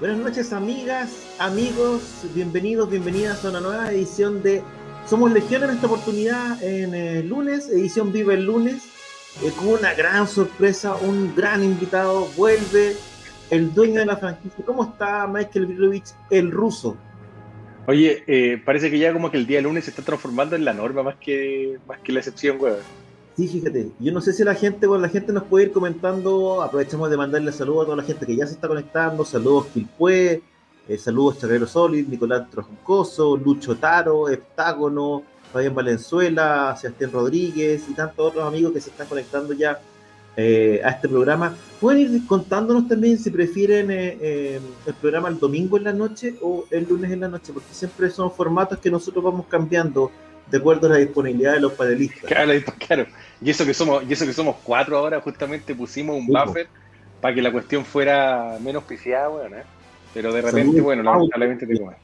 Buenas noches amigas, amigos, bienvenidos, bienvenidas a una nueva edición de Somos Legión en esta oportunidad en el lunes, edición Vive el lunes, eh, con una gran sorpresa, un gran invitado, vuelve el dueño de la franquicia. ¿Cómo está Michael Vilovich, el ruso? Oye, eh, parece que ya como que el día lunes se está transformando en la norma más que, más que la excepción, weón. Sí, fíjate, yo no sé si la gente, bueno, la gente nos puede ir comentando, aprovechamos de mandarle saludos a toda la gente que ya se está conectando, saludos Quilpue, eh, saludos Charrero Solid, Nicolás Trojuncoso, Lucho Taro, Heptágono, Fabián Valenzuela, Sebastián Rodríguez y tantos otros amigos que se están conectando ya eh, a este programa. Pueden ir contándonos también si prefieren eh, el programa el domingo en la noche o el lunes en la noche, porque siempre son formatos que nosotros vamos cambiando de acuerdo a la disponibilidad de los panelistas. Claro, claro. Y eso que somos, y eso que somos cuatro ahora, justamente pusimos un buffer para que la cuestión fuera menos pifiada, bueno, ¿eh? Pero de repente, bueno, lamentablemente tengo más.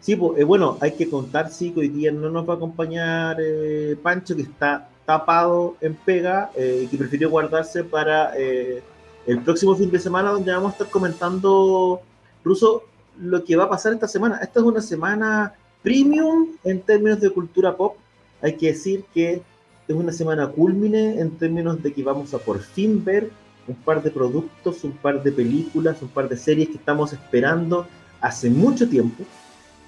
Sí, pues, bueno, hay que contar, sí, que hoy día no nos va a acompañar eh, Pancho, que está tapado en pega eh, y que prefirió guardarse para el próximo fin de semana, donde vamos a estar comentando, Ruso, lo que va a pasar esta semana. Esta es una semana premium en términos de cultura pop. Hay que decir que es una semana culmine en términos de que vamos a por fin ver un par de productos, un par de películas, un par de series que estamos esperando hace mucho tiempo.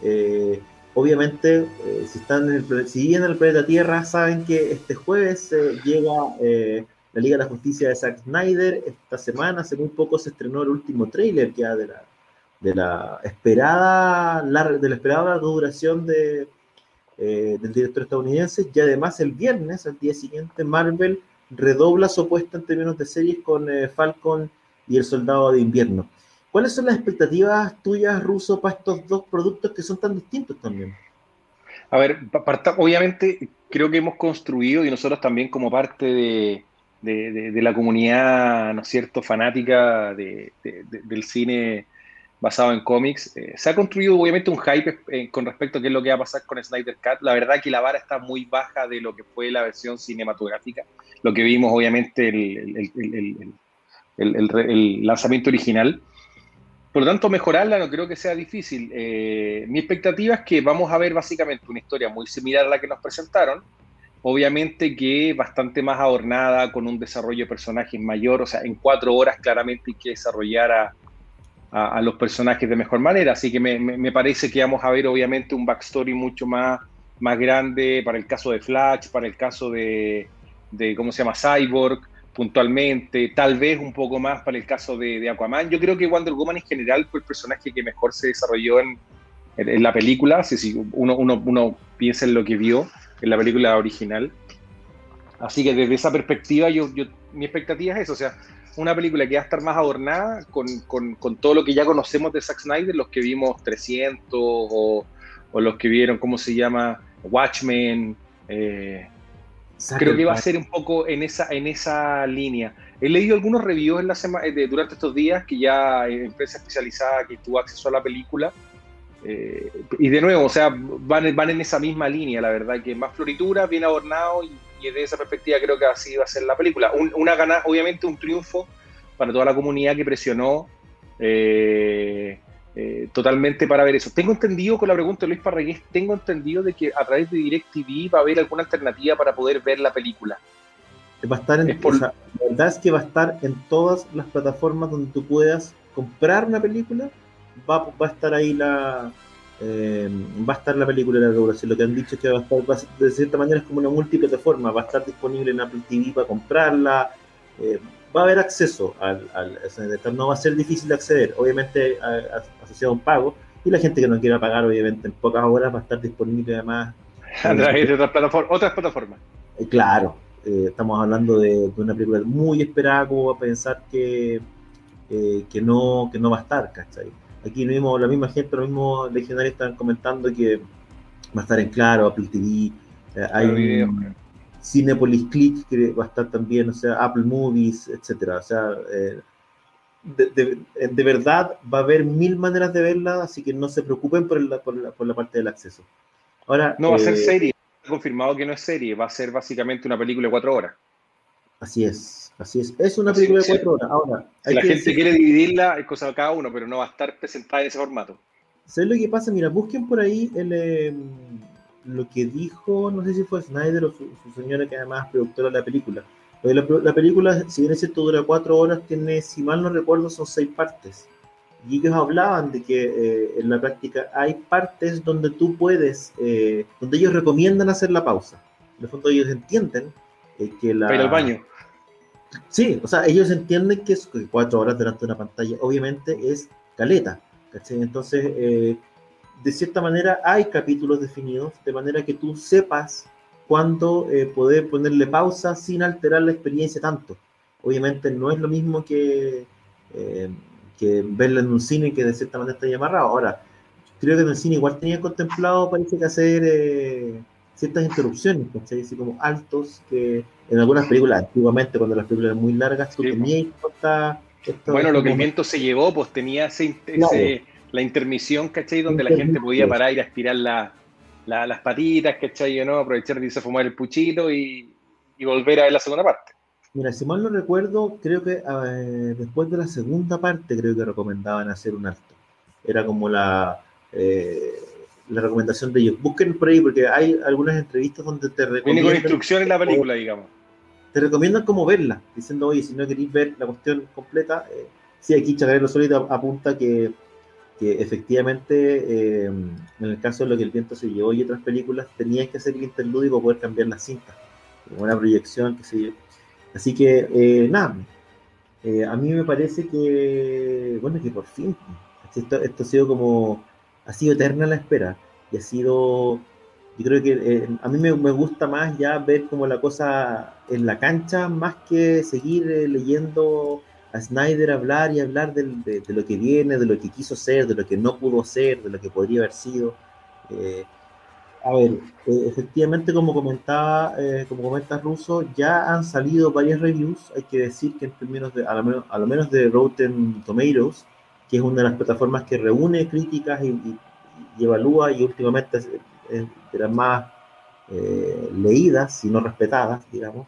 Eh, obviamente, eh, si están en el, si en planeta Tierra, saben que este jueves eh, llega la Liga de la Justicia de Zack Snyder. Esta semana, hace muy poco, se estrenó el último tráiler que de la, de la esperada de la esperada duración de, eh, del director estadounidense y además el viernes, al día siguiente, Marvel redobla su apuesta en términos de series con eh, Falcon y El Soldado de Invierno. ¿Cuáles son las expectativas tuyas, Ruso, para estos dos productos que son tan distintos también? A ver, obviamente creo que hemos construido y nosotros también como parte de, de, la comunidad, ¿no es cierto?, fanática del cine basado en cómics. Eh, se ha construido obviamente un hype eh, con respecto a qué es lo que va a pasar con Snyder Cut. La verdad que la vara está muy baja de lo que fue la versión cinematográfica, lo que vimos obviamente el, lanzamiento original. Por lo tanto, mejorarla no creo que sea difícil. Eh, mi expectativa es que vamos a ver básicamente una historia muy similar a la que nos presentaron, obviamente que bastante más adornada, con un desarrollo de personajes mayor, o sea, en cuatro horas claramente hay que desarrollar a, a, los personajes de mejor manera. Así que me, me, parece que vamos a ver obviamente un backstory mucho más, más grande para el caso de Flash, para el caso de, de, ¿cómo se llama? Cyborg puntualmente, tal vez un poco más para el caso de, Aquaman. Yo creo que Wonder Woman en general fue el personaje que mejor se desarrolló en, en, la película, si, si uno, uno, uno, piensa en lo que vio en la película original. Así que desde esa perspectiva, yo, yo, mi expectativa es eso, o sea, una película que va a estar más adornada con, con, con, todo lo que ya conocemos de Zack Snyder, los que vimos 300 o, o los que vieron, ¿cómo se llama? Watchmen. Eh, creo que va a ser un poco en esa, en esa línea. He leído algunos reviews en la semana, eh, durante estos días que ya empresa especializada que tuvo acceso a la película. Eh, y de nuevo, o sea, van, van en esa misma línea, la verdad, que más floritura, bien adornado y y desde esa perspectiva creo que así va a ser la película. una gana, obviamente un triunfo para toda la comunidad que presionó eh, eh, totalmente para ver eso. Tengo entendido, con la pregunta de Luis Parragués, tengo entendido de que a través de DirecTV va a haber alguna alternativa para poder ver la película. Va a estar en, la verdad es que va a estar en todas las plataformas donde tú puedas comprar una película, va, va a estar ahí la, eh, va a estar la película de la regulación. Lo que han dicho es que va a estar, de cierta manera, es como una multiplataforma. Va a estar disponible en Apple TV para comprarla. Eh, va a haber acceso al, al, No va a ser difícil de acceder. Obviamente, asociado a un pago. Y la gente que no quiera pagar, obviamente, en pocas horas va a estar disponible además. A través de otras plataformas. Otras plataformas. Eh, claro. estamos hablando de, una película muy esperada como a pensar que, que, no, que no va a estar, ¿cachai? Aquí mismo, la misma gente, los mismos legionarios están comentando que va a estar en Claro, Apple TV, eh, hay Cinepolis Click que va a estar también, o sea, Apple Movies, etcétera, o sea, de, verdad va a haber mil maneras de verla, así que no se preocupen por la, por la, por la parte del acceso. Ahora, no va a ser serie, confirmado que no es serie, va a ser básicamente una película de cuatro horas. Así es, así es. Es una película de cuatro horas. Ahora, si la gente quiere dividirla, es cosa de cada uno, pero no va a estar presentada en ese formato. ¿Sabes lo que pasa? Mira, busquen por ahí el, em, lo que dijo, no sé si fue Snyder o su, señora, que además es productora de la película. La, la, película, si bien es cierto, dura cuatro horas, tiene, si mal no recuerdo, son seis partes. Y ellos hablaban de que eh, en la práctica hay partes donde tú puedes, eh, donde ellos recomiendan hacer la pausa. En el fondo ellos entienden eh, que la... Para el baño. Sí, o sea, ellos entienden que, cuatro horas delante de una pantalla obviamente es caleta. Entonces, de cierta manera hay capítulos definidos, de manera que tú sepas cuándo poder ponerle pausa sin alterar la experiencia tanto. Obviamente no es lo mismo que que verla en un cine que de cierta manera está amarrado. Ahora, creo que en el cine igual tenía contemplado, parece que hacer eh, ciertas interrupciones, ¿cachai? Así como altos, que en algunas películas, antiguamente, cuando las películas eran muy largas, tú tenías Bueno, lo que el viento se llevó, pues tenía ese, la intermisión, ¿cachai? Donde la gente podía parar y aspirar la, las patitas, ¿cachai? ¿no? Aprovechar de irse a fumar el puchito y, y volver a ver la segunda parte. Mira, si mal no recuerdo, creo que eh, después de la segunda parte, creo que recomendaban hacer un alto. Era como la, eh, la recomendación de ellos. Busquen por ahí, porque hay algunas entrevistas donde te recomiendan. Viene instrucciones la película, digamos. Te recomiendan cómo verla, diciendo, oye, si no queréis ver la cuestión completa, eh, sí, aquí Chacarero Solito apunta que, que efectivamente, en el caso de lo que el viento se llevó y otras películas, tenías que hacer el interludio para poder cambiar la cinta. Como una proyección, que se yo Así que, eh, nada, eh, a mí me parece que, bueno, que por fin, esto, ha sido como, ha sido eterna la espera y ha sido, yo creo que eh, a mí me, gusta más ya ver como la cosa en la cancha, más que seguir leyendo a Snyder hablar y hablar de, lo que viene, de lo que quiso ser, de lo que no pudo ser, de lo que podría haber sido. A ver, eh, efectivamente, como comentaba, eh, como comenta Russo, ya han salido varias reviews. Hay que decir que en términos de, a lo menos, a lo menos de Rotten Tomatoes, que es una de las plataformas que reúne críticas y, evalúa, y últimamente es, de las más eh, leídas y no respetadas, digamos.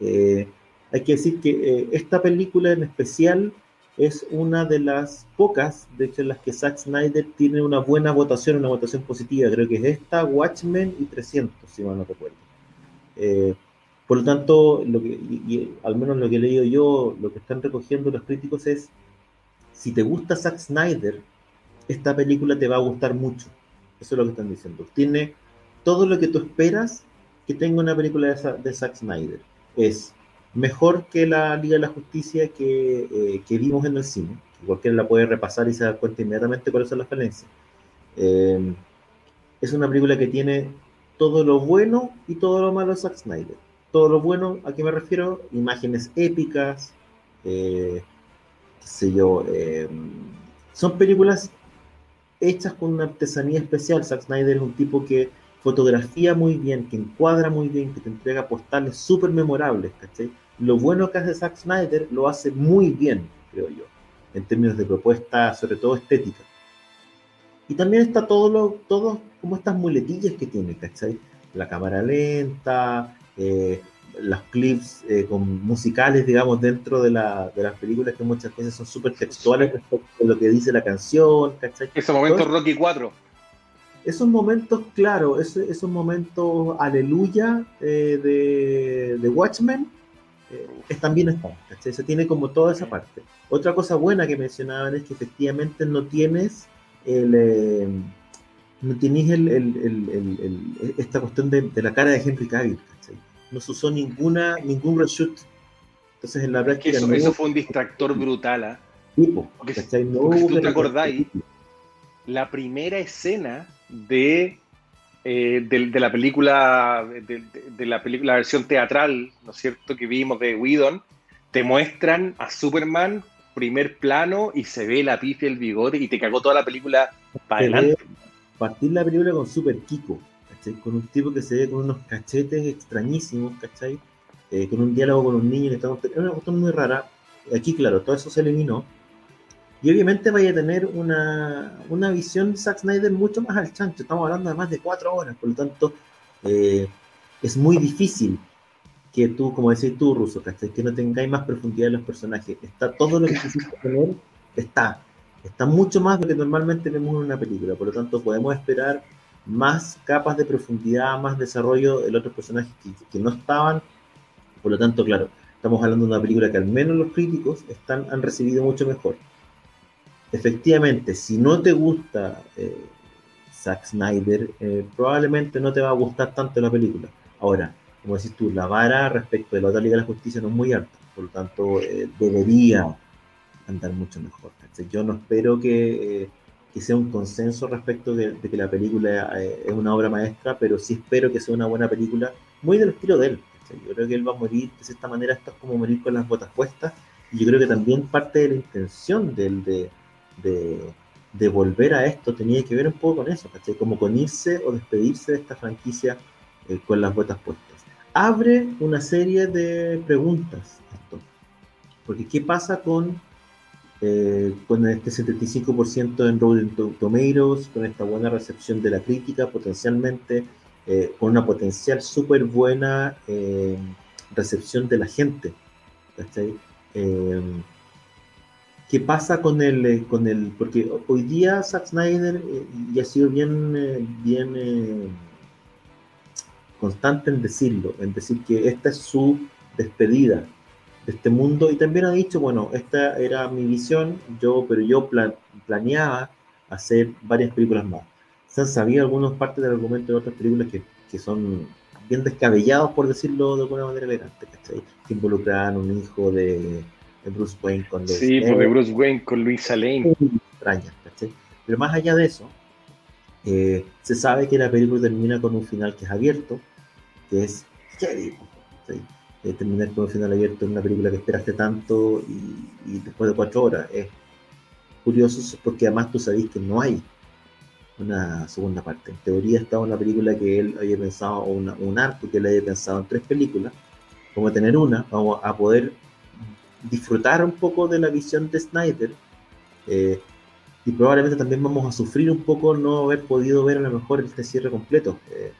hay que decir que esta película en especial es una de las pocas, de hecho, en las que Zack Snyder tiene una buena votación, una votación positiva. Creo que es esta, Watchmen y 300, si mal no recuerdo. Eh, por lo tanto, lo que, y, al menos lo que he leído yo, lo que están recogiendo los críticos es, si te gusta Zack Snyder, esta película te va a gustar mucho. Eso es lo que están diciendo. Tiene todo lo que tú esperas que tenga una película de, de Zack Snyder. Es mejor que la Liga de la Justicia que, eh, que vimos en el cine. Cualquiera la puede repasar y se da cuenta inmediatamente cuáles son las falencias. Eh, es una película que tiene todo lo bueno y todo lo malo de Zack Snyder. Todo lo bueno, ¿a qué me refiero? Imágenes épicas, eh, qué yo. son películas hechas con una artesanía especial. Zack Snyder es un tipo que fotografía muy bien, que encuadra muy bien, que te entrega postales súper memorables. Lo bueno que hace Zack Snyder lo hace muy bien, creo yo, en términos de propuesta, sobre todo estética. Y también está todo, lo, todo como estas muletillas que tiene, ¿cachai? La cámara lenta, eh, los clips eh, con musicales, digamos, dentro de, la, de, las películas que muchas veces son súper textuales respecto a lo que dice la canción, ¿cachai? Ese momento Rocky 4 esos momentos, claro, esos, momentos aleluya eh, de, Watchmen, eh, también están, Se tiene como toda esa parte. Otra cosa buena que mencionaban es que efectivamente no tienes el... Eh, no tienes el, esta cuestión de, la cara de Henry Cavill, No se usó ninguna, ningún reshoot. Entonces en la práctica... Eso, eso fue un distractor brutal, ¿ah? Tipo, si tú te acordáis, la primera escena de eh, de, la película, de, la película, la versión teatral, ¿no es cierto?, que vimos de Whedon, te muestran a Superman primer plano y se ve la pifia, el bigote y te cagó toda la película para adelante. Partir la película con Super Kiko, ¿cachai? Con un tipo que se ve con unos cachetes extrañísimos, ¿cachai? Eh, con un diálogo con un niño que está... Es una cuestión muy rara. Aquí, claro, todo eso se eliminó y obviamente vaya a tener una, una visión de Zack Snyder mucho más al chancho. Estamos hablando de más de cuatro horas, por lo tanto, eh, es muy difícil que tú, como decís tú, Ruso, que no tengáis más profundidad en los personajes. Está todo lo que quisiste tener, está. Está mucho más de lo que normalmente vemos en una película. Por lo tanto, podemos esperar más capas de profundidad, más desarrollo de otros personajes que, que no estaban. Por lo tanto, claro, estamos hablando de una película que al menos los críticos están, han recibido mucho mejor efectivamente, si no te gusta eh, Zack Snyder, eh, probablemente no te va a gustar tanto la película. Ahora, como decís tú, la vara respecto de la otra Liga de la Justicia no es muy alta, por lo tanto, eh, debería andar mucho mejor. Yo no espero que, sea un consenso respecto de, que la película es una obra maestra, pero sí espero que sea una buena película, muy del estilo de él. Yo creo que él va a morir de esta manera, esto es como morir con las botas puestas, y yo creo que también parte de la intención del de de, volver a esto tenía que ver un poco con eso. Como con irse o despedirse de esta franquicia eh, con las botas puestas. Abre una serie de preguntas esto. Porque ¿qué pasa con, eh, con este 75% en Rotten Tomatoes, con esta buena recepción de la crítica, potencialmente, eh, con una potencial súper buena recepción de la gente? ¿cachai? ¿Qué pasa con el, eh, con el, porque hoy día Zack Snyder eh, ya ha sido bien, eh, bien constante en decirlo, en decir que esta es su despedida de este mundo y también ha dicho, bueno, esta era mi visión, yo, pero yo planeaba hacer varias películas más. Se han sabido algunas partes del argumento de otras películas que, que son bien descabellados, por decirlo de alguna manera elegante, ¿cachai? Que involucran un hijo de de Bruce Wayne con Luis Sí, pues de Bruce Wayne con Luisa Lane. Extraña, Pero más allá de eso, eh, se sabe que la película termina con un final que es abierto, que es heavy. Eh, terminar con un final abierto en una película que esperaste tanto y, después de cuatro horas es curioso porque además tú sabes que no hay una segunda parte. En teoría estaba una película que él había pensado, o un arco que él había pensado en tres películas, como tener una, vamos a poder disfrutar un poco de la visión de Snyder. Eh, y probablemente también vamos a sufrir un poco no haber podido ver a lo mejor este cierre completo. Eh,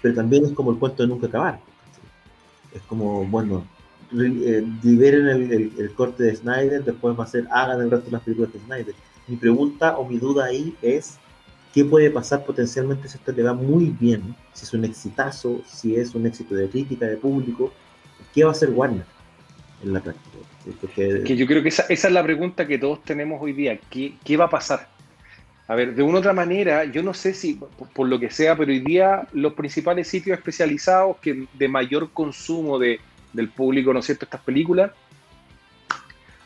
pero también es como el cuento de nunca acabar. Es como, bueno, eh, liberen el, corte de Snyder, después va a ser, hagan el resto de las películas de Snyder. Mi pregunta o mi duda ahí es, ¿qué puede pasar potencialmente si esto le va muy bien? Si es un exitazo, si es un éxito de crítica, de público, ¿qué va a hacer Warner? en la práctica. Que yo creo que esa, es la pregunta que todos tenemos hoy día. ¿Qué, ¿Qué, va a pasar? A ver, de una u otra manera, yo no sé si por, lo que sea, pero hoy día los principales sitios especializados que de mayor consumo de, del público, ¿no es cierto?, estas películas,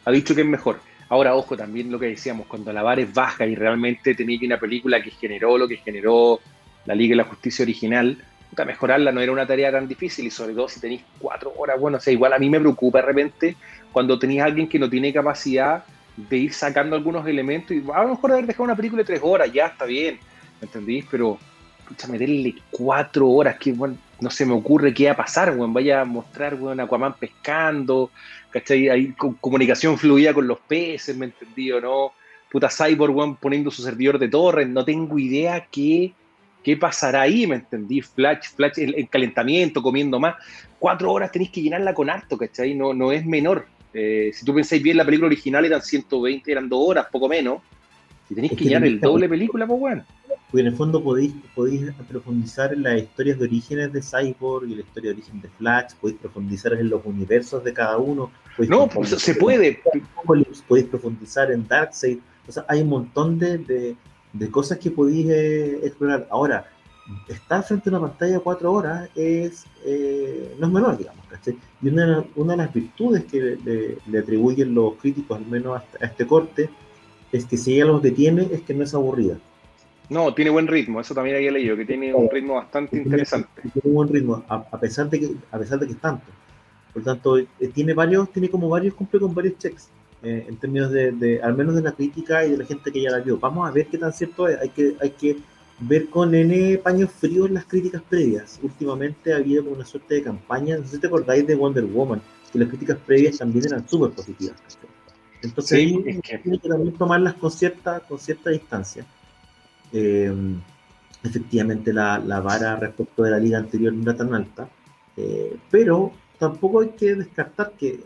ha dicho que es mejor. Ahora, ojo, también lo que decíamos, cuando la vara es baja y realmente que una película que generó lo que generó la Liga de la Justicia original, mejorarla no era una tarea tan difícil y sobre todo si tenéis cuatro horas, bueno, o sea, igual a mí me preocupa de repente cuando tenéis alguien que no tiene capacidad de ir sacando algunos elementos y a lo mejor haber dejado una película de tres horas, ya está bien, ¿me entendís? Pero, escucha, meterle cuatro horas, que bueno, no se me ocurre qué va a pasar, bueno, vaya a mostrar, bueno, Aquaman pescando, ¿cachai? Hay comunicación fluida con los peces, ¿me entendí o no? Puta Cyborg, bueno, poniendo su servidor de torre, no tengo idea qué ¿Qué pasará ahí? ¿Me entendí? Flash, flash, el, calentamiento, comiendo más. Cuatro horas tenéis que llenarla con harto, ¿cachai? No, no es menor. Eh, si tú pensáis bien, la película original eran 120, eran dos horas, poco menos. Y tenéis que, llenar el doble película, pues bueno. Pues en el fondo podéis, podéis profundizar en las historias de orígenes de Cyborg y la historia de origen de Flash, podéis profundizar en los universos de cada uno. No, pues se puede. Podéis profundizar en Darkseid. O sea, hay un montón de de cosas que podéis eh, explorar. Ahora, estar frente a una pantalla cuatro horas es, eh, no es menor, digamos, Y una, una, de las virtudes que le, atribuyen los críticos, al menos a, este corte, es que si hay algo que tiene, es que no es aburrida. No, tiene buen ritmo, eso también había leído, que tiene un ritmo bastante interesante. Tiene un buen ritmo, a, pesar de que, a pesar de que es tanto. Por tanto, eh, tiene varios, tiene como varios, cumple con varios checks, eh, en términos de, al menos de la crítica y de la gente que ya la vio. Vamos a ver qué tan cierto es. Hay que, hay que ver con N paños fríos las críticas previas. Últimamente ha habido una suerte de campaña, no sé si te acordáis de Wonder Woman, que las críticas previas también eran súper positivas. Entonces, sí, es que... tiene que también tomarlas con cierta, con cierta distancia. Eh, efectivamente, la, la, vara respecto de la liga anterior no era tan alta, eh, pero tampoco hay que descartar que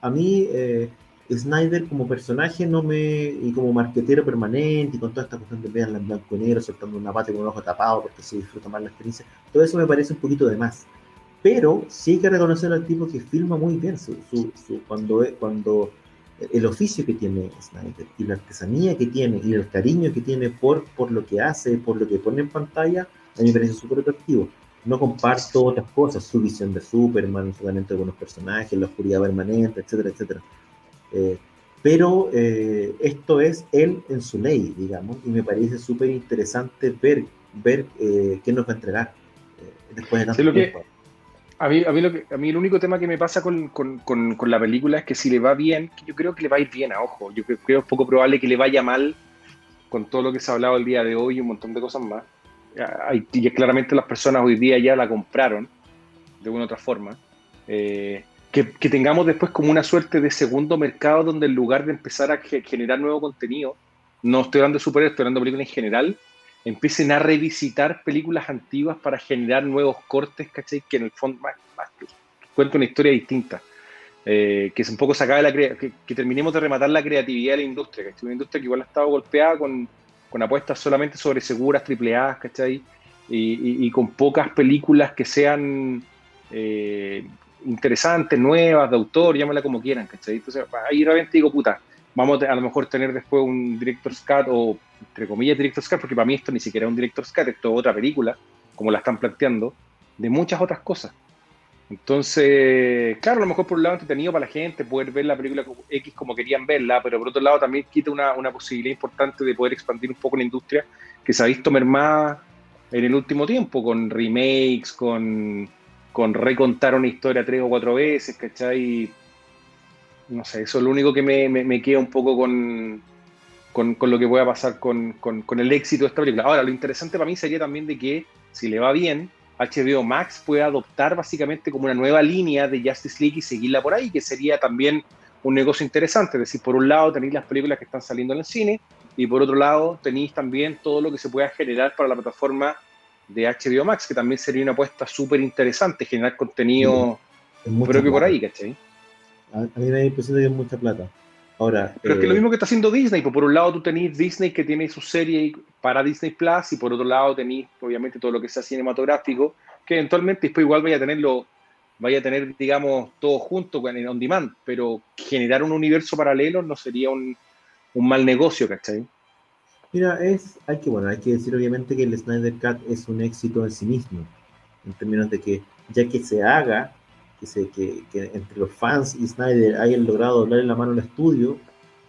a mí eh, Snyder como personaje no me y como marquetero permanente y con toda esta cuestión de verla en blanco y negro soltando una pata con un ojo tapado porque se disfruta más la experiencia todo eso me parece un poquito de más pero sí hay que reconocer al tipo que filma muy bien su, su, su, cuando cuando el oficio que tiene Snyder y la artesanía que tiene y el cariño que tiene por, por lo que hace, por lo que pone en pantalla, a mí me parece súper atractivo. No comparto otras cosas, su visión de Superman, solamente de algunos personajes, la oscuridad permanente, etcétera, etcétera. Eh, pero eh, esto es él en su ley, digamos, y me parece súper interesante ver, ver eh, qué nos va a entregar después de tanto tiempo. A mí, a, mí lo que, a mí el único tema que me pasa con, con, con, la película es que si le va bien, yo creo que le va a ir bien a ojo, yo creo, que es poco probable que le vaya mal con todo lo que se ha hablado el día de hoy y un montón de cosas más. Y claramente las personas hoy día ya la compraron de una u otra forma. Eh, que, tengamos después como una suerte de segundo mercado donde en lugar de empezar a generar nuevo contenido, no estoy hablando de superhéroes, estoy hablando de películas en general, empiecen a revisitar películas antiguas para generar nuevos cortes, ¿cachai? Que en el fondo más, cuenta una historia distinta. Eh, que es un poco sacada de la que, que, terminemos de rematar la creatividad de la industria, ¿cachai? Una industria que igual ha estado golpeada con, con apuestas solamente sobre seguras, triple A, ¿cachai? Y, y, con pocas películas que sean eh, interesantes, nuevas, de autor, llámala como quieran, ¿cachai? Entonces ahí realmente digo, puta, vamos a, lo mejor tener después un director's cut o entre comillas, director Scott, porque para mí esto ni siquiera es un director Scott, esto es otra película, como la están planteando, de muchas otras cosas. Entonces, claro, a lo mejor por un lado entretenido para la gente poder ver la película X como querían verla, pero por otro lado también quita una, una posibilidad importante de poder expandir un poco la industria que se ha visto mermada en el último tiempo, con remakes, con, con recontar una historia tres o cuatro veces, ¿cachai? No sé, eso es lo único que me, me, queda un poco con, con, lo que pueda pasar con, el éxito de esta película. Ahora, lo interesante para mí sería también de que, si le va bien, HBO Max pueda adoptar básicamente como una nueva línea de Justice League y seguirla por ahí, que sería también un negocio interesante. Es decir, por un lado tenéis las películas que están saliendo en el cine y por otro lado tenéis también todo lo que se pueda generar para la plataforma de HBO Max, que también sería una apuesta súper interesante, generar contenido propio por ahí, ¿cachai? A, mí me da impresión de que es mucha plata. Ahora, Pero es que lo eh, mismo que está haciendo Disney, pues por un lado tú tenés Disney que tiene su serie para Disney Plus y por otro lado tenés obviamente todo lo que sea cinematográfico, que eventualmente después igual vaya a tenerlo, vaya a tener, digamos, todo junto en on demand, pero generar un universo paralelo no sería un, un mal negocio, ¿cachai? Mira, es, hay que, bueno, hay que decir obviamente que el Snyder Cut es un éxito en sí mismo, en términos de que ya que se haga, que, entre los fans y Snyder hayan logrado doblarle la mano al estudio,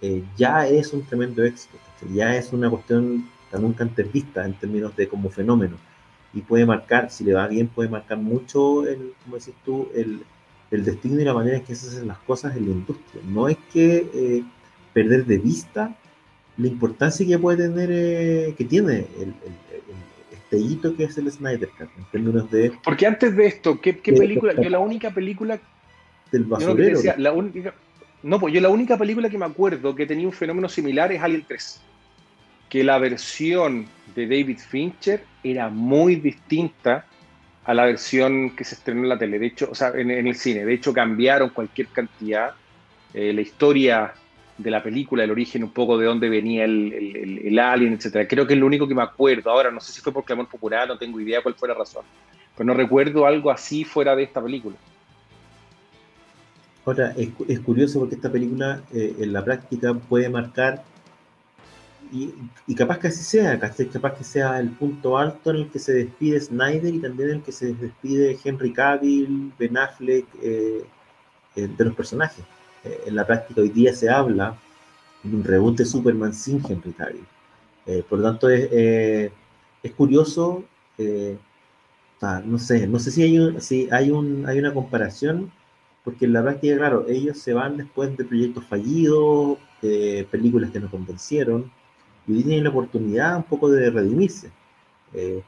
eh, ya es un tremendo éxito, ya es una cuestión nunca antes vista en términos de como fenómeno. Y puede marcar, si le va bien, puede marcar mucho, el, como decís tú, el, el destino y la manera en que se hacen las cosas en la industria. No es que eh, perder de vista la importancia que puede tener, eh, que tiene el, este hito que es el Snyder Cut, en términos de... Porque antes de esto, ¿qué, película? Yo la única película... Del basurero. la única, no, pues yo la única película que me acuerdo que tenía un fenómeno similar es Alien 3. Que la versión de David Fincher era muy distinta a la versión que se estrenó en la tele, de hecho, o sea, en, el cine. De hecho, cambiaron cualquier cantidad. Eh, la historia de la película, el origen un poco de dónde venía el, el, alien, etcétera. Creo que es lo único que me acuerdo. Ahora no sé si fue por clamor popular, no tengo idea cuál fue la razón. Pero no recuerdo algo así fuera de esta película. Ahora, es, curioso porque esta película eh, en la práctica puede marcar, y, y, capaz que así sea, capaz que sea el punto alto en el que se despide Snyder y también en el que se despide Henry Cavill, Ben Affleck, eh, eh, de los personajes en la práctica hoy día se habla de un reboot de Superman sin Henry Cavill. por lo tanto, es, es curioso, no sé, no sé si hay, un, si hay, un, hay una comparación, porque la verdad es que, claro, ellos se van después de proyectos fallidos, películas que no convencieron, y tienen la oportunidad un poco de redimirse. Eh,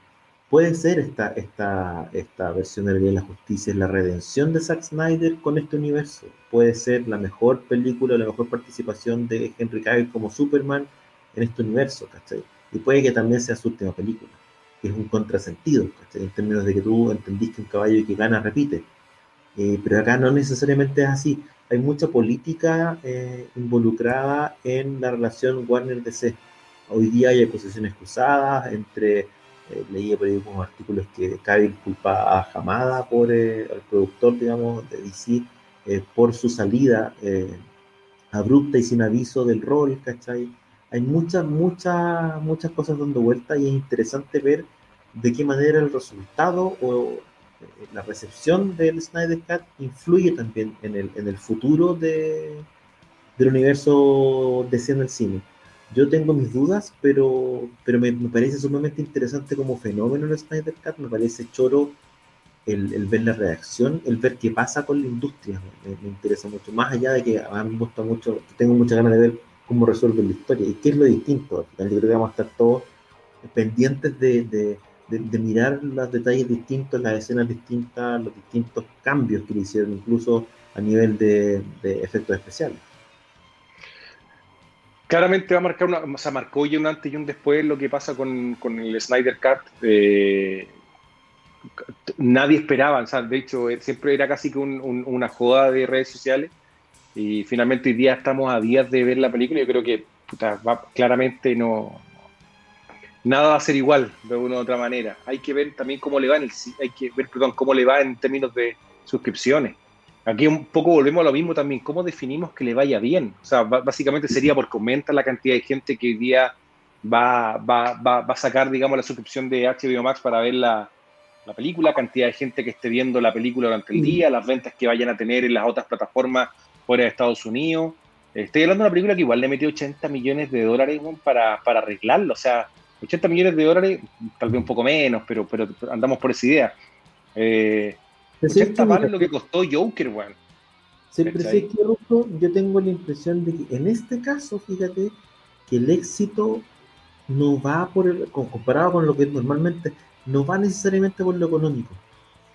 puede ser esta, esta, esta versión de la Ley de la Justicia, la redención de Zack Snyder con este universo. Puede ser la mejor película, la mejor participación de Henry Cavill como Superman en este universo, ¿cachai? Y puede que también sea su última película, que es un contrasentido, ¿cachai? En términos de que tú entendiste que un caballo que gana repite. Eh, pero acá no necesariamente es así. Hay mucha política eh, involucrada en la relación Warner-DC Hoy día hay acusaciones cruzadas entre, eh, leí por ahí unos artículos que Cavill culpa a Hamada por eh, productor, digamos, de DC, eh, por su salida eh, abrupta y sin aviso del rol, ¿cachai? Hay muchas, muchas, muchas cosas dando vuelta y es interesante ver de qué manera el resultado o la recepción del Snyder Cut influye también en el, en el futuro de, del universo de en el cine. Yo tengo mis dudas, pero, pero me, parece sumamente interesante como fenómeno el Snyder Cut, me parece choro el, ver la reacción, el ver qué pasa con la industria, me, interesa mucho, más allá de que a mí me gusta mucho, tengo muchas ganas de ver cómo resuelve la historia y qué es lo distinto. Yo creo que vamos a estar todos pendientes de, de, de, mirar los detalles distintos, las escenas distintas, los distintos cambios que le hicieron, incluso a nivel de efectos especiales claramente va a marcar una, o sea, marcó ya un antes y un después lo que pasa con, con el Snyder Cut. Eh, nadie esperaba, o sea, de hecho, eh, siempre era casi que un, una joda de redes sociales. Y finalmente hoy día estamos a días de ver la película yo creo que claramente no. Nada va a ser igual de una u otra manera. Hay que ver también cómo le va en el, hay que ver, perdón, cómo le va en términos de suscripciones Aquí un poco volvemos a lo mismo también, ¿cómo definimos que le vaya bien? O sea, básicamente sería porque aumenta la cantidad de gente que hoy día va, va, va, va a sacar, digamos, la suscripción de HBO Max para ver la, la, película, cantidad de gente que esté viendo la película durante el día, las ventas que vayan a tener en las otras plataformas fuera de Estados Unidos. Estoy hablando de una película que igual le metió 80 millones de dólares para, para arreglarlo, o sea, 80 millones de dólares, tal vez un poco menos, pero, pero andamos por esa idea. Eh, 80 palos lo que costó Joker, weón. Siempre sí, que yo tengo la impresión de que en este caso, fíjate, que el éxito no va por el, comparado con lo que normalmente, no va necesariamente por lo económico.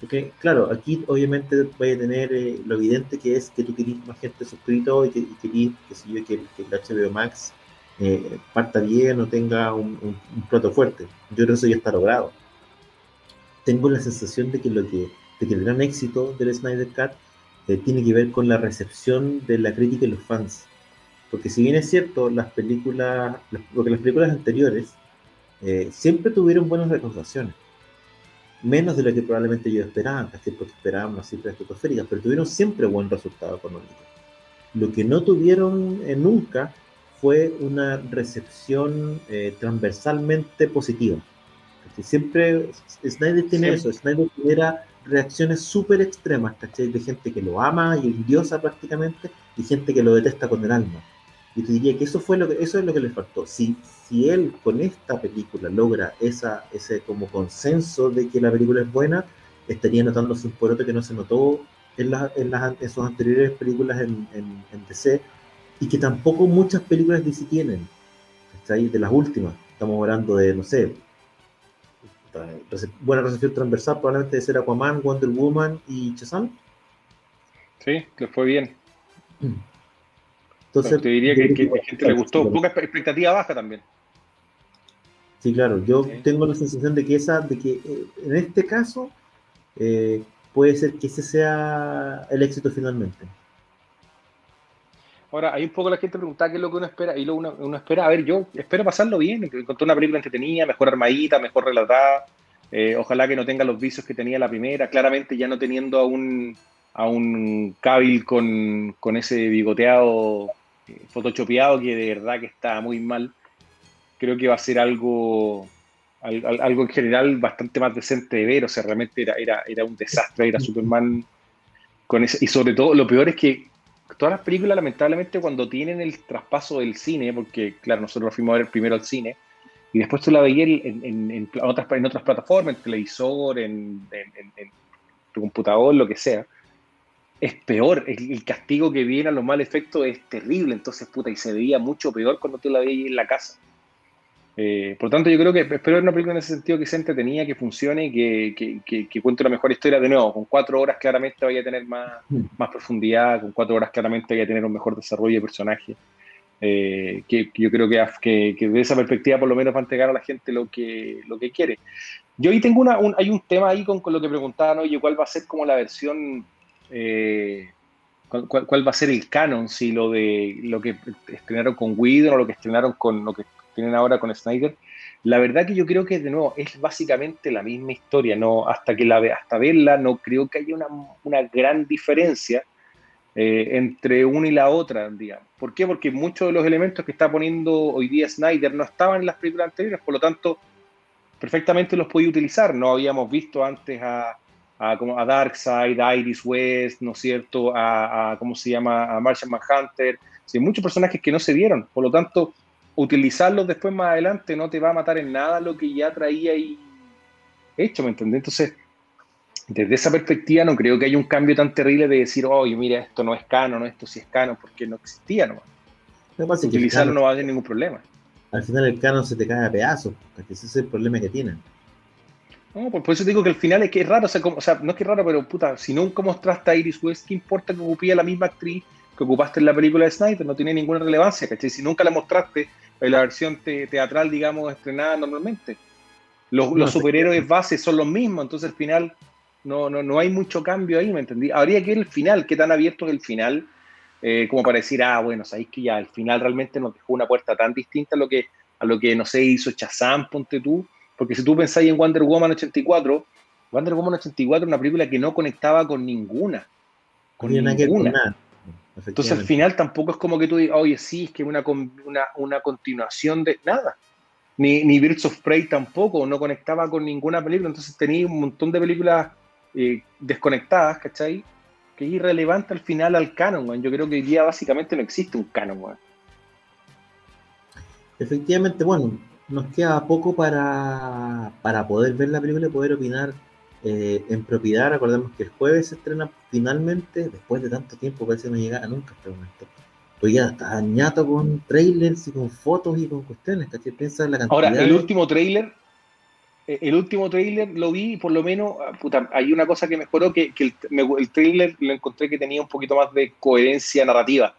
Porque, claro, aquí obviamente voy a tener eh, lo evidente que es que tú querís más gente suscrito y que, y que, que, el HBO Max eh, parta bien o tenga un, un, plato fuerte. Yo creo que eso ya está logrado. Tengo la sensación de que lo que que el gran éxito del Snyder Cut eh, tiene que ver con la recepción de la crítica y los fans. Porque si bien es cierto, las películas, porque las películas anteriores eh, siempre tuvieron buenas recordaciones. Menos de lo que probablemente ellos esperaban, casi porque esperaban unas cifras estratosféricas, pero tuvieron siempre buen resultado económico. Lo que no tuvieron eh, nunca fue una recepción transversalmente positiva. siempre Snyder tiene eso, Snyder genera reacciones súper extremas, ¿cachai? De gente que lo ama y diosa prácticamente, y gente que lo detesta con el alma. Y te diría que eso fue lo que, eso es lo que le faltó. Si, si él con esta película logra esa, ese como consenso de que la película es buena, estaría notándose un porote que no se notó en, las en, las, en sus anteriores películas en, en, en, DC, y que tampoco muchas películas DC tienen, ¿cachai? De las últimas. Estamos hablando de, no sé, buena recepción transversal probablemente de ser Aquaman, Wonder Woman y Shazam. Sí, le fue bien. Entonces, te diría que, que, a gente le gustó. Poca expectativa baja también. Sí, claro. Yo tengo la sensación de que esa, de que eh, en este caso eh, puede ser que ese sea el éxito finalmente. Ahora, hay un poco la gente preguntaba qué es lo que uno espera, y lo uno, uno espera, a ver, yo espero pasarlo bien, encontré una película entretenida, mejor armadita, mejor relatada, eh, ojalá que no tenga los vicios que tenía la primera, claramente ya no teniendo a un, a un Cavill con, con ese bigoteado eh, photoshopeado que de verdad que está muy mal, creo que va a ser algo, algo en general bastante más decente de ver, o sea, realmente era, era, era un desastre, era Superman con ese, y sobre todo lo peor es que todas las películas, lamentablemente, cuando tienen el traspaso del cine, porque claro, nosotros fuimos a ver primero al cine, y después tú la veías en, otras, en otras plataformas, en televisor, en, tu computador, lo que sea, es peor. El, castigo que viene a los mal efectos es terrible. Entonces, puta, y se veía mucho peor cuando tú la veías en la casa. Eh, por tanto, yo creo que espero ver una película en ese sentido que sea entretenida, que funcione, que, que, que, cuente una mejor historia de nuevo. Con cuatro horas claramente vaya a tener más, mm. más profundidad, con cuatro horas claramente vaya a tener un mejor desarrollo de personaje. Eh, que, yo creo que, que, de esa perspectiva por lo menos va a entregar a la gente lo que, lo que quiere. Yo ahí tengo una, un, hay un tema ahí con, con, lo que preguntaban, oye, ¿cuál va a ser como la versión, eh, cuál, va a ser el canon, si lo de lo que estrenaron con Whedon o lo que estrenaron con lo que tienen ahora con Snyder? La verdad que yo creo que de nuevo es básicamente la misma historia, no hasta que la hasta verla no creo que haya una, una gran diferencia eh, entre una y la otra, digamos. ¿Por qué? Porque muchos de los elementos que está poniendo hoy día Snyder no estaban en las películas anteriores, por lo tanto, perfectamente los podía utilizar. No habíamos visto antes a, a, como a Darkseid, a Iris West, ¿no es cierto? A, ¿cómo se llama? A Martian Manhunter. Sí, muchos personajes que no se vieron, por lo tanto, utilizarlos después más adelante no te va a matar en nada lo que ya traía ahí hecho, ¿me entiendes? Entonces, desde esa perspectiva no creo que haya un cambio tan terrible de decir, oye, mira, esto no es canon, esto sí es canon, porque no existía nomás. Utilizarlo no va a tener ningún problema. Al final el canon se te cae a pedazos, porque ese es el problema que tienen. No, pues por eso digo que al final es que es raro, o sea, no es que es raro, pero puta, si nunca mostraste a Iris West, ¿qué importa que ocupía la misma actriz que ocupaste en la película de Snyder? No tiene ninguna relevancia, ¿cachai? Si nunca la mostraste la versión teatral, digamos, estrenada normalmente. Los, los superhéroes bases son los mismos, entonces al final no, no, no hay mucho cambio ahí, ¿me entendí? Habría que ver el final, qué tan abierto es el final, eh, como para decir, ah, bueno, sabéis que ya el final realmente nos dejó una puerta tan distinta a lo que, a lo que no sé, hizo Chazam, ponte tú, porque si tú pensáis en Wonder Woman 84, Wonder Woman 84 es una película que no conectaba con ninguna. Con ninguna. Entonces al final tampoco es como que tú digas, oye, sí, es que una, una, una continuación de nada. Ni, ni Birds of Prey tampoco, no conectaba con ninguna película. Entonces tenía un montón de películas eh, desconectadas, ¿cachai? Que es irrelevante al final al canon, Yo creo que hoy día básicamente no existe un canon, Efectivamente, bueno, nos queda poco para, para poder ver la película y poder opinar eh, en propiedad. Recordemos que el jueves se estrena finalmente, después de tanto tiempo, parece que no llegara nunca este momento. Pues ya está añato con trailers y con fotos y con cuestiones, ¿cachai? Piensa la cantidad. Ahora, el último trailer eh, el último trailer lo vi y por lo menos, ah, puta, hay una cosa que mejoró, que, que el, el, trailer lo encontré que tenía un poquito más de coherencia narrativa,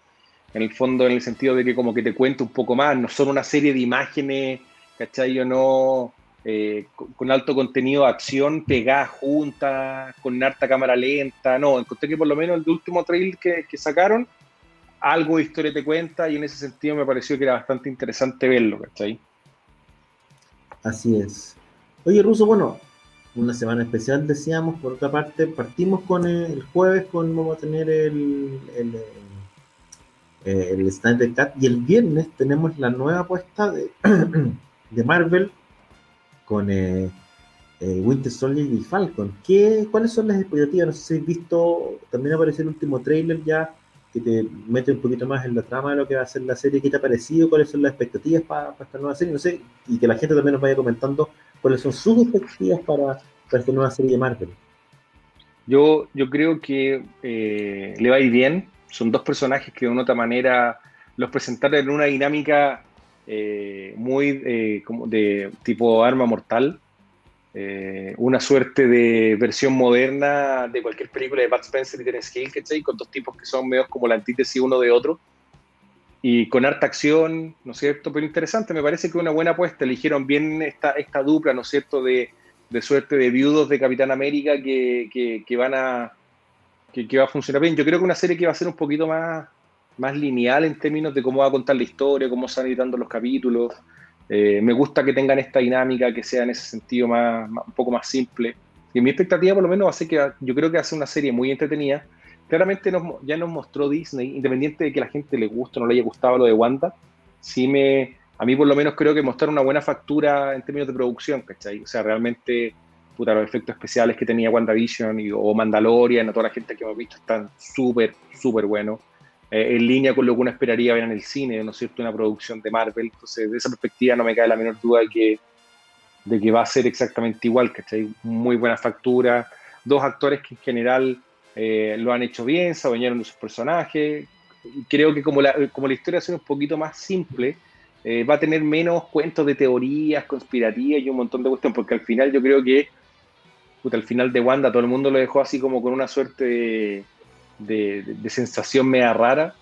en el fondo en el sentido de que como que te cuenta un poco más, no son una serie de imágenes, ¿cachai? O no, eh, con, alto contenido de acción, pegadas juntas, con harta cámara lenta, no, encontré que por lo menos el último trailer que, sacaron, algo de historia te cuenta y en ese sentido me pareció que era bastante interesante verlo, ¿cachai? Así es. Oye, Ruso, bueno, una semana especial decíamos, por otra parte, partimos con el, jueves con vamos a tener el, el, eh, el, Snyder Cut y el viernes tenemos la nueva apuesta de, de Marvel con eh, eh, Winter Soldier y Falcon. ¿Qué, ¿Cuáles son las expectativas? No sé si habéis visto, también apareció el último trailer ya que te mete un poquito más en la trama de lo que va a ser la serie. ¿Qué te ha parecido? ¿Cuáles son las expectativas para, esta nueva serie? No sé, y que la gente también nos vaya comentando ¿Cuáles son sus expectativas para, esta nueva serie de Marvel? Yo, yo creo que eh, le va a ir bien. Son dos personajes que de una otra manera los presentaron en una dinámica eh, muy eh, de tipo arma mortal. una suerte de versión moderna de cualquier película de Bud Spencer y Terence Hill, ¿cachai? Con dos tipos que son medio como la antítesis uno de otro y con harta acción, ¿no es cierto? Pero interesante, me parece que una buena apuesta. Eligieron bien esta, esta dupla, ¿no es cierto?, de, de suerte de viudos de Capitán América que, que, van a. Que, que, va a funcionar bien. Yo creo que una serie que va a ser un poquito más, más lineal en términos de cómo va a contar la historia, cómo se van editando los capítulos. Eh, me gusta que tengan esta dinámica, que sea en ese sentido más, un poco más simple. Y mi expectativa, por lo menos, ser que yo creo que ser una serie muy entretenida claramente ya nos mostró Disney, independiente de que la gente le guste o no le haya gustado lo de Wanda, sí me, a mí por lo menos creo que mostraron una buena factura en términos de producción, ¿cachai? O sea, realmente, puta, los efectos especiales que tenía WandaVision y, o Mandalorian, a toda la gente que hemos visto están súper, súper buenos. Eh, en línea con lo que uno esperaría ver en el cine, ¿no es cierto? Una producción de Marvel. Entonces, de esa perspectiva no me cae la menor duda de que, de que va a ser exactamente igual, ¿cachai? Muy buena factura, dos actores que en general eh, lo han hecho bien, se bañaron de sus personajes. Creo que como la, como la historia es un poquito más simple, eh, va a tener menos cuentos de teorías conspirativas y un montón de cuestiones, porque al final yo creo que, puta, al final de Wanda todo el mundo lo dejó así como con una suerte de de, sensación media rara.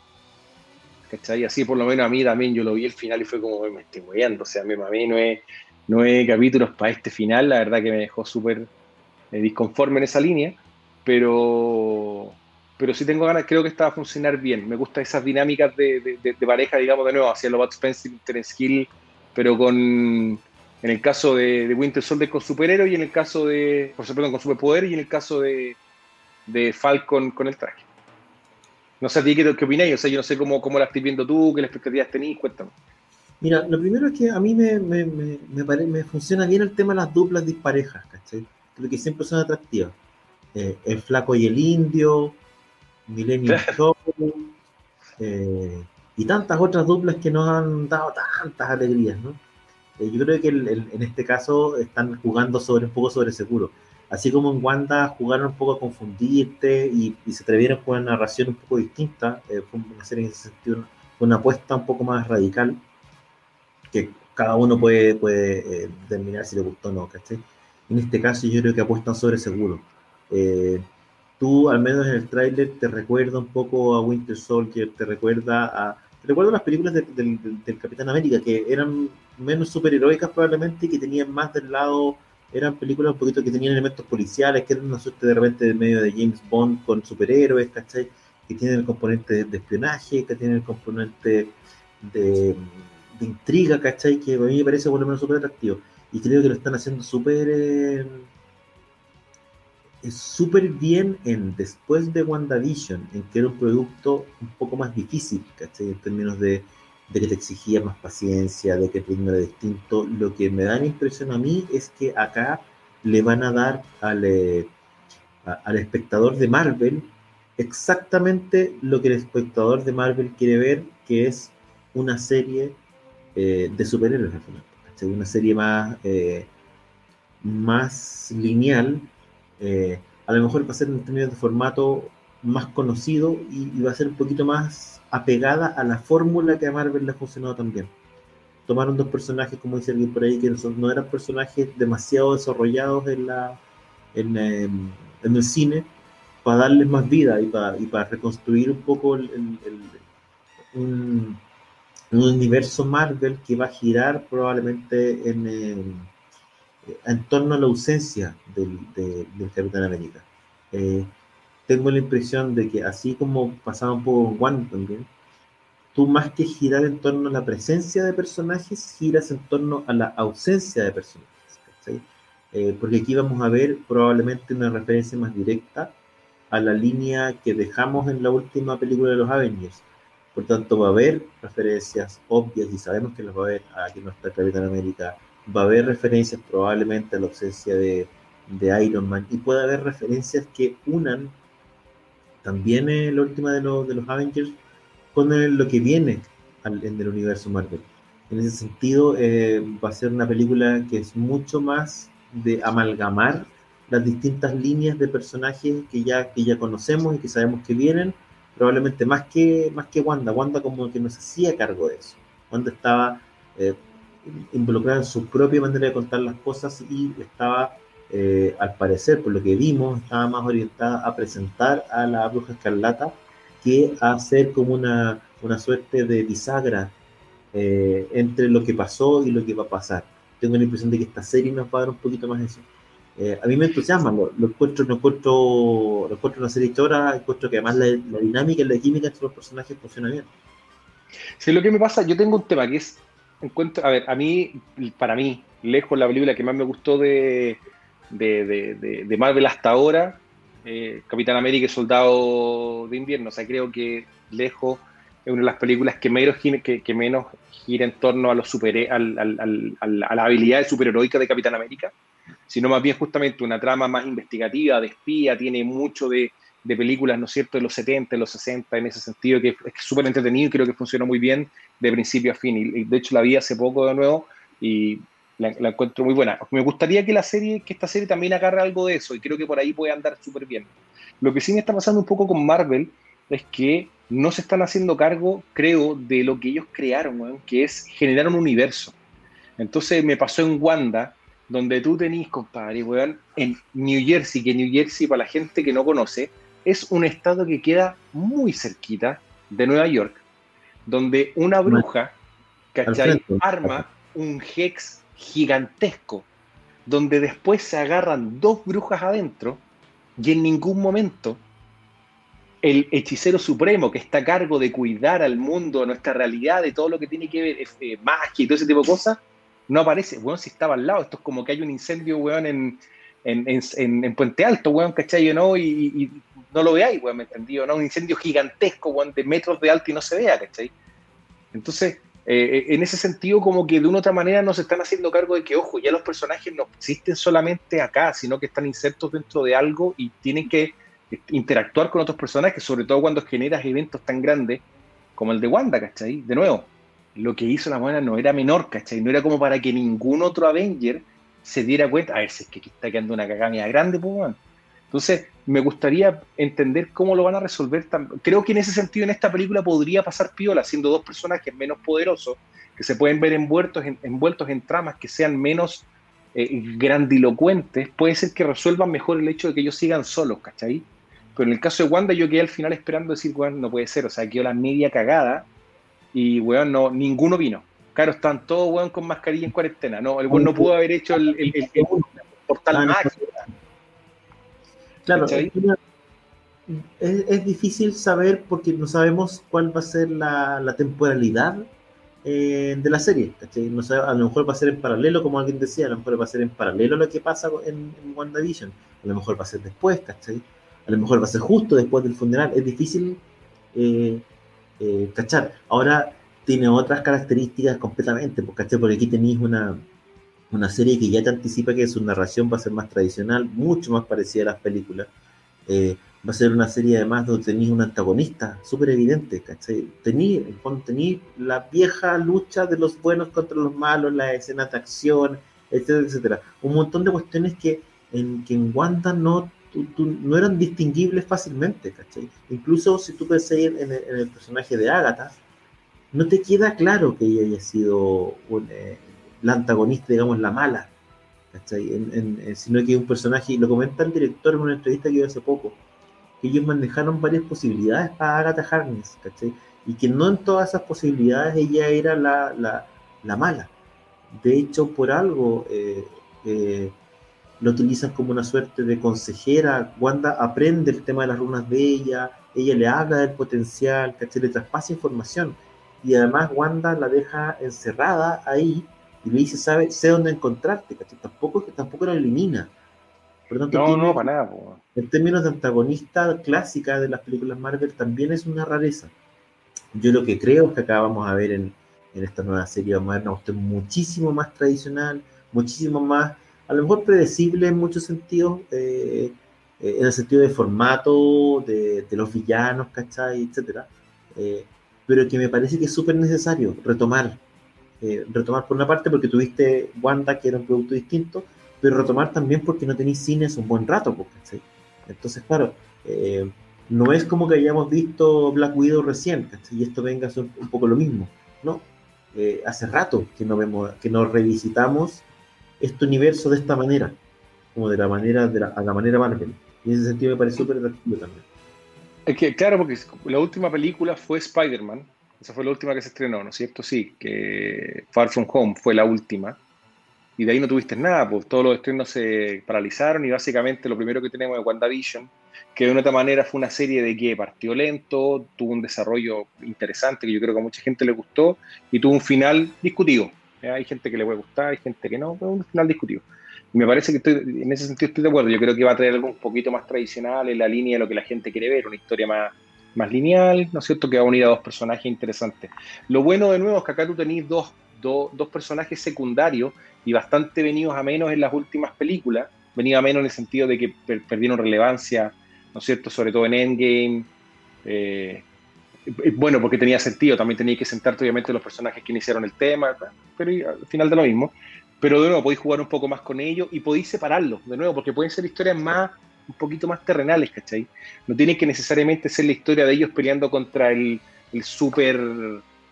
¿Cachai? Así por lo menos a mí también yo lo vi el final y fue como, me estoy moviendo. O sea, a mí, no es capítulos para este final, la verdad que me dejó súper eh, disconforme en esa línea, pero, pero sí tengo ganas, creo que está a funcionar bien. Me gustan esas dinámicas de, pareja, digamos, de nuevo, hacia lo Bud Spencer, Terence Hill, pero con, en el caso de, Winter Soldier con superhéroe y en el caso de, por supuesto, con superpoder y en el caso de, de Falcon con el traje. No sé a ti qué, qué opináis, o sea, yo no sé cómo, cómo la estás viendo tú, qué expectativas tenéis, cuéntame. Mira, lo primero es que a mí me, me, me, me, funciona bien el tema de las duplas disparejas, ¿cachai? Creo que siempre son atractivas. Eh, el flaco y el indio, Millennium Show, eh, y tantas otras duplas que nos han dado tantas alegrías, ¿no? Eh, yo creo que en este caso están jugando sobre un poco sobre seguro así como en Wanda jugaron un poco a confundirte y, se atrevieron con una narración un poco distinta, eh, fue una serie en ese sentido, una apuesta un poco más radical, que cada uno puede, puede eh, determinar si le gustó o no, ¿cachai? En este caso yo creo que apuestan sobre seguro. Eh, tú, al menos en el tráiler, te recuerda un poco a Winter Soldier, te recuerda a... Te recuerda las películas del Capitán América, que eran menos superheroicas probablemente y que tenían más del lado eran películas un poquito que tenían elementos policiales, que eran una suerte de repente de medio de James Bond con superhéroes, ¿cachai? Que tienen el componente de espionaje, que tienen el componente de, intriga, ¿cachai? Que a mí me parece por lo menos súper atractivo. Y creo que lo están haciendo súper eh, súper bien en después de WandaVision, en que era un producto un poco más difícil, ¿cachai? En términos de de que te exigía más paciencia, de que el ritmo era distinto. Lo que me da la impresión a mí es que acá le van a dar al, eh, al espectador de Marvel exactamente lo que el espectador de Marvel quiere ver, que es una serie eh, de superhéroes al final. Una serie más, eh, más lineal. a lo mejor va a ser en términos de formato más conocido y va a ser un poquito más apegada a la fórmula que a Marvel le ha funcionado también. Tomaron dos personajes, como dice alguien por ahí, que no, eran personajes demasiado desarrollados en, la, en, em, el cine, para darles más vida y para, y para reconstruir un poco el, un, universo Marvel que va a girar probablemente en, em, en torno a la ausencia del, del Capitán América. Eh, tengo la impresión de que así como pasaba un poco con One también, tú más que girar en torno a la presencia de personajes, giras en torno a la ausencia de personajes. Eh, porque aquí vamos a ver probablemente una referencia más directa a la línea que dejamos en la última película de los Avengers. Por tanto, va a haber referencias obvias y sabemos que las va a haber aquí no está Capitán América. Va a haber referencias probablemente a la ausencia de, de Iron Man y puede haber referencias que unan también es la última de, los, de los Avengers con lo que viene en el universo Marvel. En ese sentido, eh, va a ser una película que es mucho más de amalgamar las distintas líneas de personajes que ya, que ya conocemos y que sabemos que vienen, probablemente más que, más que Wanda. Wanda como que no se hacía cargo de eso. Wanda estaba eh, involucrada en su propia manera de contar las cosas y estaba eh, al parecer, por lo que vimos, estaba más orientada a presentar a la bruja escarlata que a hacer como una, una suerte de bisagra eh, entre lo que pasó y lo que va a pasar. Tengo la impresión de que esta serie nos va a dar un poquito más eso. Eh, a mí me entusiasma, lo, encuentro, lo, encuentro, lo encuentro una serie histórica, encuentro que además la, la, dinámica y la química entre los personajes funciona bien. Sí, lo que me pasa, yo tengo un tema que es, encuentro, a ver, a mí, para mí, lejos la película que más me gustó de, de, Marvel hasta ahora, eh, Capitán América y Soldado de Invierno. O sea, creo que lejos es una de las películas que menos, que, menos gira en torno a, los super, al, a la habilidad superheroica de Capitán América, sino más bien justamente una trama más investigativa, de espía, tiene mucho de, películas, ¿no es cierto?, de los 70, de los 60, en ese sentido, que es súper entretenido y creo que funcionó muy bien de principio a fin. Y, de hecho la vi hace poco de nuevo y la, encuentro muy buena. Me gustaría que la serie, que esta serie también agarre algo de eso y creo que por ahí puede andar súper bien. Lo que sí me está pasando un poco con Marvel es que no se están haciendo cargo, creo, de lo que ellos crearon, que es generar un universo. Entonces me pasó en Wanda, donde tú tenés, compadre, weón, en New Jersey, que New Jersey, para la gente que no conoce, es un estado que queda muy cerquita de Nueva York, donde una bruja, ¿cachai? Arma un hex gigantesco, donde después se agarran dos brujas adentro y en ningún momento el hechicero supremo que está a cargo de cuidar al mundo, nuestra realidad, de todo lo que tiene que ver eh, magia y todo ese tipo de cosas, no aparece. Weón, si estaba al lado, esto es como que hay un incendio, weón, en, en, Puente Alto, weón, ¿cachai? ¿no? Y, y, no lo veáis, weón, ¿me entendí? ¿no? Un incendio gigantesco, weón, de metros de alto y no se vea, ¿cachai? Entonces, eh, en ese sentido, como que de una u otra manera nos están haciendo cargo de que, ojo, ya los personajes no existen solamente acá, sino que están insertos dentro de algo y tienen que interactuar con otros personajes, sobre todo cuando generas eventos tan grandes como el de Wanda, ¿cachai? De nuevo, lo que hizo la buena no era menor, ¿cachai? No era como para que ningún otro Avenger se diera cuenta, a ver, si es que aquí está quedando una cagada grande, pues, Entonces, me gustaría entender cómo lo van a resolver. Creo que en ese sentido, en esta película podría pasar piola, siendo dos personajes menos poderosos, que se pueden ver envueltos en, envueltos en tramas que sean menos eh, grandilocuentes, puede ser que resuelvan mejor el hecho de que ellos sigan solos, ¿cachai? Pero en el caso de Wanda, yo quedé al final esperando decir, weón, no puede ser, o sea, quedó la media cagada y, weón, no, ninguno vino. Claro, están todos, weón, con mascarilla en cuarentena. No, el weón no pudo haber hecho el, portal ah, mágico. Claro, es, difícil saber porque no sabemos cuál va a ser la, temporalidad eh, de la serie. No a lo mejor va a ser en paralelo, como alguien decía, a lo mejor va a ser en paralelo lo que pasa en, en WandaVision, a lo mejor va a ser después, ¿cachai? A lo mejor va a ser justo después del funeral. Es difícil eh, eh, cachar. Ahora tiene otras características completamente, pues, porque aquí tenéis una, una serie que ya te anticipa que su narración va a ser más tradicional, mucho más parecida a las películas. Eh, va a ser una serie además donde tenéis un antagonista súper evidente, ¿cachai? Tenéis, la vieja lucha de los buenos contra los malos, la escena de acción, etcétera, etcétera. Un montón de cuestiones que en, que en Wanda no no eran distinguibles fácilmente, ¿cachai? Incluso si tú puedes en, en, el personaje de Agatha, no te queda claro que ella haya sido eh, la antagonista, digamos, la mala, ¿cachai? sino que un personaje, y lo comenta el director en una entrevista que dio hace poco, que ellos manejaron varias posibilidades para Agatha Harkness, ¿cachai? Y que no en todas esas posibilidades ella era la, la, mala. De hecho, por algo, eh, eh, lo utilizan como una suerte de consejera. Wanda aprende el tema de las runas de ella, ella le habla del potencial, ¿cachai? Le traspasa información. Y además Wanda la deja encerrada ahí y le dice, sabe, sé dónde encontrarte, ¿cachai? Tampoco, tanto la elimina. Por tanto, no, no, para nada. En términos de antagonista clásica de las películas Marvel también es una rareza. Yo lo que creo es que acá vamos a ver en, en esta nueva serie moderna usted muchísimo más tradicional, muchísimo más a lo mejor predecible en muchos sentidos, eh, eh, en el sentido de formato, de, los villanos, ¿cachai? Etcétera. Eh, pero que me parece que es súper necesario retomar. Retomar por una parte porque tuviste Wanda, que era un producto distinto, pero retomar también porque no tenéis cines un buen rato, pues, ¿cachai? Entonces, claro, no es como que hayamos visto Black Widow recién. Y esto venga a ser un poco lo mismo, ¿no? hace rato que no vemos, que nos revisitamos este universo de esta manera, como de la manera, de la, a la manera Marvel. Y en ese sentido me parece súper atractivo también. Es que, claro, porque la última película fue Spider-Man, esa fue la última que se estrenó, ¿no es cierto? Sí, que Far From Home fue la última. Y de ahí no tuviste nada, pues todos los estrenos se paralizaron y básicamente lo primero que tenemos es WandaVision, que de una otra manera fue una serie de que partió lento, tuvo un desarrollo interesante que yo creo que a mucha gente le gustó y tuvo un final discutido. Hay gente que le puede gustar, hay gente que no, pero un final discutido. Y me parece que estoy, en ese sentido estoy de acuerdo. Yo creo que va a traer algo un poquito más tradicional en la línea de lo que la gente quiere ver, una historia más, más lineal, ¿no es cierto? Que va a unir a dos personajes interesantes. Lo bueno de nuevo es que acá tú tenés dos, dos, personajes secundarios y bastante venidos a menos en las últimas películas. Venidos a menos en el sentido de que perdieron relevancia ¿no es cierto? Sobre todo en Endgame. Eh, bueno, porque tenía sentido, también tenía que sentarte obviamente los personajes que iniciaron el tema, pero al final de lo mismo. Pero de nuevo, podéis jugar un poco más con ellos y podéis separarlos, de nuevo, porque pueden ser historias más, un poquito más terrenales, ¿cachai? No tiene que necesariamente ser la historia de ellos peleando contra el, el super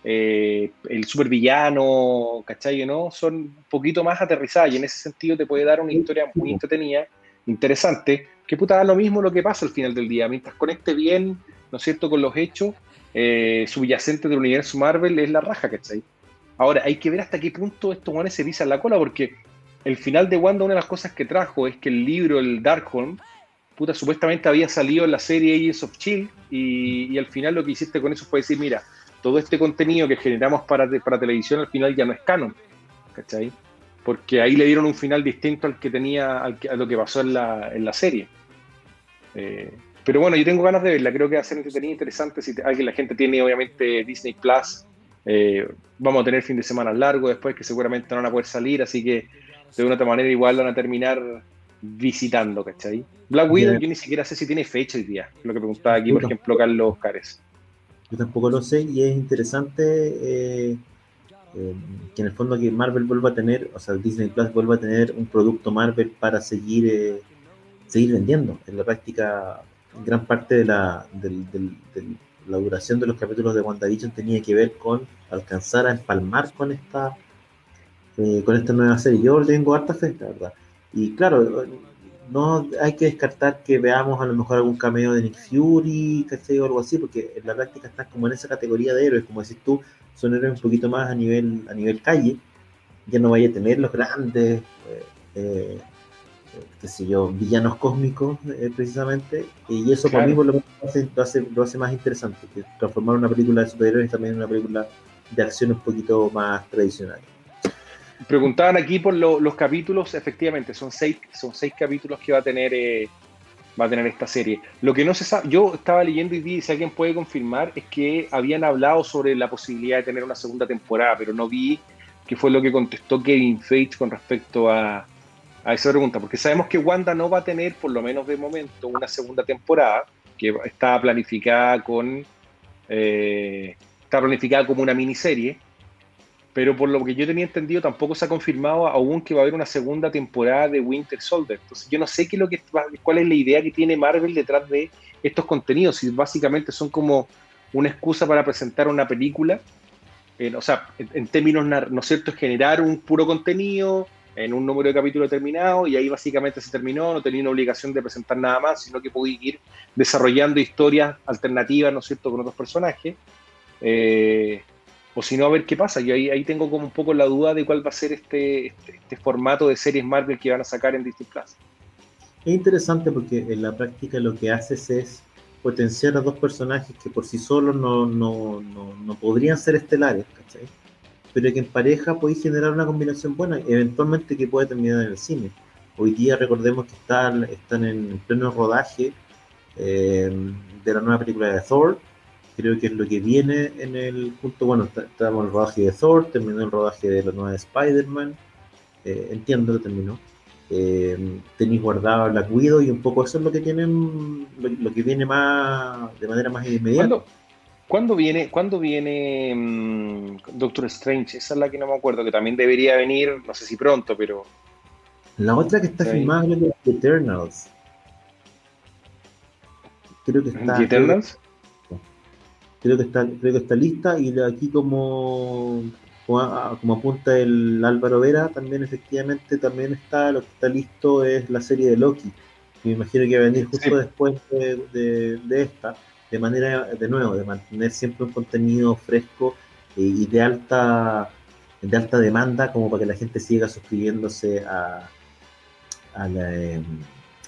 eh, el super villano, ¿cachai? ¿no? Son un poquito más aterrizadas y en ese sentido te puede dar una historia muy entretenida, interesante, que puta da lo mismo lo que pasa al final del día, mientras conecte bien, ¿no es cierto?, con los hechos eh, subyacente del universo Marvel es la raja, ¿cachai? Ahora, hay que ver hasta qué punto estos guanes se pisan la cola, porque el final de Wanda, una de las cosas que trajo es que el libro, el Darkholm, puta, supuestamente había salido en la serie Agents of Chill, y, al final lo que hiciste con eso fue decir, mira, todo este contenido que generamos para, para televisión al final ya no es canon, ¿cachai? Porque ahí le dieron un final distinto al que tenía, al a lo que pasó en la, en la serie. Eh, pero bueno, yo tengo ganas de verla, creo que va a ser entretenida interesante. Si alguien, la gente tiene obviamente Disney Plus, eh, vamos a tener fin de semana largo después que seguramente no van a poder salir, así que de una otra manera igual van a terminar visitando, ¿cachai? Black Widow yo ni siquiera sé si tiene fecha hoy día, lo que preguntaba aquí, por ejemplo, Carlos Cares. Yo tampoco lo sé y es interesante eh, eh, que en el fondo que Marvel vuelva a tener, o sea, Disney Plus vuelva a tener un producto Marvel para seguir, seguir vendiendo. En la práctica gran parte de la, la duración de los capítulos de WandaVision tenía que ver con alcanzar a empalmar con esta eh, con esta nueva serie. Yo tengo harta fe, la verdad. Y claro, no hay que descartar que veamos a lo mejor algún cameo de Nick Fury, O algo así, porque en la práctica estás como en esa categoría de héroes, como decís tú, son héroes un poquito más a nivel, a nivel calle. Ya no vaya a tener los grandes eh, eh, qué sé yo, villanos cósmicos eh, precisamente, y eso por mí lo hace, lo, hace, más interesante, que transformar una película de superhéroes también en una película de acción un poquito más tradicional. Preguntaban aquí por los capítulos, efectivamente, son seis, son seis capítulos que va a tener eh, va a tener esta serie. Lo que no se sabe, yo estaba leyendo y vi, si alguien puede confirmar, es que habían hablado sobre la posibilidad de tener una segunda temporada, pero no vi qué fue lo que contestó Kevin Feige con respecto a, a esa pregunta, porque sabemos que Wanda no va a tener, por lo menos de momento, una segunda temporada, que está planificada con eh, está planificada como una miniserie, pero por lo que yo tenía entendido tampoco se ha confirmado aún que va a haber una segunda temporada de Winter Soldier. Entonces yo no sé qué lo que cuál es la idea que tiene Marvel detrás de estos contenidos, si básicamente son como una excusa para presentar una película, o sea, en, en términos, ¿no es cierto?, generar un puro contenido, en un número de capítulo determinado y ahí básicamente se terminó, no tenía una obligación de presentar nada más, sino que podía ir desarrollando historias alternativas, ¿no es cierto?, con otros personajes. Eh, o si no, a ver qué pasa. Yo ahí, ahí tengo como un poco la duda de cuál va a ser este, este, este formato de series Marvel que van a sacar en Disney Plus. Es interesante porque en la práctica lo que haces es potenciar a dos personajes que por sí solos no, no, no, no podrían ser estelares, ¿cachai? pero que en pareja puede generar una combinación buena, eventualmente que puede terminar en el cine. Hoy día recordemos que están, están en pleno rodaje eh, de la nueva película de Thor, creo que es lo que viene en el punto, bueno, estamos en el rodaje de Thor, terminó el rodaje de la nueva Spider-Man, eh, entiendo que terminó. Eh, tenéis guardado la cuido y un poco eso es lo que tienen, lo, que viene más de manera más inmediata. ¿Cuándo viene, ¿cuándo viene mm, Doctor Strange? Esa es la que no me acuerdo, que también debería venir, no sé si pronto, pero. La otra que está filmada es Eternals. Creo que está. Eternals? Creo que está, creo que está lista y aquí como, como, apunta el Álvaro Vera, también efectivamente también está, lo que está listo es la serie de Loki. Me imagino que va a venir justo después de esta de manera, de nuevo, de mantener siempre un contenido fresco y de alta de alta demanda como para que la gente siga suscribiéndose a, em,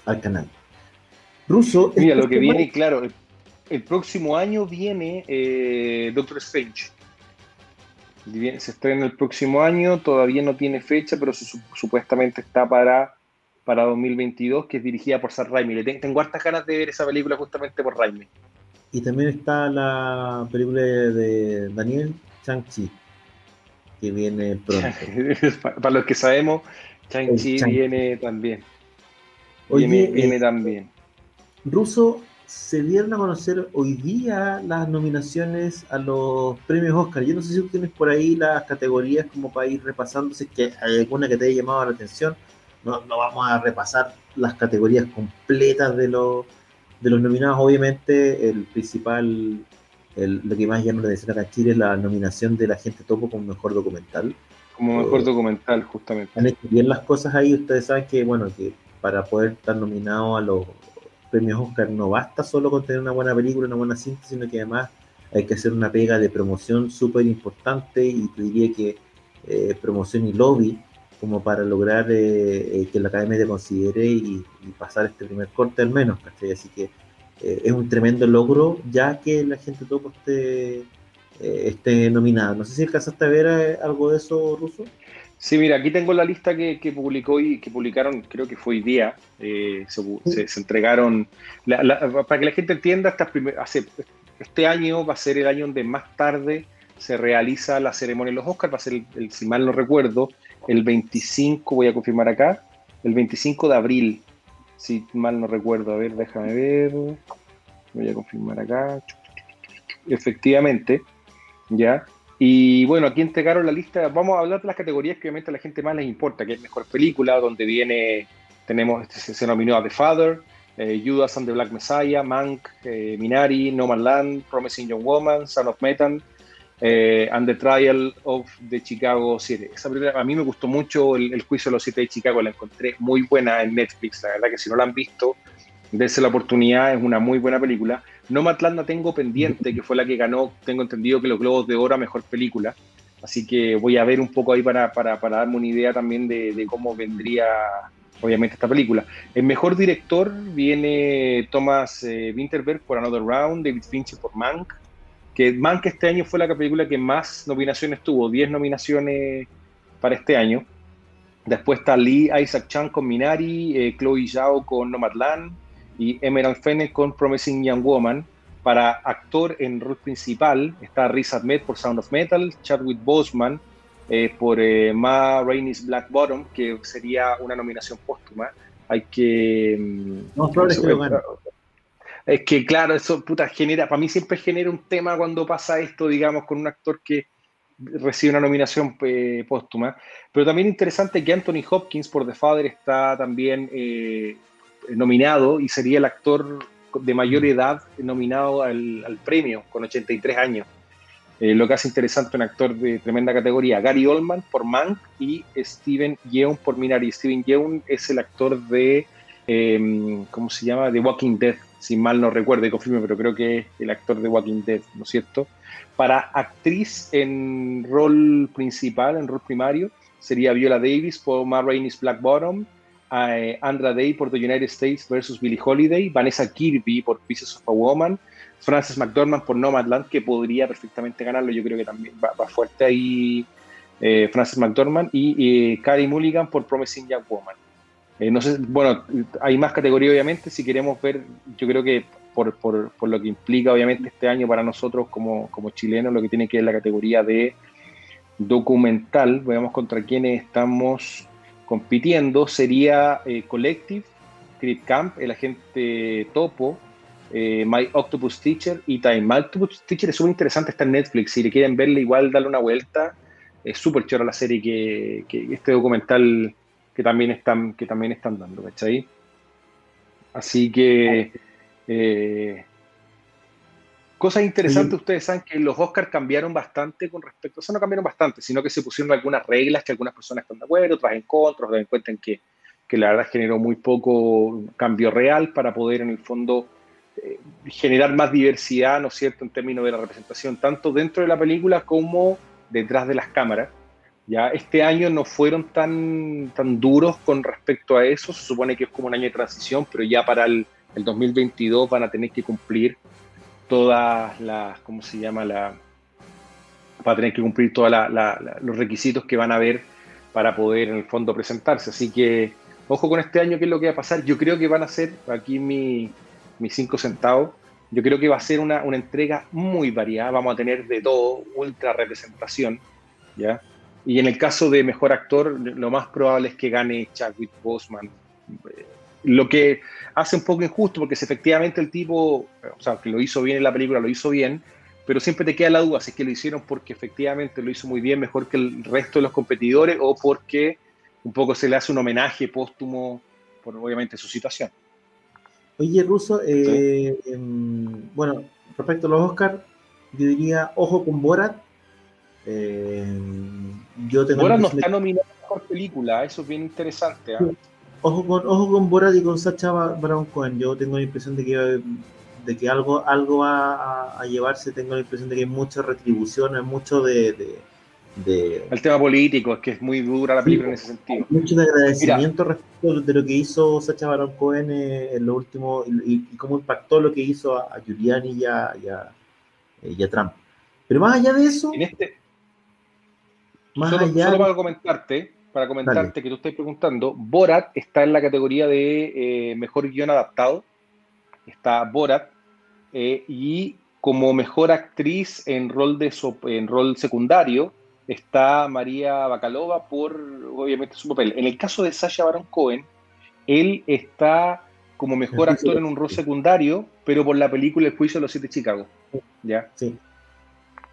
al canal. Ruso. Mira, lo que viene, claro, el, próximo año viene eh, Doctor Strange. Se estrena el próximo año, todavía no tiene fecha, pero supuestamente está para, para 2022, que es dirigida por Sam Raimi. tengo hartas ganas de ver esa película justamente por Raimi. Y también está la película de Daniel Chang-Chi, que viene pronto. Para los que sabemos, Chang-Chi viene también. viene, viene también. Ruso, se dieron a conocer hoy día las nominaciones a los premios Oscar. Yo no sé si tú tienes por ahí las categorías como para ir repasando, si es que hay alguna que te haya llamado la atención. No, no vamos a repasar las categorías completas de los, de los nominados. Obviamente, el principal, el, lo que más llama la atención acá en Chile es la nominación de la gente topo como mejor documental. Como mejor eh, documental, justamente. Han hecho bien las cosas ahí. Ustedes saben que, bueno, que para poder estar nominado a los premios Oscar no basta solo con tener una buena película, una buena cinta, sino que además hay que hacer una pega de promoción súper importante y te diría que eh, promoción y lobby como para lograr eh, eh, que la academia te considere y, pasar este primer corte al menos, Así que es un tremendo logro ya que la gente todo esté, esté nominada. No sé si alcanzaste a ver algo de eso, Ruso. Sí, mira, aquí tengo la lista que, publicó y que publicaron, creo que fue hoy día. Eh, se, entregaron. para que la gente entienda, estas hace, este año va a ser el año donde más tarde se realiza la ceremonia de los Oscars. Va a ser, el, si mal no recuerdo, el 25, voy a confirmar acá, el 25 de abril. Si mal no recuerdo, a ver, déjame ver. Voy a confirmar acá. Efectivamente, ya. Y bueno, aquí entregaron la lista. Vamos a hablar de las categorías que obviamente a la gente más les importa, que es mejor película, donde viene, tenemos, este, se, nominó a The Father, eh, Judas and the Black Messiah, Mank, eh, Minari, No Man Land, Promising Young Woman, Son of Metan, eh, and the Trial of the Chicago 7. Esa película, a mí me gustó mucho el, juicio de los siete de Chicago, la encontré muy buena en Netflix, la verdad que si no la han visto, dense la oportunidad, es una muy buena película. No Matlanda tengo pendiente, que fue la que ganó, tengo entendido que los Globos de Oro Mejor Película. Así que voy a ver un poco ahí para, para, para darme una idea también de, cómo vendría, obviamente, esta película. El mejor director viene Thomas eh, Winterberg por Another Round, David Fincher por Mank, que Mank este año fue la película que más nominaciones tuvo, 10 nominaciones para este año. Después está Lee Isaac Chan con Minari, eh, Chloe Zhao con Nomadland, y Emerald Fennell con Promising Young Woman. Para actor en rol principal está Riz Ahmed por Sound of Metal, Chadwick Boseman eh, por eh, Ma Rainey's Black Bottom, que sería una nominación póstuma. Hay que... Mm, no, es que claro, eso puta genera, para mí siempre genera un tema cuando pasa esto, digamos, con un actor que recibe una nominación eh, póstuma. Pero también interesante que Anthony Hopkins por The Father está también eh, nominado y sería el actor de mayor edad nominado al, premio, con 83 años. Eh, lo que hace interesante un actor de tremenda categoría. Gary Oldman por Mank y Steven Yeun por Minari. Steven Yeun es el actor de, em, ¿cómo se llama? De Walking Dead, si mal no recuerdo y confirme, pero creo que es el actor de Walking Dead, ¿no es cierto? Para actriz en rol principal, en rol primario, sería Viola Davis por Ma Rainey's Black Bottom, eh, Andra Day por The United States versus Billie Holiday, Vanessa Kirby por Pieces of a Woman, Frances McDormand por Nomadland, que podría perfectamente ganarlo, yo creo que también va, fuerte ahí eh, Frances McDormand, y eh, Mulligan por Promising Young Woman. no sé, bueno, hay más categorías obviamente, si queremos ver, yo creo que por, por, por, lo que implica obviamente este año para nosotros como, como chilenos, lo que tiene que ver la categoría de documental, veamos contra quiénes estamos compitiendo sería eh, Collective, Creep Camp, El Agente Topo, eh, My Octopus Teacher y Time. My Octopus Teacher es súper interesante, está en Netflix. Si le quieren verle, igual darle una vuelta. Es súper chora la serie que, este documental que también están, que también están dando, ¿cachai? Así que eh, Cosas interesantes, ustedes saben que los Oscars cambiaron bastante con respecto, o sea, no cambiaron bastante, sino que se pusieron algunas reglas que algunas personas están de acuerdo, otras en contra, otras encuentran que, que la verdad generó muy poco cambio real para poder en el fondo eh, generar más diversidad, ¿no es cierto?, en términos de la representación, tanto dentro de la película como detrás de las cámaras. Ya este año no fueron tan, tan duros con respecto a eso, se supone que es como un año de transición, pero ya para el, el 2022 van a tener que cumplir todas las, ¿cómo se llama? La, va a tener que cumplir todos los requisitos que van a haber para poder en el fondo presentarse. Así que, ojo con este año, qué es lo que va a pasar. Yo creo que van a ser, aquí mis cinco centavos, yo creo que va a ser una, entrega muy variada. Vamos a tener de todo, ultra representación, ¿ya? Y en el caso de mejor actor, lo más probable es que gane Chadwick Boseman, eh, lo que hace un poco injusto, porque si efectivamente el tipo, o sea, que lo hizo bien en la película, lo hizo bien, pero siempre te queda la duda si es que lo hicieron porque efectivamente lo hizo muy bien, mejor que el resto de los competidores, o porque un poco se le hace un homenaje póstumo por obviamente su situación. Oye, Russo, eh, em, bueno, respecto a los Oscars, yo diría ojo con Borat. Eh, yo tengo Borat no está nominado a mejor película, eso es bien interesante. ¿ah? Ojo con, ojo con Borat y con Sacha Baron Cohen. Yo tengo la impresión de que, de que algo, algo va a, llevarse. Tengo la impresión de que hay mucha retribución, hay mucho de, El tema político, es que es muy dura la película en ese sentido. Mucho de agradecimiento respecto de lo que hizo Sacha Baron Cohen eh, en lo último y, cómo impactó lo que hizo a, Giuliani y a, y a, Trump. Pero más allá de eso. En este, más allá solo para comentarte, para comentarte que tú estás preguntando, Borat está en la categoría de eh, mejor guion adaptado. Está Borat. Eh, y como mejor actriz en rol, de en rol secundario está María Bacalova por, obviamente, su papel. En el caso de Sasha Baron Cohen, él está como mejor actor en un rol secundario, pero por la película El juicio de los siete Chicago. ¿Ya? Sí.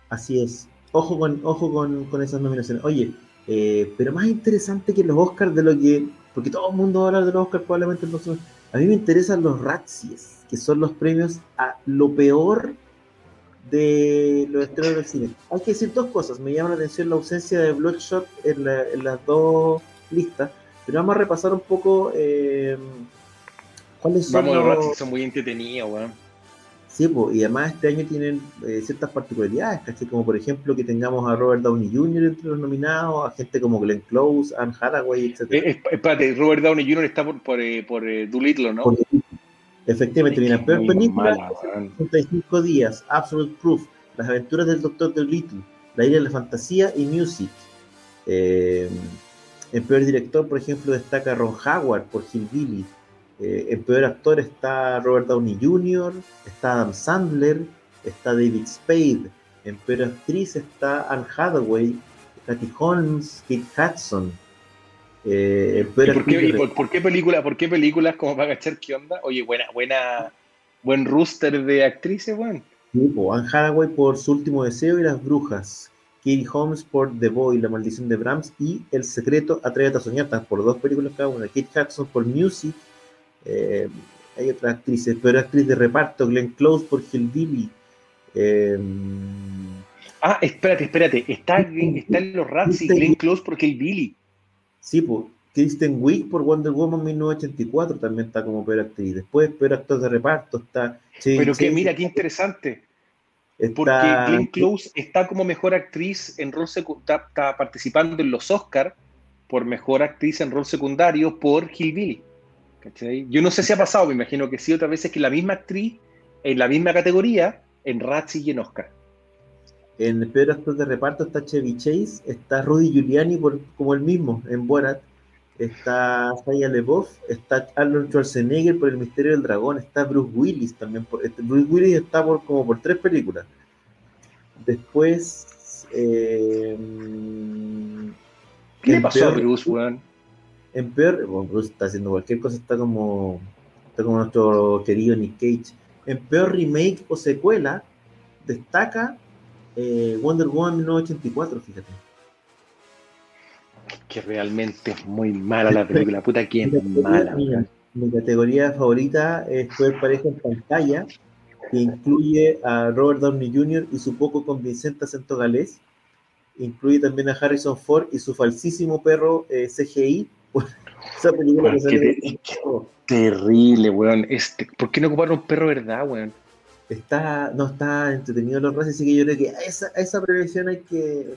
Así es. Ojo con, ojo con, con esas nominaciones. Oye, eh, pero más interesante que los Oscars de lo que. Porque todo el mundo va a hablar de los Oscars probablemente el A mí me interesan los Razzies, que son los premios a lo peor de los estrenos del cine. Hay que decir dos cosas. Me llama la atención la ausencia de Bloodshot en, las dos listas. Pero vamos a repasar un poco eh, cuáles son vamos, los. Razzies son muy entretenidos, weón. Sí, y además este año tienen eh, ciertas particularidades, Como por ejemplo que tengamos a Robert Downey Jr. entre los nominados, a gente como Glenn Close, Anne Hathaway, etc. Eh, espérate, Robert Downey Jr. está por, por, eh, por Doolittle, ¿no? Efectivamente, mira, peor película, 35 días, Absolute Proof, Las aventuras del Doctor Doolittle, La isla de la fantasía y Music. el peor director, por ejemplo, destaca Ron Howard por Hillbilly. Eh, el peor actor está Robert Downey Jr., está Adam Sandler, está David Spade. En peor actriz está Anne Hathaway, Katy Holmes, Kate Hudson. Eh, por, qué, película, por qué películas como para cachar qué onda? Oye, buena, buena, buen rooster de actrices, bueno. Anne Hathaway por su último deseo y las brujas. Katie Holmes por The Boy, La maldición de Brahms y El secreto Atrévete a soñar, por dos películas cada una. Kate Hudson por Music eh, hay otras actrices, pero actriz de reparto, Glenn Close por Hillbilly. Eh, ah, espérate, espérate. Está, está en los Rats y Glenn Close por Hillbilly. Sí, pues. Kristen Wiig por Wonder Woman 1984 también está como peor actriz. Después, peor actor de reparto está. pero que mira, qué interesante. Porque Glenn Close está como mejor actriz en rol está, está participando en los Oscars por mejor actriz en rol secundario por Hillbilly. Yo no sé si ha pasado, me imagino que sí, otras veces que la misma actriz, en la misma categoría, en Razzie y en Oscar. En el peor actor de reparto está Chevy Chase, está Rudy Giuliani por, como el mismo, en Borat, está Shia LeBoff, está Arnold Schwarzenegger por El Misterio del Dragón, está Bruce Willis también, por, este, Bruce Willis está por, como por tres películas. Después... Eh, ¿Qué le pasó a Bruce, weón? En peor, Bruce está haciendo cualquier cosa, está como, está como nuestro querido Nick Cage. En peor remake o secuela, destaca eh, Wonder Woman 1984, fíjate. Que realmente es muy mala la película, puta que es mala. mi categoría favorita es Fue pareja en pantalla, que incluye a Robert Downey Jr. y su poco convincente acento galés. Incluye también a Harrison Ford y su falsísimo perro eh, CGI, esa película Terrible, weón. Este, ¿Por qué no ocuparon un perro verdad, weón? Está, no está entretenido los races, así que yo creo que a esa, esa prevención hay que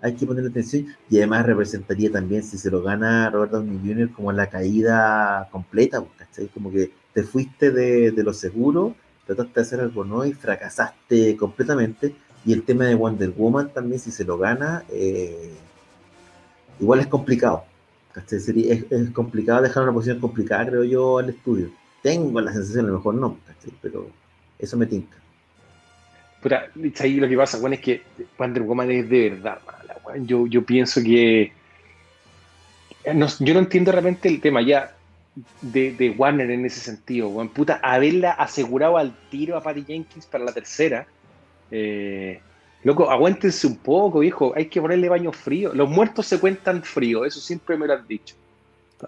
hay que ponerle atención y además representaría también si se lo gana Robert Downey Jr. como la caída completa, ¿cachai? Como que te fuiste de, de lo seguro, trataste de hacer algo nuevo y fracasaste completamente. Y el tema de Wonder Woman también, si se lo gana, eh, igual es complicado. Es, complicado dejar una posición complicada, creo yo, al estudio. Tengo la sensación, a lo mejor no, pero eso me tinca. Pero ahí lo que pasa, bueno, es que Wonder Woman es de verdad Yo, yo pienso que. Eh, yo no entiendo realmente el tema. Ya, de, Warner en ese sentido, weón. Puta, haberla asegurado al tiro a Patty Jenkins para la tercera. Eh, loco, aguántense un poco, viejo. Hay que ponerle baño frío. Los muertos se cuentan frío, eso siempre me lo han dicho.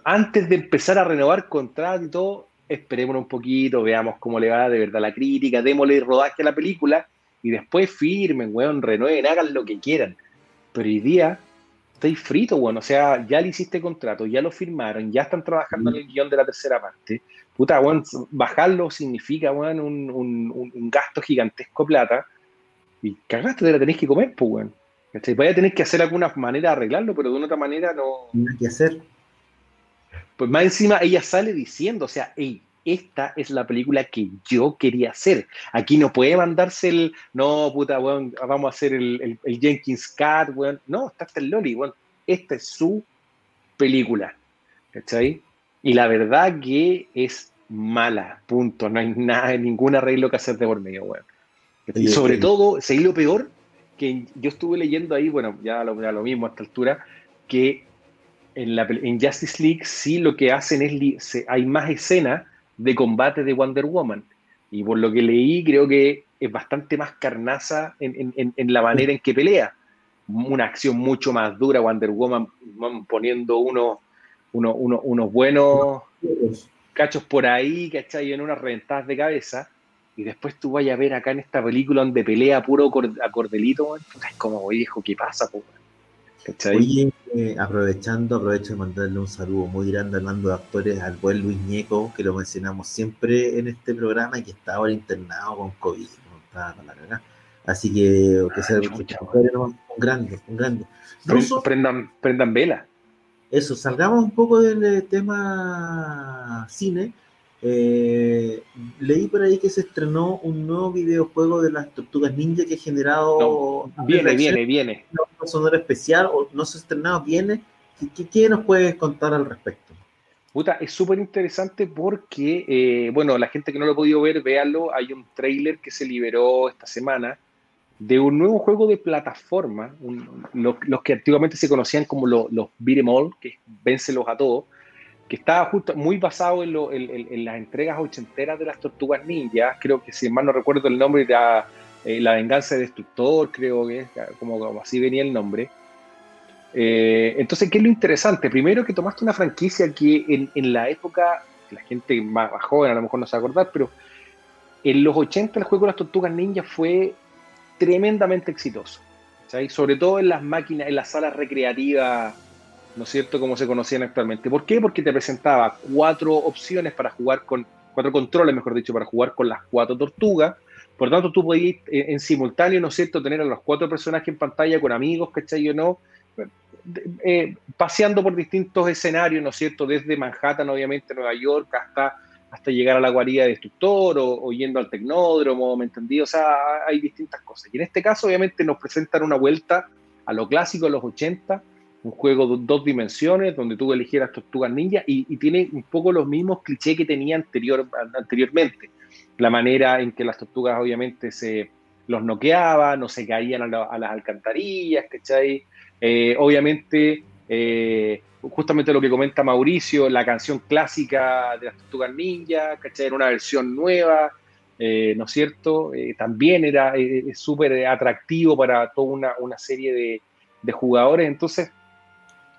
Antes de empezar a renovar contrato y todo, esperemos un poquito, veamos cómo le va de verdad la crítica, démosle rodaje a la película y después firmen, weón, renueven, hagan lo que quieran. Pero hoy día estáis frito, bueno, o sea, ya le hiciste contrato, ya lo firmaron, ya están trabajando en el guion de la tercera parte. Puta, bueno, bajarlo significa, bueno, un, un, gasto gigantesco plata y cagaste, te la tenés que comer, pues, bueno. Vaya a tener que hacer alguna manera de arreglarlo, pero de una otra manera no. No hay que hacer. Pues más encima ella sale diciendo, o sea, hey, esta es la película que yo quería hacer. Aquí no puede mandarse el, no, puta, weón, vamos a hacer el, Jenkins Cat, weón. No, está hasta el Loli, weón. Esta es su película. ¿Cachai? Y la verdad que es mala, punto. No hay nada, ningún arreglo que hacer de por medio, weón. Y sobre todo, seguí lo peor, que yo estuve leyendo ahí, bueno, ya lo, lo mismo a esta altura, que en, la, en Justice League sí lo que hacen es, hay más escenas de combate de Wonder Woman. Y por lo que leí, creo que es bastante más carnaza en, la manera en que pelea. Una acción mucho más dura, Wonder Woman poniendo unos, unos buenos cachos por ahí, ¿cachai? En unas reventadas de cabeza. Y después tú vayas a ver acá en esta película donde pelea puro acordelito, es como, viejo, ¿qué pasa? Oye, eh, aprovechando, aprovecho de mandarle un saludo muy grande hablando de actores al buen Luis Ñeco, que lo mencionamos siempre en este programa y que está ahora internado con COVID. Así que, que sea un grande, un grande. prendan, prendan vela. Eso, salgamos un poco del eh, tema cine eh, leí por ahí que se estrenó un nuevo videojuego de las Tortugas Ninja que ha generado. viene, viene, viene. Una sonora especial, o no se ha estrenado, viene. ¿Qué, qué nos puedes contar al respecto? Puta, es súper interesante porque, eh, bueno, la gente que no lo ha podido ver, véanlo. Hay un trailer que se liberó esta semana de un nuevo juego de plataforma, los, que antiguamente se conocían como los, los beat'em all, que vénselos a todos que estaba justo muy basado en, las entregas ochenteras de las Tortugas Ninja. Creo que, si mal no recuerdo el nombre, eh, La Venganza de Destructor, creo que es, como, así venía el nombre. Eh, entonces, ¿qué es lo interesante? Primero que tomaste una franquicia que en, la época, la gente más, joven a lo mejor no se va a acordar, pero en los 80 el juego de las Tortugas Ninja fue tremendamente exitoso. Sobre todo en las máquinas, en las salas recreativas ¿no es cierto?, como se conocían actualmente. ¿Por qué? Porque te presentaba cuatro opciones para jugar con, cuatro controles, mejor dicho, para jugar con las cuatro tortugas. Por tanto, tú podías eh, en simultáneo, ¿no es cierto?, tener a los cuatro personajes en pantalla con amigos, ¿cachai o no? Eh, paseando por distintos escenarios, ¿no es cierto?, desde Manhattan, obviamente, Nueva York, hasta, hasta llegar a la guarida de destructor o, o yendo al tecnódromo, ¿me entendí? O sea, hay distintas cosas. Y en este caso, obviamente, nos presentan una vuelta a lo clásico de los 80, un juego de dos dimensiones donde tú eligieras tortugas ninja y, tiene un poco los mismos clichés que tenía anterior, anteriormente. La manera en que las tortugas obviamente se los noqueaban, no se caían a, las alcantarillas, ¿cachai? Eh, obviamente, eh, justamente lo que comenta Mauricio, la canción clásica de las tortugas ninja, ¿cachai? Era una versión nueva, eh, ¿no es cierto? también era súper atractivo para toda una, una serie de, de jugadores. Entonces,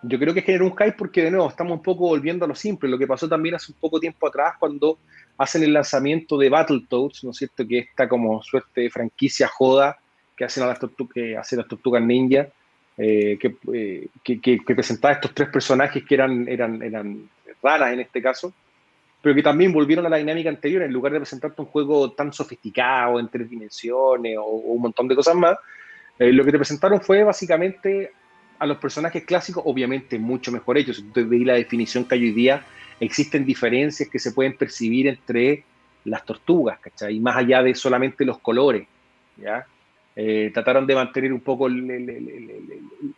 yo creo que genera un hype porque, de nuevo, estamos un poco volviendo a lo simple. Lo que pasó también hace un poco tiempo atrás cuando hacen el lanzamiento de Battletoads, ¿no es cierto? Que esta como suerte de franquicia joda que hacen, a las, que hacen las Tortugas Ninja, eh, eh, que, que, que, presentaba estos tres personajes que eran, eran, eran raras en este caso, pero que también volvieron a la dinámica anterior, en lugar de presentarte un juego tan sofisticado en tres dimensiones o, un montón de cosas más, eh, lo que te presentaron fue básicamente a los personajes clásicos, obviamente mucho mejor hechos. Si tú la definición que hay hoy día, existen diferencias que se pueden percibir entre las tortugas, ¿cachai? Más allá de solamente los colores, ¿ya? Eh, trataron de mantener un poco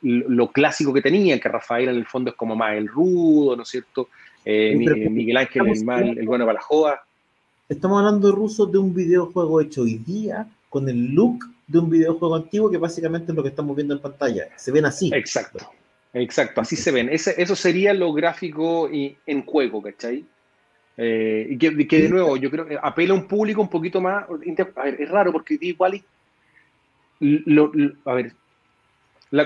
lo clásico que tenían, que Rafael en el fondo es como más el rudo, ¿no es cierto? Eh, Miguel Ángel el, el bueno para la joda. Estamos hablando de rusos de un videojuego hecho hoy día con el look de un videojuego antiguo que básicamente es lo que estamos viendo en pantalla. Se ven así. Exacto, exacto, así se ven. Ese, eso sería lo gráfico y, en juego, ¿cachai? Eh, y que, de nuevo, yo creo que apela a un público un poquito más. A ver, es raro porque igual. Lo, a ver,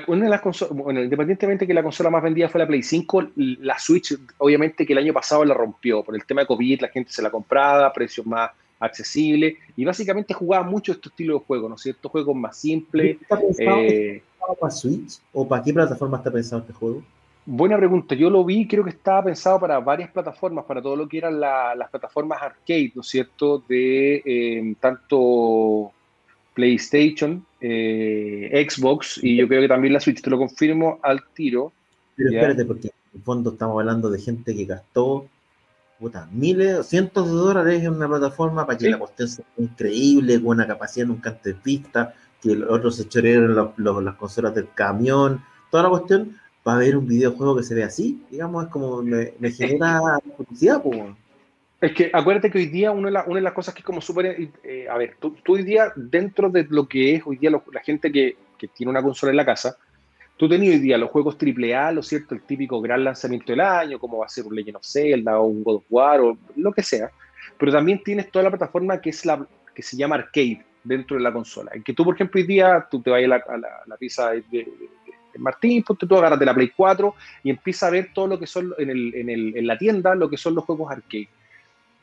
una de las consolas, bueno, independientemente que la consola más vendida fue la Play 5, la Switch, obviamente que el año pasado la rompió. Por el tema de COVID, la gente se la compraba, precios más accesibles, y básicamente jugaba mucho este estilo de juego, ¿no es cierto? Juegos más simples. ¿Está pensado eh, para Switch? ¿O para qué plataforma está pensado este juego? Buena pregunta. Yo lo vi, creo que estaba pensado para varias plataformas, para todo lo que eran las plataformas arcade, ¿no es cierto? De eh, tanto PlayStation, eh, Xbox y yo creo que también la Switch. Te lo confirmo al tiro. Pero espérate, porque en el fondo estamos hablando de gente que gastó puta, miles, cientos de dólares en una plataforma para que la cuestión sea increíble, con una capacidad nunca antes vista, que los otros se chorearon las consolas del camión, toda la cuestión va a ver un videojuego que se ve así, digamos, es como me, genera curiosidad, pues. Es que acuérdate que hoy día una de, una de las cosas que es como súper... Eh, a ver, tú, hoy día, dentro de lo que es hoy día la gente que, que, tiene una consola en la casa, tú tenías hoy día los juegos AAA, lo cierto? El típico gran lanzamiento del año, como va a ser un Legend of Zelda o un God of War o lo que sea. Pero también tienes toda la plataforma que, es la, que se llama Arcade dentro de la consola. En que tú, por ejemplo, hoy día tú te vas a la, a la, la pieza de, Martín, pues tú agarras de la Play 4 y empiezas a ver todo lo que son en, el, en, el, en la tienda, lo que son los juegos arcade.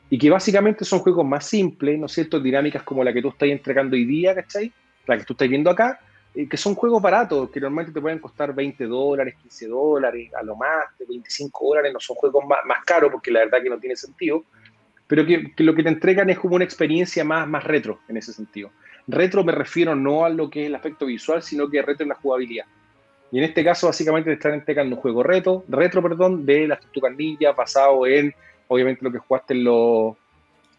Y que básicamente son juegos más simples, ¿no es cierto? Dinámicas como la que tú estás entregando hoy día, ¿cachai? La que tú estás viendo acá, eh, que son juegos baratos, que normalmente te pueden costar 20 dólares, 15 dólares, a lo más, de 25 dólares, no son juegos más, más caros porque la verdad que no tiene sentido, pero que, lo que te entregan es como una experiencia más, más retro en ese sentido. Retro me refiero no a lo que es el aspecto visual, sino que retro en la jugabilidad. Y en este caso, básicamente, te están entregando un juego reto, retro, perdón, de las tortugas ninja, basado en, obviamente, lo que jugaste en los,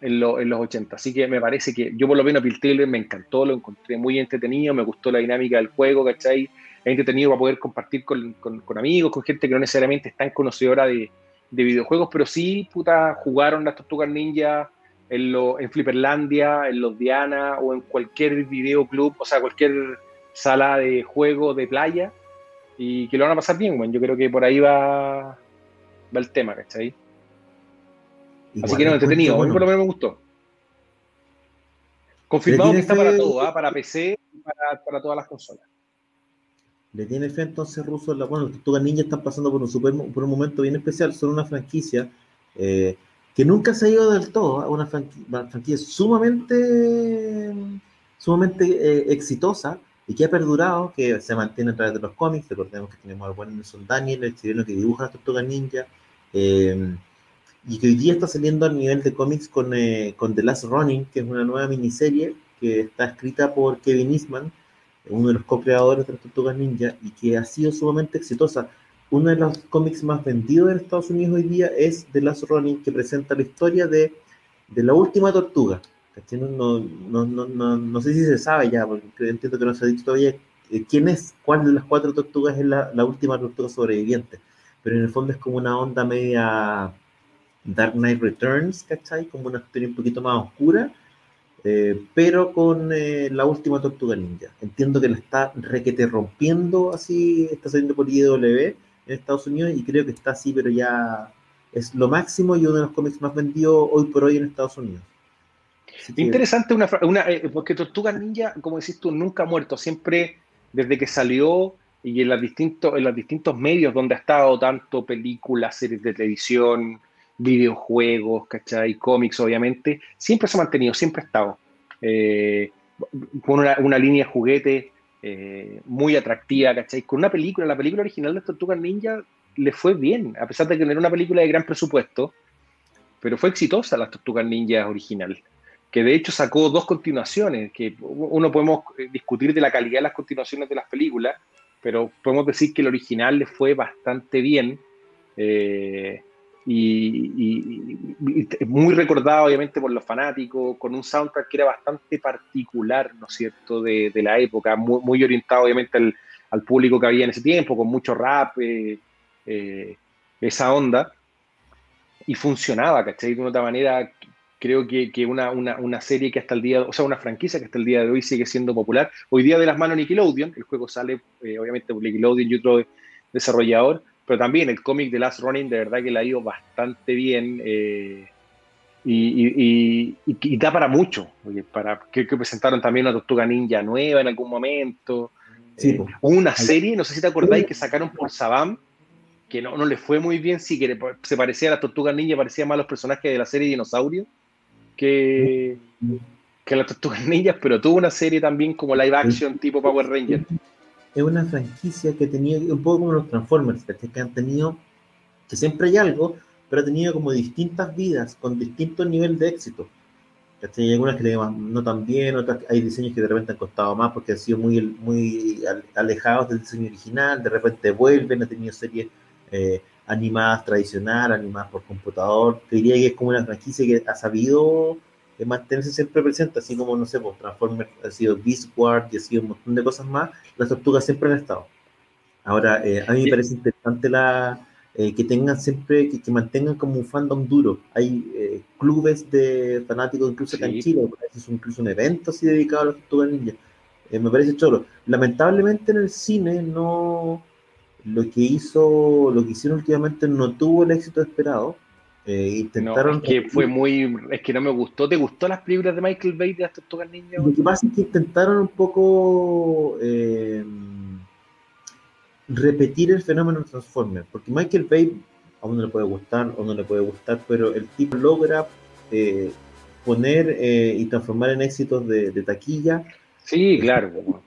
en, los 80. Así que me parece que yo, por lo menos, Taylor me encantó, lo encontré muy entretenido, me gustó la dinámica del juego, ¿cachai? Es entretenido para poder compartir con, con, amigos, con gente que no necesariamente es tan conocedora de, de videojuegos, pero sí, puta, jugaron las tortugas ninja en, lo, en Flipperlandia, en los Diana o en cualquier videoclub, o sea, cualquier sala de juego de playa y que lo van a pasar bien, bueno, yo creo que por ahí va, va el tema, ¿cachai? Así que no, entretenido, a mí por lo menos me gustó. Confirmado que está para todo, ¿ah? para PC y para, para, todas las consolas. ¿Le tiene fe entonces Russo? La, bueno, los Tortugas Ninja están pasando por un, super, por un momento bien especial, son una franquicia eh, que nunca se ha ido del todo, ¿ah? una, franquicia, sumamente, sumamente eh, exitosa, y que ha perdurado, que se mantiene a través de los cómics. Recordemos que tenemos al buen Nelson Daniel, el chileno que dibuja las tortugas ninja, eh, y que hoy día está saliendo a nivel de cómics con, eh, con The Last Running, que es una nueva miniserie que está escrita por Kevin Eastman, uno de los co-creadores de las tortugas ninja, y que ha sido sumamente exitosa. Uno de los cómics más vendidos en Estados Unidos hoy día es The Last Running, que presenta la historia de, de la última tortuga, no, no, no, no, sé si se sabe ya, porque entiendo que no se ha dicho todavía eh, quién es, cuál de las cuatro tortugas es la, la, última tortuga sobreviviente. Pero en el fondo es como una onda media Dark Knight Returns, ¿cachai? Como una historia un poquito más oscura, eh, pero con eh, la última tortuga ninja. Entiendo que la está requete rompiendo así, está saliendo por IW en Estados Unidos y creo que está así, pero ya es lo máximo y uno de los cómics más vendidos hoy por hoy en Estados Unidos. Interesante una, una eh, porque Tortuga Ninja, como decís tú, nunca ha muerto, siempre desde que salió y en, los distintos, en los distintos medios donde ha estado, tanto películas, series de televisión, videojuegos, ¿cachai? Cómics, obviamente, siempre se ha mantenido, siempre ha estado. Eh, con una, línea de juguete eh, muy atractiva, ¿cachai? Con una película, la película original de Tortugas Ninja le fue bien, a pesar de que no era una película de gran presupuesto, pero fue exitosa la Tortugas Ninja original que de hecho sacó dos continuaciones, que uno podemos eh, discutir de la calidad de las continuaciones de las películas, pero podemos decir que el original le fue bastante bien y, muy recordado obviamente por los fanáticos, con un soundtrack que era bastante particular, ¿no es cierto?, de, de la época, muy, muy orientado obviamente al, al, público que había en ese tiempo, con mucho rap, eh, esa onda, y funcionaba, ¿cachai? De una otra manera creo que, que una, una, una, serie que hasta el día, o sea, una franquicia que hasta el día de hoy sigue siendo popular. Hoy día de las manos Nickelodeon, el juego sale eh, obviamente por Nickelodeon y otro desarrollador, pero también el cómic de Last Running de verdad que le ha ido bastante bien. Eh, y, y, da para mucho. para, que, presentaron también una Tortuga Ninja nueva en algún momento. Sí, eh, una serie, no sé si te acordáis, que sacaron por Sabam, que no, no le fue muy bien, sí, que se parecía a la Tortuga Ninja, parecía más a los personajes de la serie Dinosaurio que, que a las Tortugas Ninjas, pero tuvo una serie también como live action tipo Power Ranger. Es una franquicia que tenía un poco como los Transformers, que han tenido, que siempre hay algo, pero ha tenido como distintas vidas, con distintos niveles de éxito. Hay algunas que le van no tan bien, otras hay diseños que de repente han costado más porque han sido muy, muy alejados del diseño original, de repente vuelven, ha tenido series eh, animadas tradicional, animadas por computador. Te diría que es como una franquicia que ha sabido eh, mantenerse siempre presente, así como, no sé, pues, Transformers ha sido Beast Wars y ha sido un montón de cosas más, las tortugas siempre han estado. Ahora, eh, a mí me parece interesante la, eh, que tengan siempre, que, mantengan como un fandom duro. Hay eh, clubes de fanáticos, incluso acá en Chile, es incluso un evento así dedicado a los Tortugas Ninja. Eh, me parece cholo. Lamentablemente en el cine no lo que hizo, lo que hicieron últimamente no tuvo el éxito esperado. Intentaron. es que fue muy, es que no me gustó. ¿Te gustó las películas de Michael Bay de las Tortugas Ninja? Lo que pasa es que intentaron un poco repetir el fenómeno de Transformers, porque Michael Bay a uno le puede gustar o no le puede gustar, pero el tipo logra eh, poner eh, y transformar en éxitos de, taquilla. Sí, claro.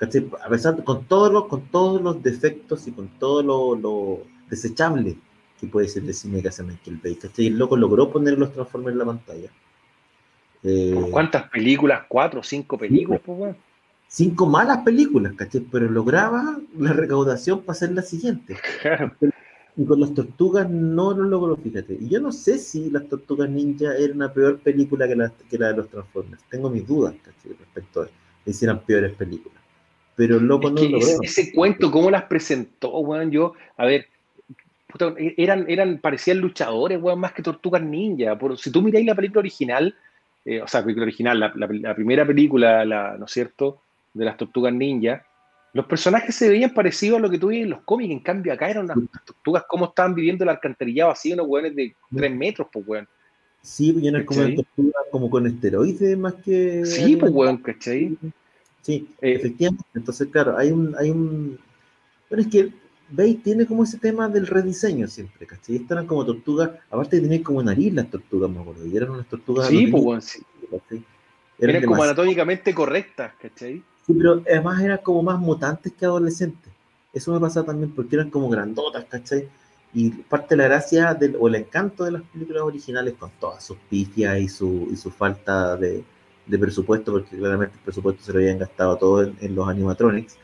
A pesar con todos los, con todos los defectos y con todo lo, desechable que puede ser el cine que hace Michael Bay. El loco logró poner los Transformers en la pantalla. Eh, ¿Cuántas películas? ¿Cuatro o cinco películas? Pues, cinco malas películas, ¿cachai? Pero lograba la recaudación para hacer la siguiente. Y con las tortugas no lo logró, fíjate. Y yo no sé si las tortugas ninja era una peor película que la, que la de los Transformers. Tengo mis dudas, ¿cachai? Respecto a que hicieran peores películas. Pero loco no lo ese, ese cuento, ¿cómo las presentó, weón? Yo, a ver, eran, eran, parecían luchadores, weón, más que tortugas ninja. Por, si tú miráis la película original, eh, o sea, la película original, la, la, primera película, la, ¿no es cierto? de las tortugas ninja, los personajes se veían parecidos a lo que tú veías en los cómics, en cambio acá eran las tortugas como estaban viviendo el alcantarillado así, unos hueones de 3 metros, pues weón. Sí, pues eran como tortugas como con esteroides más que... Sí, pues weón, ¿cachai? Sí, eh, efectivamente. Entonces, claro, hay un, hay un... Pero es que veis, tiene como ese tema del rediseño siempre, ¿cachai? Estas eran como tortugas, aparte de tener como nariz las tortugas, me acuerdo, y eran unas tortugas... Sí, pues weón, sí. Eran, como anatómicamente correctas, ¿cachai? Sí, pero además eran como más mutantes que adolescentes. Eso me pasa también porque eran como grandotas, ¿cachai? Y parte de la gracia del, o el encanto de las películas originales, con todas sus pifias y su, y su falta de, presupuesto, porque claramente el presupuesto se lo habían gastado todo en, los animatronics,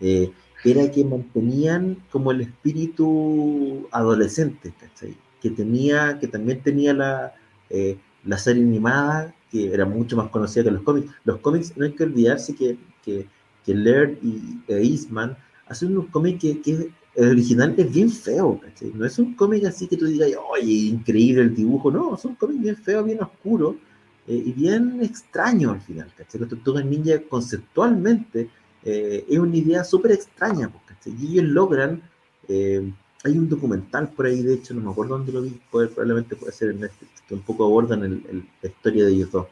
eh, era que mantenían como el espíritu adolescente, ¿cachai? Que tenía, que también tenía la, eh, la serie animada, que era mucho más conocida que los cómics. Los cómics, no hay que olvidarse que que, que Laird y e Eastman hacen un cómic que, que, el original es bien feo, No es un cómic así que tú digas, oye, increíble el dibujo, no, es un cómic bien feo, bien oscuro eh, y bien extraño al final, ¿cachai? Los Tortugas Ninja conceptualmente eh, es una idea súper extraña, Y ellos logran, eh, hay un documental por ahí, de hecho, no me acuerdo dónde lo vi, probablemente puede ser en Netflix, que un poco abordan el, la historia de ellos dos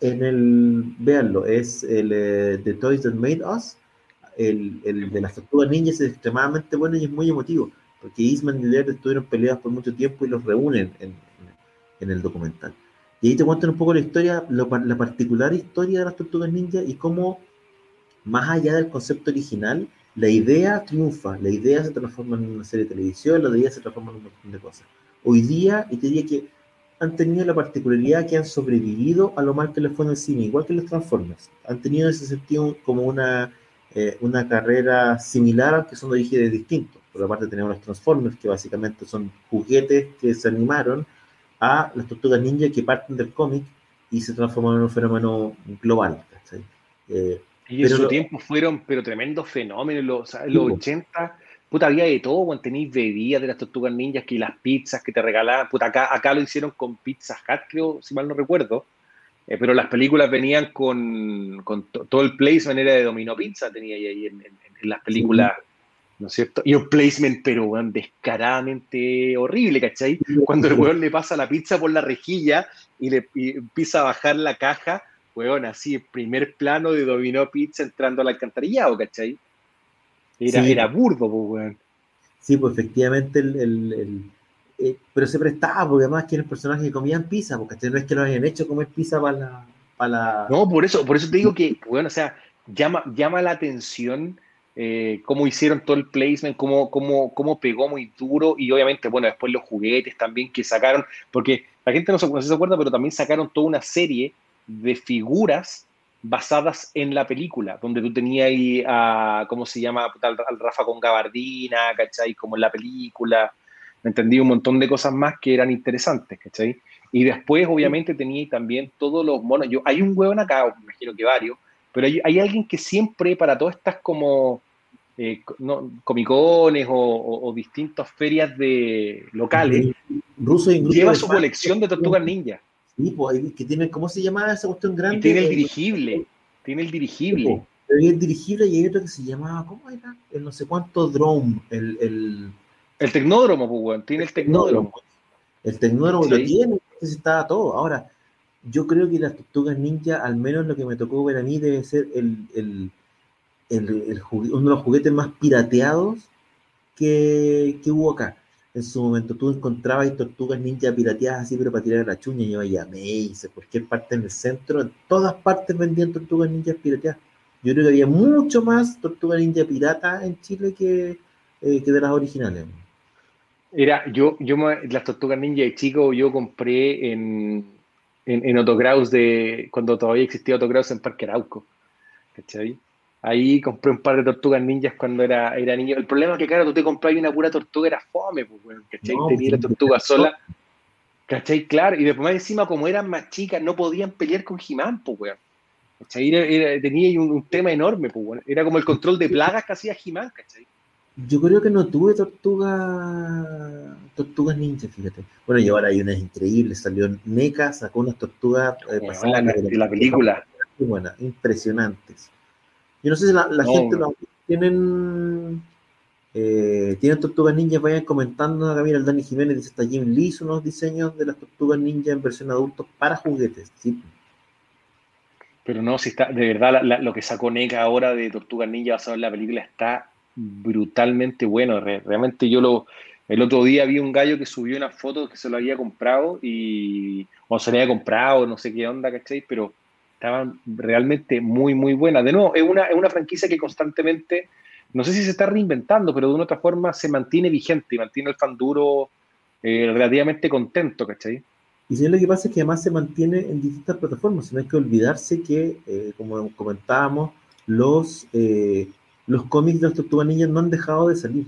en el, véanlo, es el eh, The Toys That Made Us, el, el de las tortugas ninjas es extremadamente bueno y es muy emotivo, porque Eastman y Laird estuvieron peleados por mucho tiempo y los reúnen en, en, el documental. Y ahí te cuentan un poco la historia, la particular historia de las tortugas ninjas y cómo, más allá del concepto original, la idea triunfa, la idea se transforma en una serie de televisión, la idea se transforma en un montón de cosas. Hoy día, y te diría que han tenido la particularidad que han sobrevivido a lo mal que les fue en el cine, igual que los Transformers. Han tenido en ese sentido como una, eh, una carrera similar, aunque son de orígenes distintos. Por la parte tenemos los Transformers, que básicamente son juguetes que se animaron a las tortugas ninja que parten del cómic y se transformaron en un fenómeno global. Eh, y en su tiempo fueron, pero tremendos fenómenos. Los, los 80 Puta, había de todo, cuando tenéis bebidas de las tortugas ninjas, que las pizzas que te regalaban. Puta, acá, acá lo hicieron con Pizza Hut, creo, si mal no recuerdo. Eh, pero las películas venían con, con todo el placement era de Domino Pizza, tenía ahí, en, las películas. ¿no es cierto? Y un placement, pero descaradamente horrible, ¿cachai? Cuando el weón le pasa la pizza por la rejilla y le empieza a bajar la caja, weón, así, el primer plano de Dominó Pizza entrando al alcantarillado, ¿cachai? Era, era burdo, pues, weón. Sí, pues efectivamente el, eh, pero se prestaba, porque además que eran personajes que comían pizza, porque no es que lo hayan hecho comer pizza para la, para la... No, por eso, por eso te digo que, bueno, o sea, llama, llama la atención eh, cómo hicieron todo el placement, cómo, cómo, cómo pegó muy duro y obviamente, bueno, después los juguetes también que sacaron, porque la gente no se, no se acuerda, pero también sacaron toda una serie de figuras basadas en la película, donde tú tenías ahí a, ¿cómo se llama? Al, Rafa con gabardina, ¿cachai? Como en la película, me entendí un montón de cosas más que eran interesantes, ¿cachai? Y después, obviamente, tenía también todos los monos. Yo, hay un hueón acá, me imagino que varios, pero hay, hay alguien que siempre, para todas estas como eh, no, comicones o, o, distintas ferias de locales, Ruso lleva su colección de tortugas ninja. Sí, pues, que tiene, ¿cómo se llama esa cuestión grande? Y tiene el dirigible, tiene el dirigible. Hay el dirigible y hay otro que se llamaba, ¿cómo era? El no sé cuánto drone, el... El, el tecnódromo, pues, tiene el tecnódromo. El tecnódromo lo tiene, estaba todo. Ahora, yo creo que las tortugas ninja, al menos lo que me tocó ver a mí, debe ser el, el, el, uno de los juguetes más pirateados que, que hubo acá en su momento tú encontrabas tortugas ninja pirateadas así, pero para tirar la chuña, yo a Mace, cualquier parte en el centro, en todas partes vendían tortugas ninja pirateadas. Yo creo que había mucho más tortugas ninja pirata en Chile que, eh, que de las originales. Era, yo, yo las tortugas ninja de chico, yo compré en, en, en Autograus de, cuando todavía existía Autograus en Parque Arauco. ¿Cachai? Ahí compré un par de tortugas ninjas cuando era, era niño. El problema es que, claro, tú te compras una pura tortuga, era fome, pues, ¿cachai? Tenía la tortuga sola, ¿cachai? Claro, y después encima, como eran más chicas, no podían pelear con Jimán, pues, weón. ¿cachai? tenía un, tema enorme, pues, Era como el control de plagas que hacía Jimán, ¿cachai? Yo creo que no tuve tortuga, tortugas ninjas, fíjate. Bueno, y ahora hay unas increíbles. Salió NECA, sacó unas tortugas eh, la, la, película. Buenas, impresionantes. Yo no sé si la, gente tienen eh, tienen tortugas ninjas, vayan comentando acá, mira, el Dani Jiménez dice, está Jim Lee, son unos diseños de las tortugas ninja en versión adultos para juguetes, ¿sí? Pero no, si está, de verdad, lo que sacó NECA ahora de Tortugas Ninja basado en la película está brutalmente bueno. realmente yo lo, el otro día vi un gallo que subió una foto que se lo había comprado y, o se le había comprado, no sé qué onda, ¿cachai? Pero estaban realmente muy, muy buenas. De nuevo, es una, es una franquicia que constantemente, no sé si se está reinventando, pero de una otra forma se mantiene vigente y mantiene el fan duro eh, relativamente contento, ¿cachai? Y si lo que pasa es que además se mantiene en distintas plataformas, no hay que olvidarse que, eh, como comentábamos, los, eh, los cómics de las Tortugas no han dejado de salir.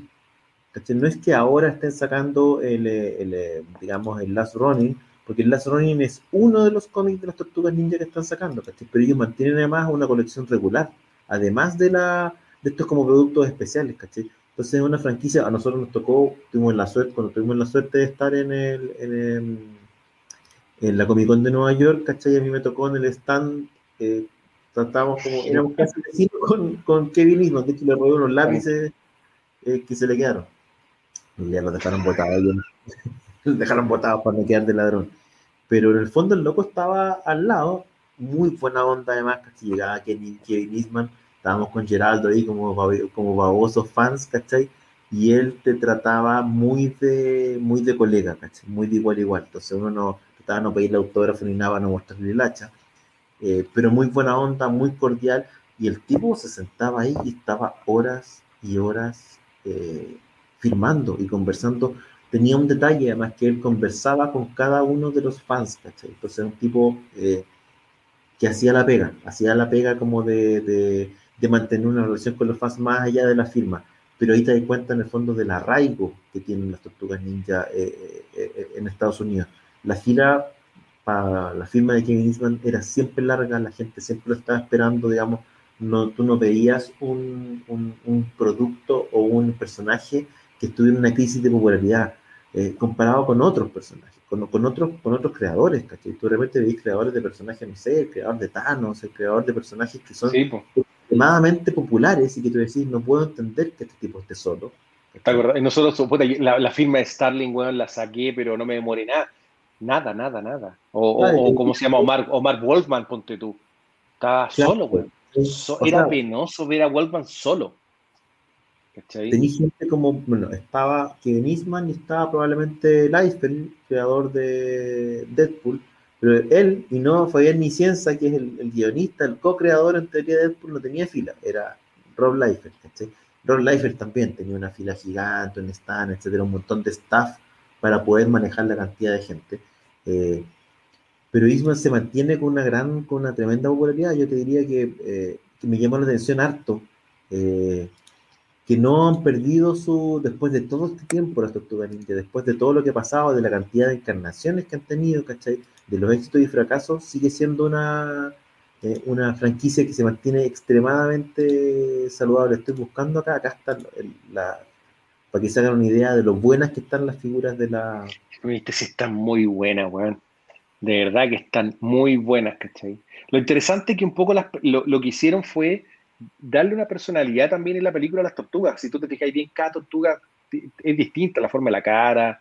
¿cachai? No es que ahora estén sacando el, el digamos, el Last Running, porque el Last Running es uno de los cómics de las tortugas ninja que están sacando, Pero ellos mantienen además una colección regular, además de la de estos como productos especiales, ¿cachai? Entonces es una franquicia, a nosotros nos tocó, tuvimos la suerte, cuando tuvimos la suerte de estar en el, en, la Comic Con de Nueva York, ¿cachai? A mí me tocó en el stand, eh, tratamos como, éramos casi vecinos con, con Kevin Eastman, de hecho le robé unos lápices eh, que se le quedaron. Ya los dejaron botados, dejaron botados para no quedar de ladrón. Pero en el fondo el loco estaba al lado, muy buena onda además, que llegaba Kevin, Eastman, estábamos con Geraldo ahí como, como babosos fans, ¿cachai? Y él te trataba muy de, muy de colega, ¿cachai? Muy de igual a igual. Entonces uno no trataba no pedirle autógrafo ni nada, no mostrarle el hacha. Eh, pero muy buena onda, muy cordial. Y el tipo se sentaba ahí y estaba horas y horas eh, firmando y conversando tenía un detalle, además que él conversaba con cada uno de los fans, ¿cachai? Entonces era un tipo eh, que hacía la pega, hacía la pega como de, de, mantener una relación con los fans más allá de la firma. Pero ahí te das cuenta en el fondo del arraigo que tienen las tortugas ninja eh, eh, en Estados Unidos. La gira para la firma de Kevin Eastman era siempre larga, la gente siempre lo estaba esperando, digamos, no, tú no veías un, un, un producto o un personaje que estuviera en una crisis de popularidad eh, comparado con otros personajes, con, con, otros, con otros creadores, ¿cachai? Tú realmente veis creadores de personajes, no sé, el creador de Thanos, el creador de personajes que son extremadamente populares y que tú decís, no puedo entender que este tipo esté solo. ¿Está Nosotros, la, firma de Starling, weón, la saqué, pero no me demoré nada. Nada, nada, nada. O, o, como se llama Omar, Omar Wolfman, ponte tú. Estaba solo, weón. era penoso ver a Wolfman solo. Tenía gente como, bueno, estaba Kevin Eastman y estaba probablemente Liefeld, creador de Deadpool, pero él, y no Fabián Nicienza, que es el, guionista, el co-creador en teoría de Deadpool, no tenía fila, era Rob Liefeld, Rob Liefeld también tenía una fila gigante, un stand, etcétera, un montón de staff para poder manejar la cantidad de gente. Eh, pero Eastman se mantiene con una gran, con una tremenda popularidad. Yo te diría que, eh, que me llamó la atención harto eh, que no han perdido su, después de todo este tiempo las Tortugas Ninja, después de todo lo que ha pasado, de la cantidad de encarnaciones que han tenido, ¿cachai? De los éxitos y fracasos, sigue siendo una, eh, una franquicia que se mantiene extremadamente saludable. Estoy buscando acá, acá está la, para que se hagan una idea de lo buenas que están las figuras de la... Viste, están muy buenas, weón. De verdad que están muy buenas, ¿cachai? Lo interesante es que un poco lo, lo que hicieron fue darle una personalidad también en la película a las tortugas. Si tú te fijas bien, cada tortuga es distinta, la forma de la cara.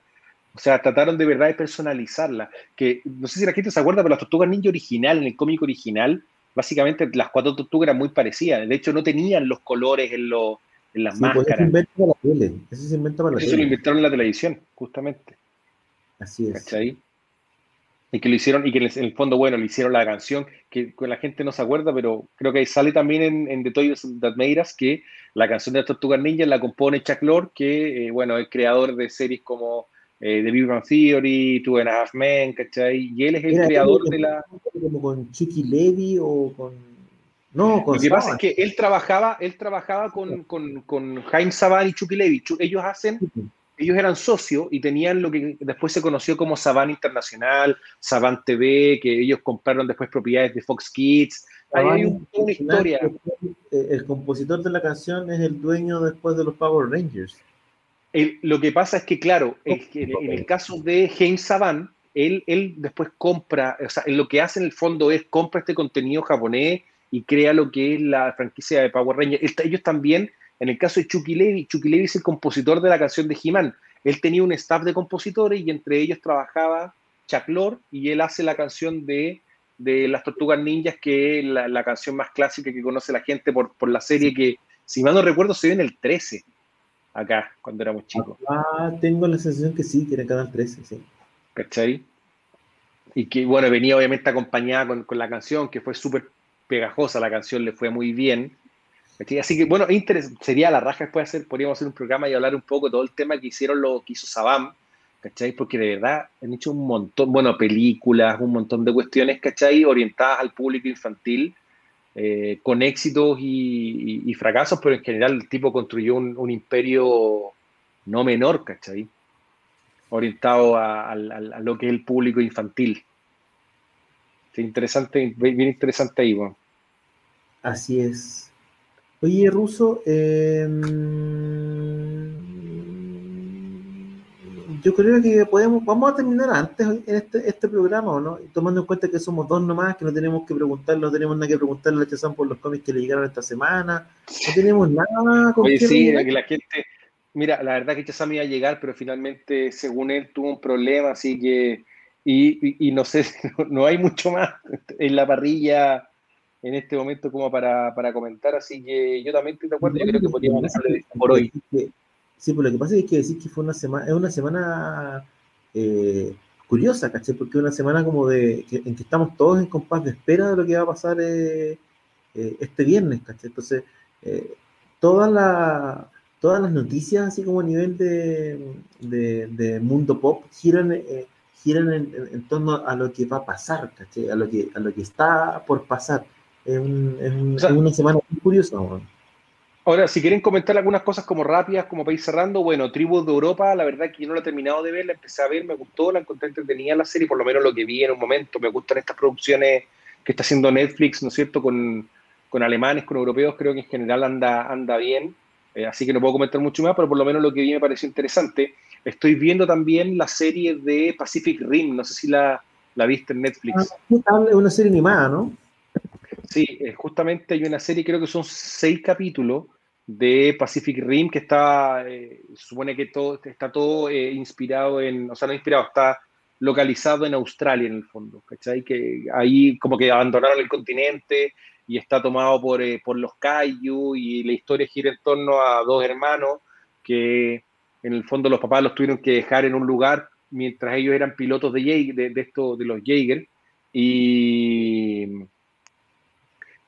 O sea, trataron de verdad de personalizarla. Que no sé si la gente se acuerda, pero las tortugas ninja original, en el cómic original, básicamente las cuatro tortugas eran muy parecidas. De hecho, no tenían los colores en, en las pues, máscaras. eso, se inventa para la eso lo inventaron en la televisión, justamente. Así es. ¿Cachai? Y que lo hicieron, y que en el fondo, bueno, le hicieron la canción, que la gente no se acuerda, pero creo que sale también en, en The Toys That Made Us, que la canción de Tortugas Ninja la compone Chuck Lorre, que, eh, bueno, es creador de series como eh, The Big Bang Theory, Two and a Half Men, ¿cachai? Y él es el creador de la... Como con Chucky Levy o con... No, con Lo que pasa es que él trabajaba, él trabajaba con, con, con Jaime Saban y Chucky Levy. Ellos hacen ellos eran socios y tenían lo que después se conoció como Saban Internacional, Saban TV, que ellos compraron después propiedades de Fox Kids. hay una historia. El, compositor de la canción es el dueño después de los Power Rangers. lo que pasa es que, claro, en el caso de James Saban, él, él después compra, o sea, lo que hace en el fondo es compra este contenido japonés y crea lo que es la franquicia de Power Rangers. Ellos también en el caso de Chucky Levy, Chucky Levy es el compositor de la canción de He-Man. Él tenía un staff de compositores y entre ellos trabajaba Chuck Lorre y él hace la canción de, Las Tortugas Ninjas, que es la, canción más clásica que conoce la gente por, la serie que, si mal no recuerdo, se ve en el 13, acá, cuando éramos chicos. Ah, tengo la sensación que sí, que era Canal 13, sí. ¿Cachai? Y que, bueno, venía obviamente acompañada con, con la canción, que fue súper pegajosa, la canción le fue muy bien. Así que, bueno, sería la raja después hacer, podríamos hacer un programa y hablar un poco de todo el tema que hicieron lo que hizo Sabam, ¿cachai? Porque de verdad han hecho un montón, bueno, películas, un montón de cuestiones, ¿cachai? Orientadas al público infantil, eh, con éxitos y, fracasos, pero en general el tipo construyó un, imperio no menor, ¿cachai? Orientado a, lo que es el público infantil. interesante, bien interesante ahí, bueno. Así es. Oye, Ruso, em, yo creo que podemos, vamos a terminar antes en este, este programa, ¿no? Tomando en cuenta que somos dos nomás, que no tenemos que preguntar, no tenemos nada que preguntarle a Chazán por los cómics que le llegaron esta semana, no tenemos nada con Oye, sí, que la gente, mira, la verdad que Chazán iba a llegar, pero finalmente, según él, tuvo un problema, así que, y, y no sé, no hay mucho más en la parrilla en este momento como para, comentar, así que yo también estoy de acuerdo, yo creo que podríamos por hoy. Sí, pues lo que pasa es que decir que fue una semana, es una semana eh, curiosa, ¿caché? Porque es una semana como de, en que estamos todos en compás de espera de lo que va a pasar eh, eh, este viernes, ¿caché? Entonces, todas las todas las noticias, así como a nivel de, de, mundo pop, giran, giran en, torno a lo que va a pasar, ¿caché? A lo que, a lo que está por pasar. Es, una semana muy curiosa. Ahora, si quieren comentar algunas cosas como rápidas, como para ir cerrando, bueno, Tribus de Europa, la verdad que yo no la he terminado de ver, la empecé a ver, me gustó, la encontré entretenida la serie, por lo menos lo que vi en un momento, me gustan estas producciones que está haciendo Netflix, ¿no es cierto?, con, alemanes, con europeos, creo que en general anda, anda bien, eh, así que no puedo comentar mucho más, pero por lo menos lo que vi me pareció interesante. Estoy viendo también la serie de Pacific Rim, no sé si la, la viste en Netflix. Ah, es una serie animada, ¿no? Sí, eh, justamente hay una serie, creo que son seis capítulos de Pacific Rim que está, eh, supone que todo está todo eh, inspirado en, o sea, no inspirado, está localizado en Australia en el fondo, ¿cachai? Que ahí como que abandonaron el continente y está tomado por, por los Kaiju y la historia gira en torno a dos hermanos que en el fondo los papás los tuvieron que dejar en un lugar mientras ellos eran pilotos de, de, de, esto, de los Jaeger y,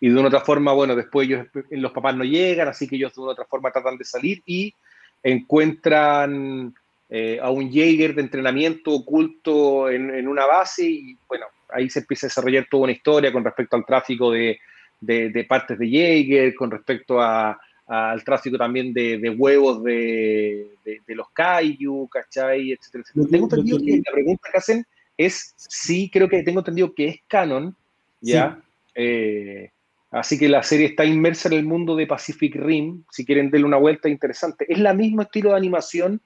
y de una otra forma, bueno, después ellos, los papás no llegan, así que ellos de una otra forma tratan de salir y encuentran eh, a un Jaeger de entrenamiento oculto en, en, una base y bueno, ahí se empieza a desarrollar toda una historia con respecto al tráfico de, de, de partes de Jaeger, con respecto a, al tráfico también de, de huevos de, de, los kaiju, ¿cachai? Etcétera, etcétera. Tengo entendido que la pregunta que hacen es sí, creo que tengo entendido que es canon, ¿ya? Sí. Eh, así que la serie está inmersa en el mundo de Pacific Rim, si quieren darle una vuelta interesante. Es el mismo estilo de animación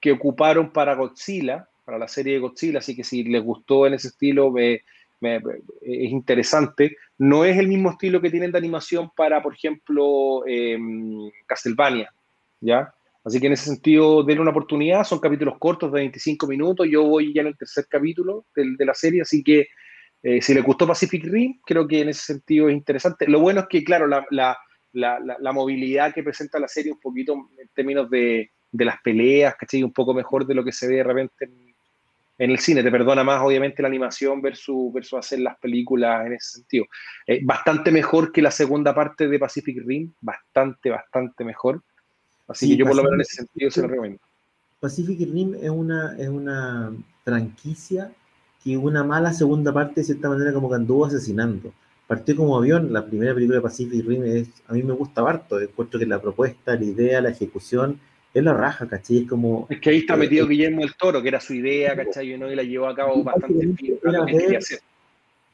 que ocuparon para Godzilla, para la serie de Godzilla, así que si les gustó en ese estilo, me, me, es interesante. No es el mismo estilo que tienen de animación para, por ejemplo, eh, Castlevania, ¿ya? Así que en ese sentido, denle una oportunidad. Son capítulos cortos de 25 minutos. Yo voy ya en el tercer capítulo de, de la serie, así que eh, si les gustó Pacific Rim, creo que en ese sentido es interesante. Lo bueno es que, claro, la, la, la, la movilidad que presenta la serie un poquito en términos de, de las peleas, ¿cachai? Un poco mejor de lo que se ve de repente en, en el cine. Te perdona más, obviamente, la animación versus, versus hacer las películas en ese sentido. Eh, bastante mejor que la segunda parte de Pacific Rim, bastante, bastante mejor. Así sí, que yo, por lo menos, en ese sentido, se lo recomiendo. Pacific Rim es una, es una franquicia que una mala segunda parte, de cierta manera, como que anduvo asesinando. Partió como avión, la primera película de Pacific Rim es, a mí me gusta harto, encuentro que la propuesta, la idea, la ejecución, es la raja, ¿cachai? Es como... Es que ahí está eh, metido eh, Guillermo el Toro, que era su idea, ¿cachai? ¿no? Y la llevó a cabo bastante bien. Era, ver,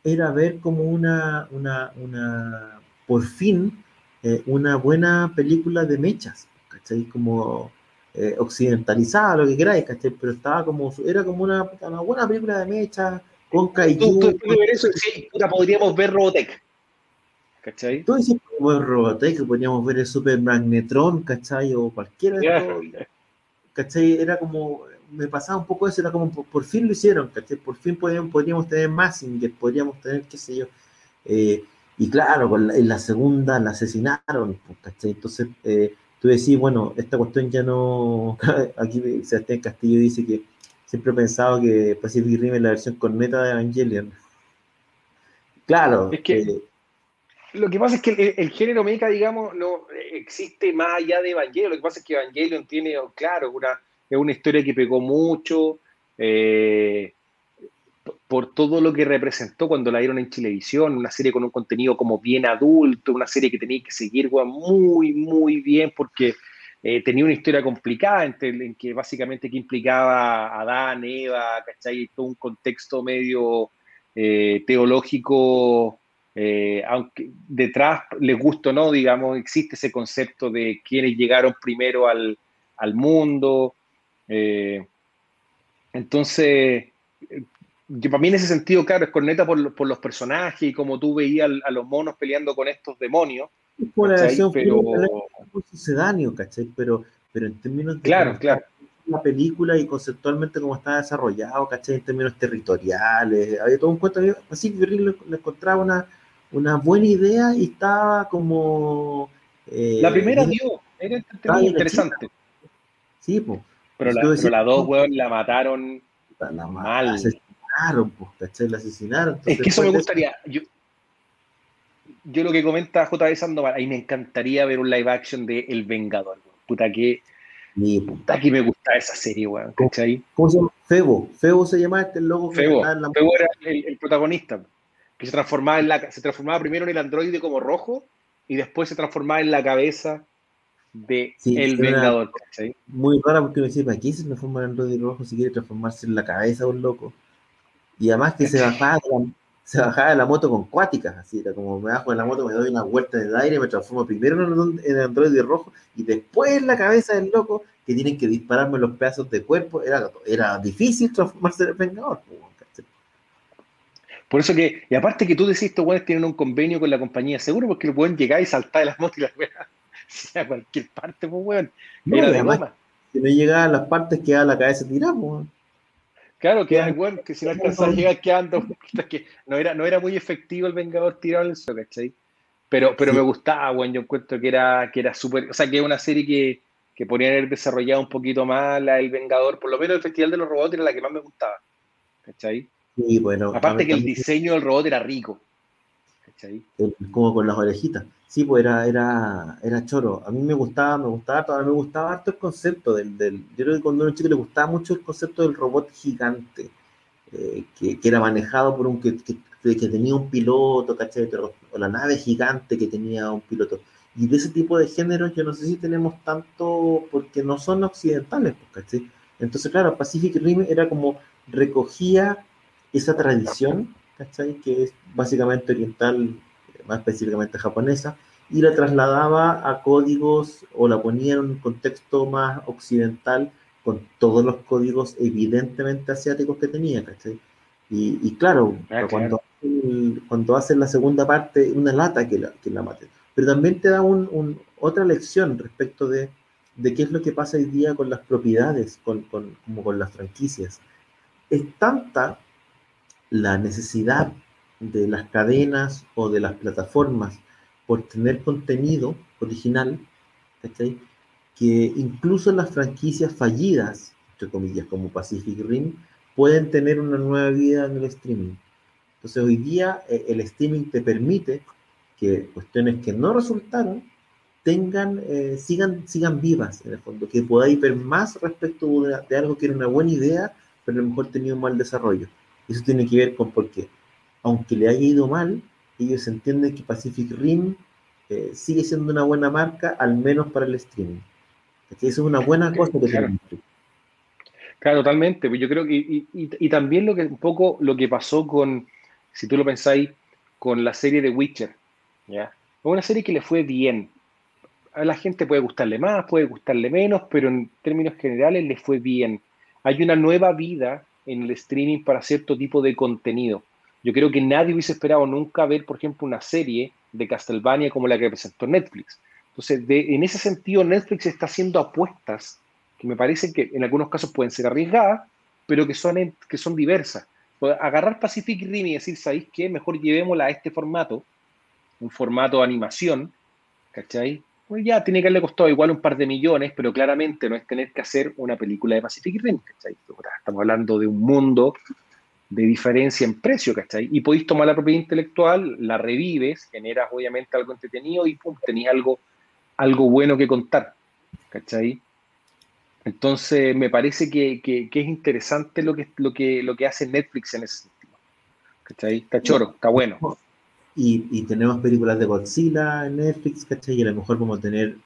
era ver como una, una, una por fin, eh, una buena película de mechas, ¿cachai? Como eh, occidentalizada, lo que queráis, ¿cachai? Pero estaba como, era como una, una buena película de mechas, con kaiju. Tú, tú, ver eso, sí, puta, podríamos ver Robotech. ¿Cachai? Tú dices como Robotech, podríamos ver el Super Magnetron, ¿cachai? O cualquiera de estos. ¿Cachai? Era como, me pasaba un poco eso, era como, por, por fin lo hicieron, ¿cachai? Por fin podríamos, podríamos tener Massinger, podríamos tener, qué sé yo. Eh, y claro, con la, en la segunda la asesinaron, ¿cachai? Entonces, eh, tú decís, bueno, esta cuestión ya no. Aquí Sebastián Castillo dice que siempre he pensado que Pacific Rim es la versión corneta de Evangelion. Claro. Es que. Eh, lo que pasa es que el, el, género mecha, digamos, no existe más allá de Evangelion. Lo que pasa es que Evangelion tiene, claro, una, es una historia que pegó mucho eh, por todo lo que representó cuando la dieron en Chilevisión, una serie con un contenido como bien adulto, una serie que tenía que seguir muy, muy bien porque eh, tenía una historia complicada en, en, que básicamente que implicaba a Adán, Eva, ¿cachai? Todo un contexto medio eh, teológico eh, aunque detrás, les guste o no, digamos, existe ese concepto de quienes llegaron primero al, al mundo. Eh, entonces, yo, para mí en ese sentido, claro, es corneta por, por los personajes y como tú veías a, los monos peleando con estos demonios. Pero... sucedáneo, ¿cachai? Pero, pero en términos de claro, claro. la película y conceptualmente cómo está desarrollado, ¿cachai? En términos territoriales, había todo un cuento, así que le, le encontraba una, una buena idea y estaba como... Eh, la primera dio, era interesante. Sí, pues. Pero, la, pero la dos, weón, la mataron la mal. La asesinaron, pues, ¿cachai? La asesinaron. Entonces, es que eso me gustaría. Yo, yo lo que comenta J.B. Sandoval, ahí me encantaría ver un live action de El Vengador. Puta que... Mi puta que me gusta esa serie, weón, ¿cachai? ¿Cómo se llama? Febo. Febo se llama este logo. Febo, Febo era el, el protagonista que se transformaba, en la, se transformaba primero en el androide como rojo y después se transformaba en la cabeza de sí, el Vengador. Muy rara porque me decía, ¿para qué se transforma en androide rojo si quiere transformarse en la cabeza de un loco? Y además que se bajaba, de la, se bajaba de la moto con cuáticas, así era como me bajo de la moto, me doy una vuelta de aire, me transformo primero en el androide rojo y después en la cabeza del loco que tienen que dispararme los pedazos de cuerpo. Era, era difícil transformarse en el Vengador. Por eso que, y aparte que tú decís, estos weones tienen un convenio con la compañía seguro, porque el weón llegaba y saltaba de las motos y las a cualquier parte, pues weón. Era de goma. Si no llegaba a las partes, quedaba la cabeza tirada, pues. Claro, que igual que si no alcanzaba a llegar quedando, que no era, no era muy efectivo el Vengador tirado en el suelo, ¿cachai? Pero, pero me gustaba, weón, yo encuentro que era, que era súper, o sea, que es una serie que, que podrían haber desarrollado un poquito más la El Vengador, por lo menos el Festival de los Robots era la que más me gustaba, ¿cachai? Sí, bueno. Aparte que el diseño del robot era rico, ¿cachai? Como con las orejitas. Sí, pues era, era, era choro. A mí me gustaba, me gustaba, todavía me gustaba harto el concepto del, del, Yo creo que cuando era chico le gustaba mucho el concepto del robot gigante, eh, que, era manejado por un que, tenía un piloto, ¿cachai? O la nave gigante que tenía un piloto. Y de ese tipo de géneros yo no sé si tenemos tanto, porque no son occidentales, pues, ¿cachai? Entonces, claro, Pacific Rim era como recogía esa tradición, ¿cachai? Que es básicamente oriental más específicamente japonesa, y la trasladaba a códigos o la ponía en un contexto más occidental con todos los códigos evidentemente asiáticos que tenía, ¿cachai? Y, y claro, ah, cuando, cuando hacen la segunda parte, una lata que la, que la mate. Pero también te da un, un, otra lección respecto de, de, qué es lo que pasa hoy día con las propiedades, con, con, como con las franquicias. Es tanta la necesidad de las cadenas o de las plataformas por tener contenido original, que incluso las franquicias fallidas, entre comillas, como Pacific Rim, pueden tener una nueva vida en el streaming. Entonces hoy día eh, el streaming te permite que cuestiones que no resultaron tengan, eh, sigan, sigan vivas en el fondo, que podáis ver más respecto de, de, algo que era una buena idea, pero a lo mejor tenía un mal desarrollo. Eso tiene que ver con por qué aunque le haya ido mal, ellos entienden que Pacific Rim eh, sigue siendo una buena marca, al menos para el streaming. eso es una buena cosa que claro. Claro, totalmente. Yo creo que, y, y, y, también lo que un poco lo que pasó con, si tú lo pensáis, con la serie de Witcher. ¿ya? una serie que le fue bien. A la gente puede gustarle más, puede gustarle menos, pero en términos generales le fue bien. Hay una nueva vida en el streaming para cierto tipo de contenido. Yo creo que nadie hubiese esperado nunca ver, por ejemplo, una serie de Castlevania como la que presentó Netflix. Entonces, en ese sentido, Netflix está haciendo apuestas que me parece que en algunos casos pueden ser arriesgadas, pero que son, que son diversas. Agarrar Pacific Rim y decir, ¿sabéis qué? Mejor llevémosla a este formato, un formato de animación, ¿cachai? Pues ya tiene que haberle costado igual un par de millones, pero claramente no es tener que hacer una película de Pacific Rim, ¿cachai? Estamos hablando de un mundo de diferencia en precio, ¿cachai? Y podéis tomar la propiedad intelectual, la revives, generas obviamente algo entretenido y pum, tenéis algo, algo bueno que contar, ¿cachai? Entonces, me parece que, que, que, es interesante lo que, lo, que, lo que hace Netflix en ese sentido. ¿Cachai? Está choro, está bueno. Y, y tenemos películas de Godzilla en Netflix, ¿cachai? Y a lo mejor a tener,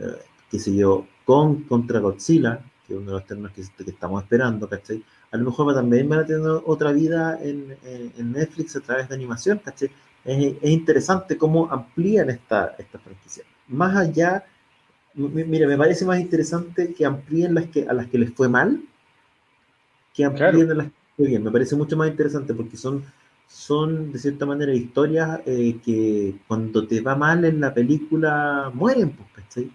eh, qué sé yo, con contra Godzilla, que es uno de los términos que, que estamos esperando, ¿cachai? A lo mejor también van a tener otra vida en, en, Netflix a través de animación, ¿caché? Es, es, interesante cómo amplían esta, esta franquicia. Más allá, mira, me parece más interesante que amplíen las que, a las que les fue mal, que amplíen a las que fue bien. Me parece mucho más interesante porque son, son de cierta manera, historias eh, que cuando te va mal en la película mueren, pues, ¿cachai?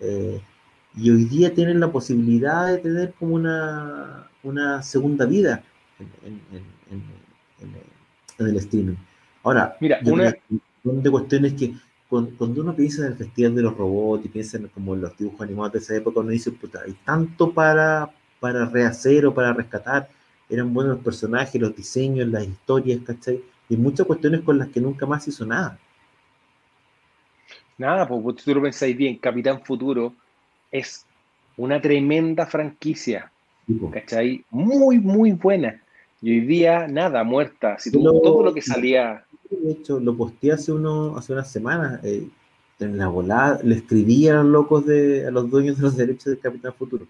Eh, y hoy día tienen la posibilidad de tener como una, una segunda vida en, en, en, el streaming. Ahora, Mira, una de cuestiones que cuando uno piensa en el Festival de los Robots y piensa en como los dibujos animados de esa época, uno dice, puta, hay tanto para, para rehacer o para rescatar. Eran buenos los personajes, los diseños, las historias, ¿cachai? Y muchas cuestiones con las que nunca más hizo nada. Nada, pues tú lo pensáis bien, Capitán Futuro es una tremenda franquicia, ¿cachai? Muy, muy buena. Y hoy día, nada, muerta. Si todo, todo lo que salía. De hecho, lo posteé hace, uno, hace unas semanas. Eh, en la volada, le escribían a los locos de, a los dueños de los derechos del Capitán Futuro.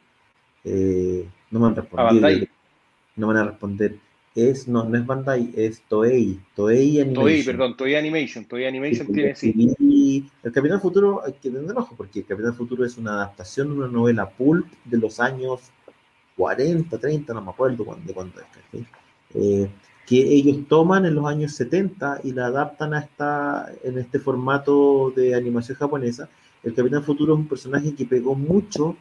Eh, no me han respondido. No me van a responder es, no, no es Bandai, es Toei, Toei Animation. Toei, perdón, Toei Animation, Toei Animation sí, tiene sí. Y el Capitán Futuro, hay que tener ojo, porque el Capitán Futuro es una adaptación de una novela pulp de los años 40, 30, no me acuerdo cuándo, cuándo es. Eh, que ellos toman en los años 70 y la adaptan a esta, en este formato de animación japonesa. El Capitán Futuro es un personaje que pegó mucho,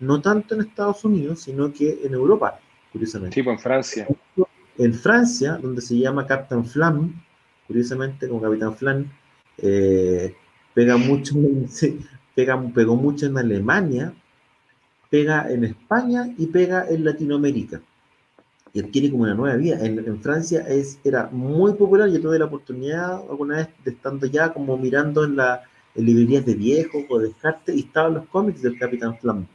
no tanto en Estados Unidos, sino que en Europa, curiosamente. Sí, pues en Francia. En Francia, donde se llama Captain Flam, curiosamente como Capitán Flam, eh, pega mucho, pegó mucho en Alemania, pega en España y pega en Latinoamérica y adquiere como una nueva vida. En, Francia es, era muy popular, yo tuve la oportunidad alguna vez de estando ya como mirando en las librerías de viejos o de descarte y estaban los cómics del Capitán Flam.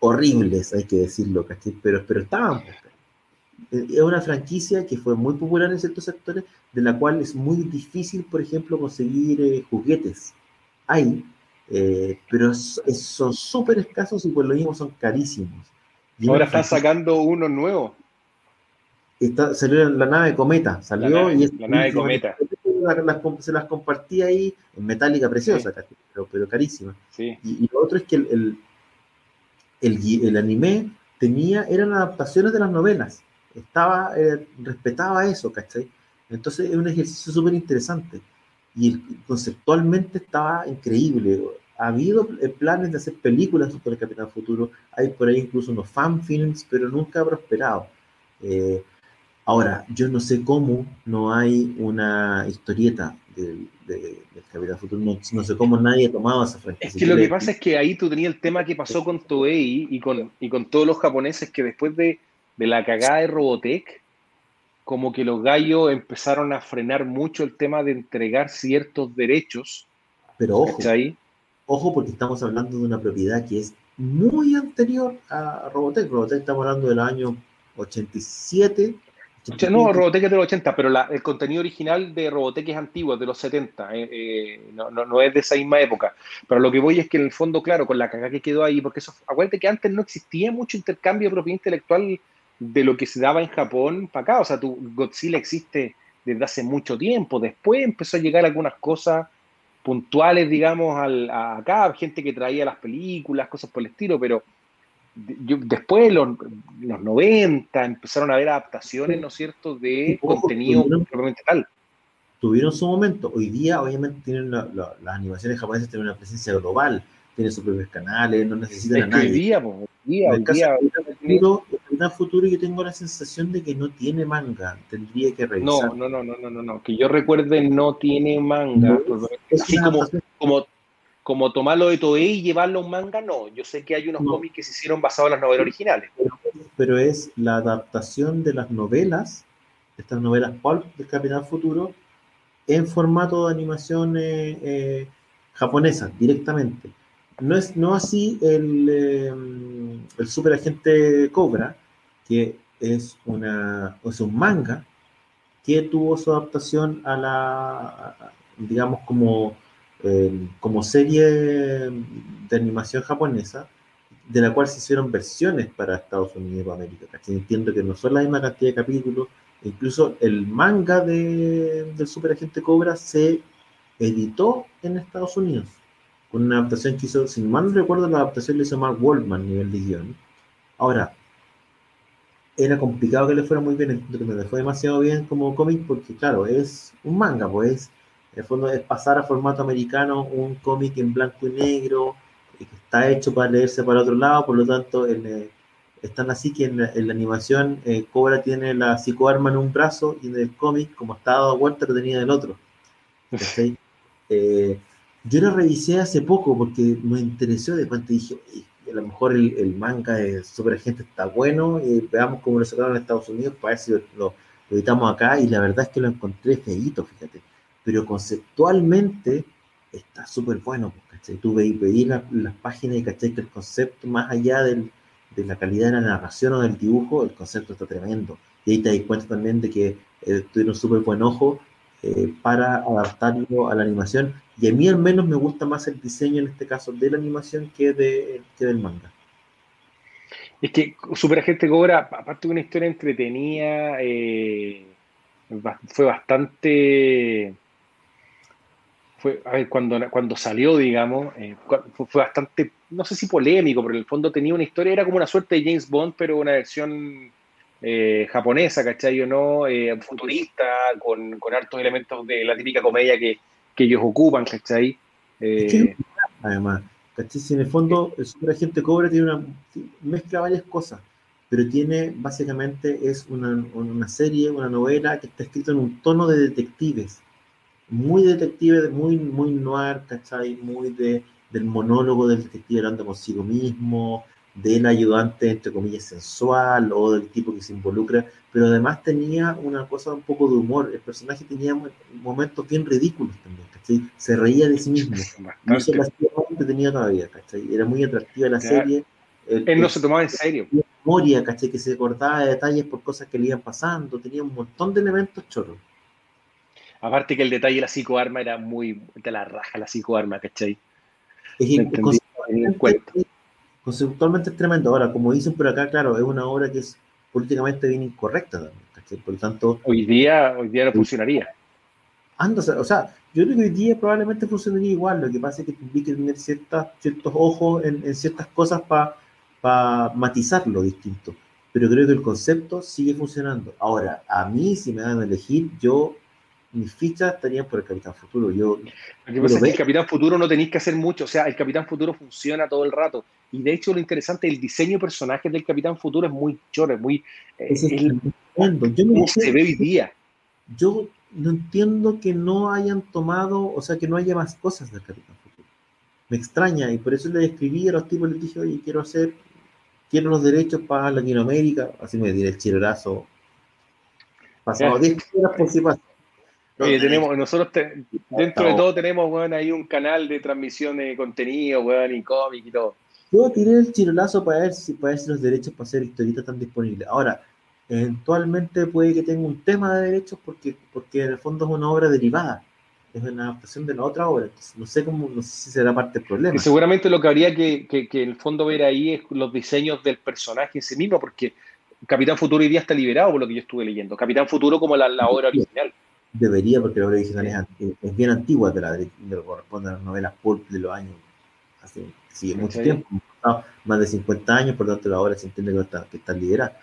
Horribles, hay que decirlo, Pero, pero estaban. Pues, es una franquicia que fue muy popular en ciertos sectores, de la cual es muy difícil, por ejemplo, conseguir eh, juguetes. Hay, eh, pero son súper escasos y por lo mismo son carísimos. Ahora están sacando uno nuevo salió la nave Cometa, salió y la nave Cometa. se las compartía ahí en metálica preciosa, pero, pero, carísima. Y, lo otro es que el, el, el, anime tenía, eran adaptaciones de las novelas, estaba, eh, respetaba eso, ¿cachai? Entonces es un ejercicio súper interesante y conceptualmente estaba increíble. Ha habido planes de hacer películas sobre el Capitán Futuro, hay por ahí incluso unos fan films, pero nunca ha prosperado. Eh, Ahora, yo no sé cómo no hay una historieta del, Capitán Futuro, no, sé cómo nadie ha tomado esa franquicia. Es que lo que pasa es que ahí tú tenías el tema que pasó con Toei y con, y con todos los japoneses que después de, la cagada de Robotech, como que los gallos empezaron a frenar mucho el tema de entregar ciertos derechos. Pero ojo, ojo porque estamos hablando de una propiedad que es muy anterior a Robotech. Robotech estamos hablando del año 87 no, Robotech es de los 80, pero el contenido original de Robotech es antiguo, es de los 70, eh, eh, no, es de esa misma época. Pero lo que voy es que en el fondo, claro, con la cagada que quedó ahí, porque eso, acuérdate que antes no existía mucho intercambio de propiedad intelectual de lo que se daba en Japón para acá. O sea, tu Godzilla existe desde hace mucho tiempo. Después empezó a llegar algunas cosas puntuales, digamos, al, a acá, gente que traía las películas, cosas por el estilo, pero después, los, los 90, empezaron a haber adaptaciones, ¿no es cierto?, de contenido propiamente tal. Tuvieron su momento. Hoy día, obviamente, tienen las animaciones japonesas tienen una presencia global, tienen sus propios canales, no necesitan a nadie. Hoy día, hoy día, hoy día, en futuro yo tengo la sensación de que no tiene manga, tendría que revisar. No, no, no, no, no, no, que yo recuerde no tiene manga. así como, como como tomarlo de Toei y llevarlo a un manga, no. Yo sé que hay unos cómics que se hicieron basados en las novelas originales. Pero, es la adaptación de las novelas, estas novelas pulp del Capitán Futuro, en formato de animación eh, eh, japonesa, directamente. No es no así el, eh, el Super Agente Cobra, que es, una, es un manga que tuvo su adaptación a la, digamos, como como serie de animación japonesa, de la cual se hicieron versiones para Estados Unidos y América. Entiendo que no son la misma cantidad de capítulos, incluso el manga de, del Super Agente Cobra se editó en Estados Unidos, con una adaptación que hizo, sin mal no recuerdo, la adaptación le hizo Mark Waldman, nivel de guion. Ahora, era complicado que le fuera muy bien, le fue demasiado bien como cómic, porque claro, es un manga, pues en el fondo es pasar a formato americano un cómic en blanco y negro, que está hecho para leerse para otro lado, por lo tanto, eh, están así que en la, animación eh, Cobra tiene la psicoarma en un brazo y en el cómic, como está dado vuelta, lo tenía en el otro. Eh, yo lo revisé hace poco porque me interesó de cuánto dije, a lo mejor el, manga de Super Agente está bueno, y veamos cómo lo sacaron en Estados Unidos, para ver lo, lo, editamos acá, y la verdad es que lo encontré feíto, fíjate pero conceptualmente está súper bueno, ¿cachai? Tú veis, las páginas y ¿cachai? que el concepto, más allá de la calidad de la narración o del dibujo, el concepto está tremendo. Y ahí te das cuenta también de que eh, tuvieron súper buen ojo eh, para adaptarlo a la animación. Y a mí al menos me gusta más el diseño en este caso de la animación que, de, que del manga. Es que Super Agente Cobra, aparte de una historia entretenida, eh, fue bastante fue, a ver, cuando, cuando salió, digamos, eh, fue, bastante, no sé si polémico, pero en el fondo tenía una historia, era como una suerte de James Bond, pero una versión eh, japonesa, ¿cachai? O no, eh, futurista, con, con hartos elementos de la típica comedia que, que ellos ocupan, ¿cachai? Eh, además, ¿cachai? Si en el fondo el Super Agente Cobra tiene una mezcla varias cosas, pero tiene básicamente es una, una serie, una novela que está escrita en un tono de detectives, muy detective, muy, muy noir, ¿cachai? Muy de, del monólogo del detective hablando consigo mismo, del ayudante, entre comillas, sensual o del tipo que se involucra, pero además tenía una cosa un poco de humor. El personaje tenía momentos bien ridículos también, ¿cachai? Se reía de sí mismo. No se que tenía todavía, ¿cachai? Era muy atractiva la serie. Él no se tomaba en serio. Memoria, ¿cachai? Que se cortaba de detalles por cosas que le iban pasando. Tenía un montón de elementos choros. Aparte que el detalle de la psicoarma era muy de la raja, la psicoarma, ¿cachai? Es, conceptualmente es tremendo. Ahora, como dicen por acá, claro, es una obra que es políticamente bien incorrecta también, Por lo tanto... Hoy día, hoy día no funcionaría. Anda, o sea, yo creo que hoy día probablemente funcionaría igual, lo que pasa es que tendría que tener ciertas, ciertos ojos en, ciertas cosas para matizar lo distinto. Pero creo que el concepto sigue funcionando. Ahora, a mí, si me dan a elegir, yo mis fichas estarían por el Capitán Futuro. Yo, lo que pasa es que el Capitán Futuro no tenéis que hacer mucho, o sea, el Capitán Futuro funciona todo el rato. Y de hecho, lo interesante, el diseño de personajes del Capitán Futuro es muy choro, es muy. Eh, yo no se ve hoy día. Yo no entiendo que no hayan tomado, o sea, que no haya más cosas del Capitán Futuro. Me extraña, y por eso le escribí a los tipos, les dije, oye, quiero hacer, quiero los derechos para Latinoamérica, así me diré el chirorazo. Pasado 10 horas por si pasa tenemos, nosotros dentro de todo tenemos, bueno, ahí un canal de transmisión de contenido, bueno, y cómic y todo. Yo tiré el chirolazo para ver si, para ver si los derechos para hacer historietas están disponibles. Ahora, eventualmente puede que tenga un tema de derechos porque, porque en el fondo es una obra derivada. Es una adaptación de la otra obra. no sé cómo, no sé si será parte del problema. Y seguramente lo que habría que, que, el fondo ver ahí es los diseños del personaje en sí mismo, porque Capitán Futuro hoy día está liberado por lo que yo estuve leyendo. Capitán Futuro como la, la obra original debería, porque la obra original es, bien antigua, de la, de, corresponde a las novelas pulp de los años, hace sigue mucho tiempo, más de 50 años, por lo tanto la obra se entiende que está, que está liderada.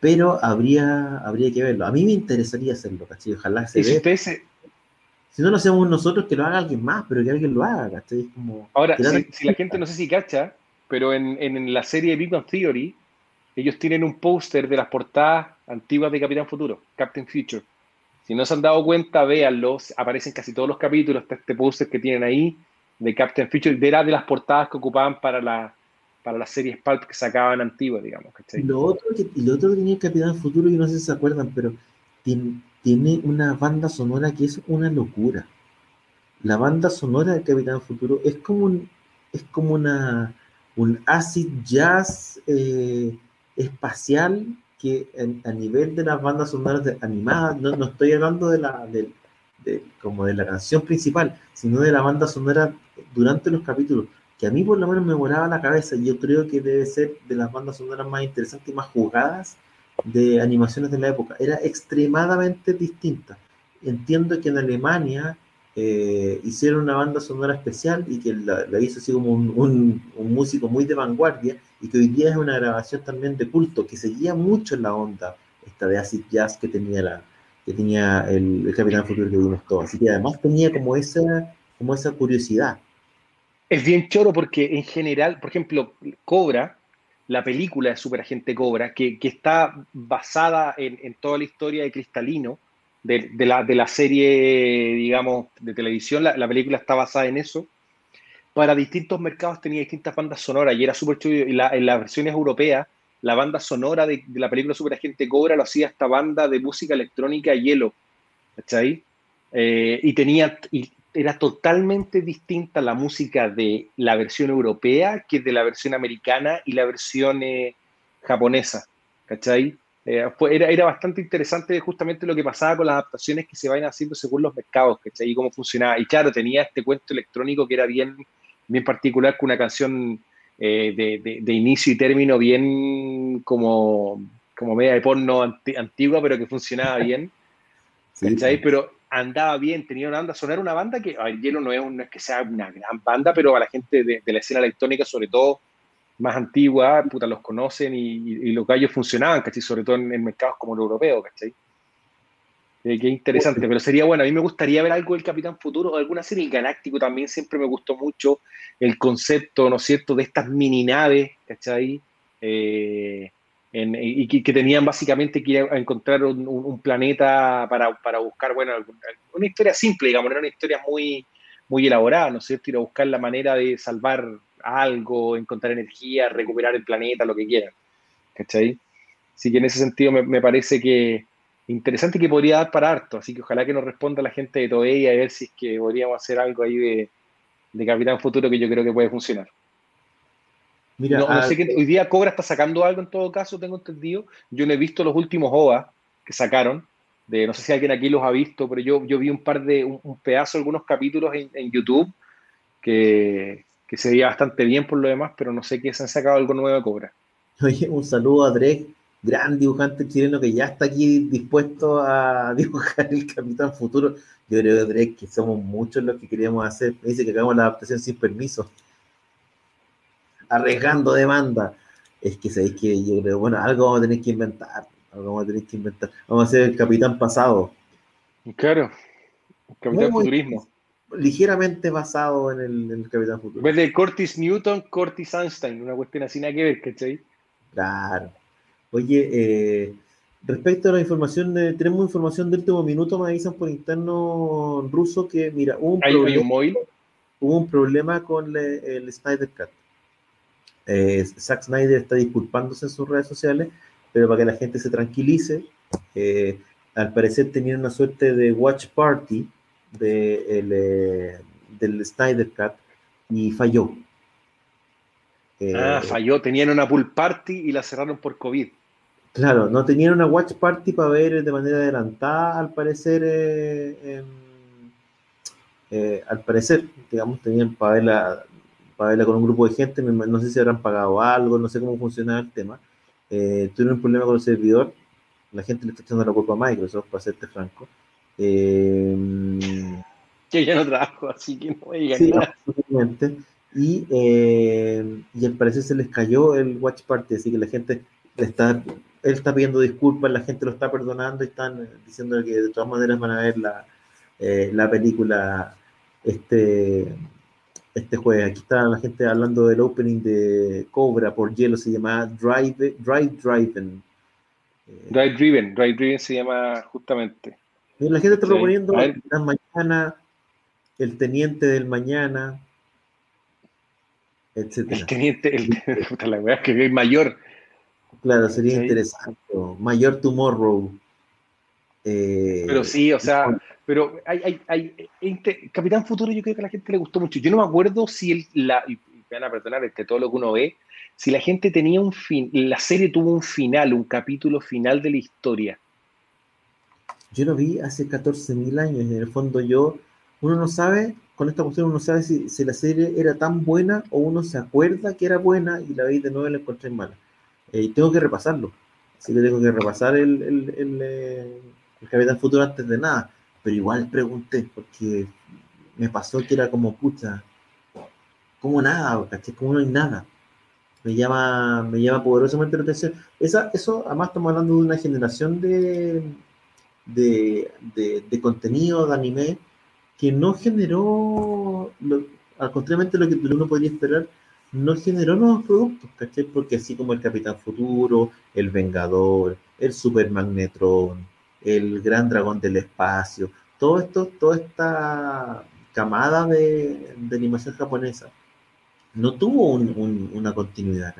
Pero habría, habría que verlo. A mí me interesaría hacerlo, ¿cachai? Ojalá se vea. Si no lo hacemos nosotros, que lo haga alguien más, pero que alguien lo haga, ¿cachai? Como, Ahora, si, la gente no sé si cacha, pero en, en la serie Big Bang Theory, ellos tienen un póster de las portadas antiguas de Capitán Futuro, Captain Future. Si no se han dado cuenta, véanlo. Aparecen casi todos los capítulos. este póster que tienen ahí de Captain Future. Era de las portadas que ocupaban para la, para las series pulp que sacaban antiguas, digamos. Y lo otro que, lo otro que tenía Capitán Futuro, yo no sé si se acuerdan, pero tiene, tiene una banda sonora que es una locura. La banda sonora de Capitán Futuro es como un, es como una un acid jazz eh, espacial que a nivel de las bandas sonoras animadas, no, no, estoy hablando de la, de, como de la canción principal, sino de la banda sonora durante los capítulos, que a mí por lo menos me volaba la cabeza y yo creo que debe ser de las bandas sonoras más interesantes y más jugadas de animaciones de la época. Era extremadamente distinta. Entiendo que en Alemania eh, hicieron una banda sonora especial y que la, hizo así como un, un, músico muy de vanguardia y que hoy día es una grabación también de culto que seguía mucho en la onda esta de acid jazz que tenía la que tenía el, Capitán Futuro que vimos todos así que además tenía como esa como esa curiosidad es bien choro porque en general por ejemplo Cobra la película de Super Agente Cobra que, que está basada en, toda la historia de Cristalino de, la, de la, serie, digamos, de televisión, la, película está basada en eso. Para distintos mercados tenía distintas bandas sonoras y era súper chulo. Y la, en las versiones europeas, la banda sonora de, la película Super Agente Cobra lo hacía esta banda de música electrónica Hielo. ¿Cachai? Eh, y tenía, era totalmente distinta la música de la versión europea que de la versión americana y la versión eh, japonesa. ¿Cachai? Eh, era, era, bastante interesante justamente lo que pasaba con las adaptaciones que se vayan haciendo según los mercados, ¿cachai? Y cómo funcionaba. Y claro, tenía este cuento electrónico que era bien, bien particular, con una canción eh, de, de, inicio y término bien como, como media de porno antigua, pero que funcionaba bien. ¿cachai? Pero andaba bien, tenía una banda, sonar una banda que, a ver, Hielo no es, no es que sea una gran banda, pero a la gente de, de la escena electrónica, sobre todo más antigua, puta, los conocen y, los gallos funcionaban, ¿cachai? Sobre todo en, mercados como el europeo, ¿cachai? Eh, qué interesante, pero sería bueno. A mí me gustaría ver algo del Capitán Futuro o alguna serie. El Galáctico también siempre me gustó mucho el concepto, ¿no es cierto?, de estas mini naves, ¿cachai? Eh, y que, tenían básicamente que ir a encontrar un, planeta para, para, buscar, bueno, una historia simple, digamos, no era una historia muy, muy elaborada, ¿no es cierto? Ir a buscar la manera de salvar algo, encontrar energía, recuperar el planeta, lo que quieran, ¿cachai? Así que en ese sentido me, me parece que interesante que podría dar para harto, así que ojalá que nos responda la gente de Toei a ver si es que podríamos hacer algo ahí de, de Capitán Futuro que yo creo que puede funcionar. Mira, no, sé que hoy día Cobra está sacando algo en todo caso, tengo entendido. Yo no he visto los últimos OVA que sacaron. De, no sé si alguien aquí los ha visto, pero yo, yo vi un par de, un, pedazo, algunos capítulos en, YouTube que, que, se veía bastante bien por lo demás, pero no sé qué se han sacado algo nuevo de Cobra. Oye, un saludo a Drake, gran dibujante chileno que ya está aquí dispuesto a dibujar el Capitán Futuro. Yo creo, Drake, que somos muchos los que queríamos hacer. Me dice que hagamos la adaptación sin permiso arriesgando demanda. Es que sabéis que yo creo, bueno, algo vamos a tener que inventar. Algo vamos a tener que inventar. Vamos a hacer el capitán pasado. Claro, el capitán futurismo. Ligeramente basado en el, capitán futuro. En vez de Curtis Newton, Curtis Einstein, una cuestión así nada que ver, ¿cachai? Claro. Oye, eh, respecto a la información, de, tenemos información de último minuto, me avisan por interno ruso que, mira, hubo un, problema, hubo un problema con el Snyder Cut. Eh, Zack Snyder está disculpándose en sus redes sociales, pero para que la gente se tranquilice, eh, al parecer tenían una suerte de watch party de eh, del Snyder Cut y falló. ah, falló, tenían una pool party y la cerraron por COVID. Claro, no tenían una watch party para ver de manera adelantada, al parecer, al parecer, digamos, tenían para ver para con un grupo de gente, no sé si habrán pagado algo, no sé cómo funciona el tema. Eh, tuvieron un problema con el servidor, la gente le está echando la culpa a Microsoft, para serte franco. Eh, que ya no trabajo, así que no me sí, nada. Y, eh, y al parecer se les cayó el Watch Party, así que la gente está, él está pidiendo disculpas, la gente lo está perdonando y están diciendo que de todas maneras van a ver la, eh, la película este este jueves. Aquí está la gente hablando del opening de Cobra por hielo, se llama Drive, Drive Driven. Drive Driven, Drive Driven se llama justamente. La gente está proponiendo la mañana, el teniente del mañana, etc. El teniente, el, la verdad es que es mayor. Claro, sería interesante. Mayor Tomorrow. Eh, Pero sí, o sea, pero hay, hay, hay Capitán Futuro yo creo que a la gente le gustó mucho. Yo no me acuerdo si el, la, y me van a perdonar este, todo lo que uno ve, si la gente tenía un fin, la serie tuvo un final, un capítulo final de la historia. Yo lo vi hace 14.000 años, en el fondo yo, uno no sabe, con esta cuestión uno sabe si, si, la serie era tan buena o uno se acuerda que era buena y la veis de nuevo y la encontré mala. Eh, y tengo que repasarlo, así que tengo que repasar el, el, el, eh, el Capitán Futuro antes de nada pero igual pregunté, porque me pasó que era como, pucha, como nada, ¿caché? Como no hay nada. Me llama, me llama poderosamente la atención. Esa, eso, además, estamos hablando de una generación de, de, de, contenido, de anime, que no generó, al contrario de lo que uno podría esperar, no generó nuevos productos, ¿caché? Porque así como el Capitán Futuro, el Vengador, el Super Magnetron, el gran dragón del espacio, todo esto, toda esta camada de, animación japonesa no tuvo una continuidad,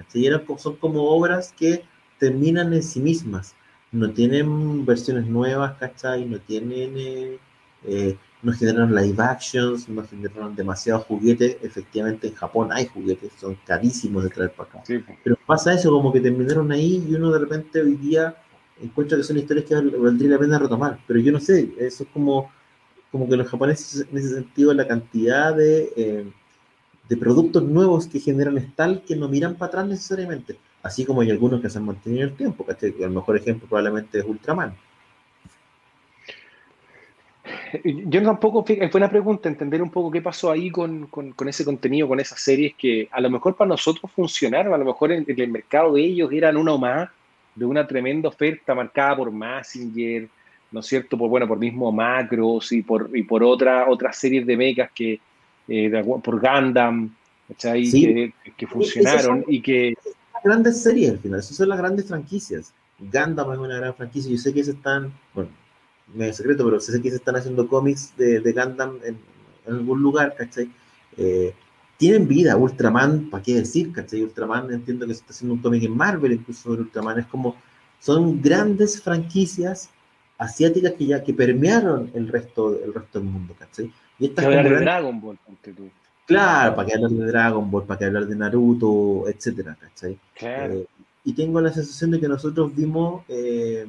son como obras que terminan en sí mismas, no tienen versiones nuevas, ¿cachai? No tienen, eh, eh, no generan live actions, no generaron demasiados juguetes, efectivamente en Japón hay juguetes, son carísimos de traer para acá, pero pasa eso, como que terminaron ahí y uno de repente hoy día encuentro que son historias que valdría la pena retomar, pero yo no sé, eso es como, como que los japoneses en ese sentido la cantidad de, eh, de productos nuevos que generan es tal que no miran para atrás necesariamente, así como hay algunos que se han mantenido en el tiempo, ¿cachai? El mejor ejemplo probablemente es Ultraman. Yo tampoco, es buena pregunta, entender un poco qué pasó ahí con, con, ese contenido, con esas series que a lo mejor para nosotros funcionaron, a lo mejor en, el mercado de ellos eran uno más de una tremenda oferta marcada por Massinger, ¿no es cierto? Por, bueno, por mismo Macros y por, y por otra, otras series de mechas que, eh, por Gundam, que, que, funcionaron y que... Grandes series al final, esas son las grandes franquicias. Gundam es una gran franquicia, yo sé que se están, bueno, me secreto, pero sé que se están haciendo cómics de, de Gundam en, algún lugar, ¿cachai? Eh, tienen vida, Ultraman, ¿para qué decir, cachai? Ultraman, entiendo que se está haciendo un cómic en Marvel, incluso sobre Ultraman, es como, son grandes franquicias asiáticas que ya que permearon el resto, el resto del mundo, ¿cachai? Y esta hablar de Dragon Ball, tú. Claro, para que hablar de Dragon Ball, para que hablar de Naruto, etcétera, ¿cachai? Claro. Eh, y tengo la sensación de que nosotros vimos eh,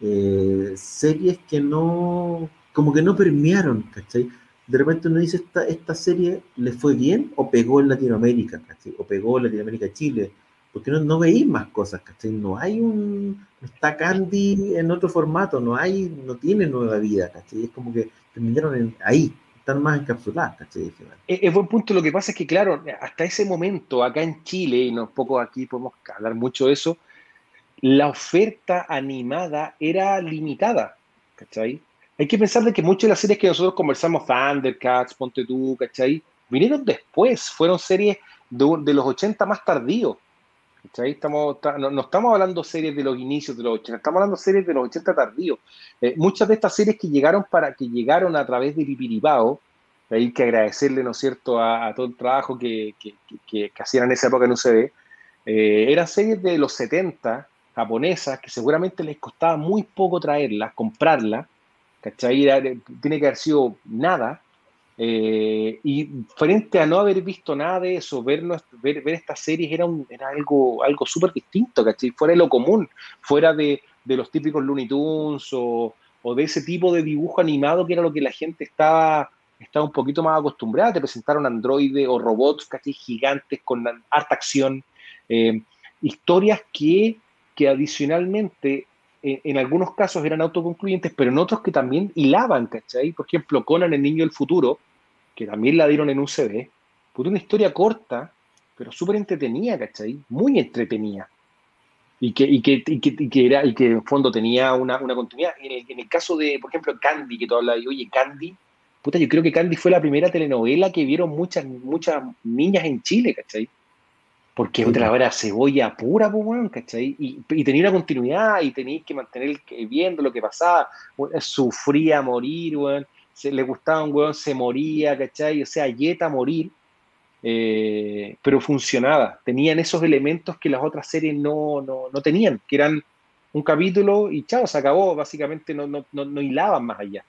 eh, series que no, como que no permearon, ¿cachai? De repente uno dice, esta, esta serie le fue bien o pegó en Latinoamérica, ¿cachai? O pegó en Latinoamérica Chile, porque no, no veis más cosas, ¿cachai? No hay un, está Candy en otro formato, no hay, no tiene nueva vida, ¿cachai? Es como que terminaron ahí, están más encapsuladas, ¿cachai? Es, buen punto, lo que pasa es que, claro, hasta ese momento, acá en Chile, y no poco aquí podemos hablar mucho de eso, la oferta animada era limitada, ¿cachai? Hay que pensar de que muchas de las series que nosotros conversamos, Thundercats, Ponte tú, ¿cachai? Vinieron después, fueron series de, los 80 más tardíos, ¿cachai? Estamos, no, estamos hablando series de los inicios de los 80, estamos hablando series de los 80 tardíos. Eh, muchas de estas series que llegaron para que llegaron a través de Pipiripao, hay que agradecerle, ¿no es cierto?, a, todo el trabajo que, que, hacían en esa época en UCB, eh, eran series de los 70, japonesas que seguramente les costaba muy poco traerlas, comprarlas, ¿cachai? Tiene que haber sido nada. Eh, y frente a no haber visto nada de eso, ver, ver, ver estas series era, era algo, algo súper distinto, ¿cachai? Fuera de lo común, fuera de, de los típicos Looney Tunes o, o, de ese tipo de dibujo animado que era lo que la gente estaba, estaba un poquito más acostumbrada. Te presentaron androides o robots, ¿cachai? Gigantes con harta acción. Eh, historias que que adicionalmente en, algunos casos eran autoconcluyentes, pero en otros que también hilaban, ¿cachai? Por ejemplo, Conan, el niño del futuro, que también la dieron en un CD, fue una historia corta, pero súper entretenida, ¿cachai? Muy entretenida. Y que, y que, y que, era, y que en fondo tenía una, una continuidad. En el, caso de, por ejemplo, Candy, que tú hablas, y oye, Candy, puta, yo creo que Candy fue la primera telenovela que vieron muchas, muchas niñas en Chile, ¿cachai? Porque otra era cebolla pura, pues, ¿cachai? Y, y, tenía una continuidad y tenías que mantener viendo lo que pasaba. sufría a morir, weón. Se, le gustaba un weón, se moría, ¿cachai? O sea, yeta a morir. Eh, pero funcionaba. Tenían esos elementos que las otras series no, no, no, tenían, que eran un capítulo y chao, se acabó. Básicamente no, no, no, hilaban más allá.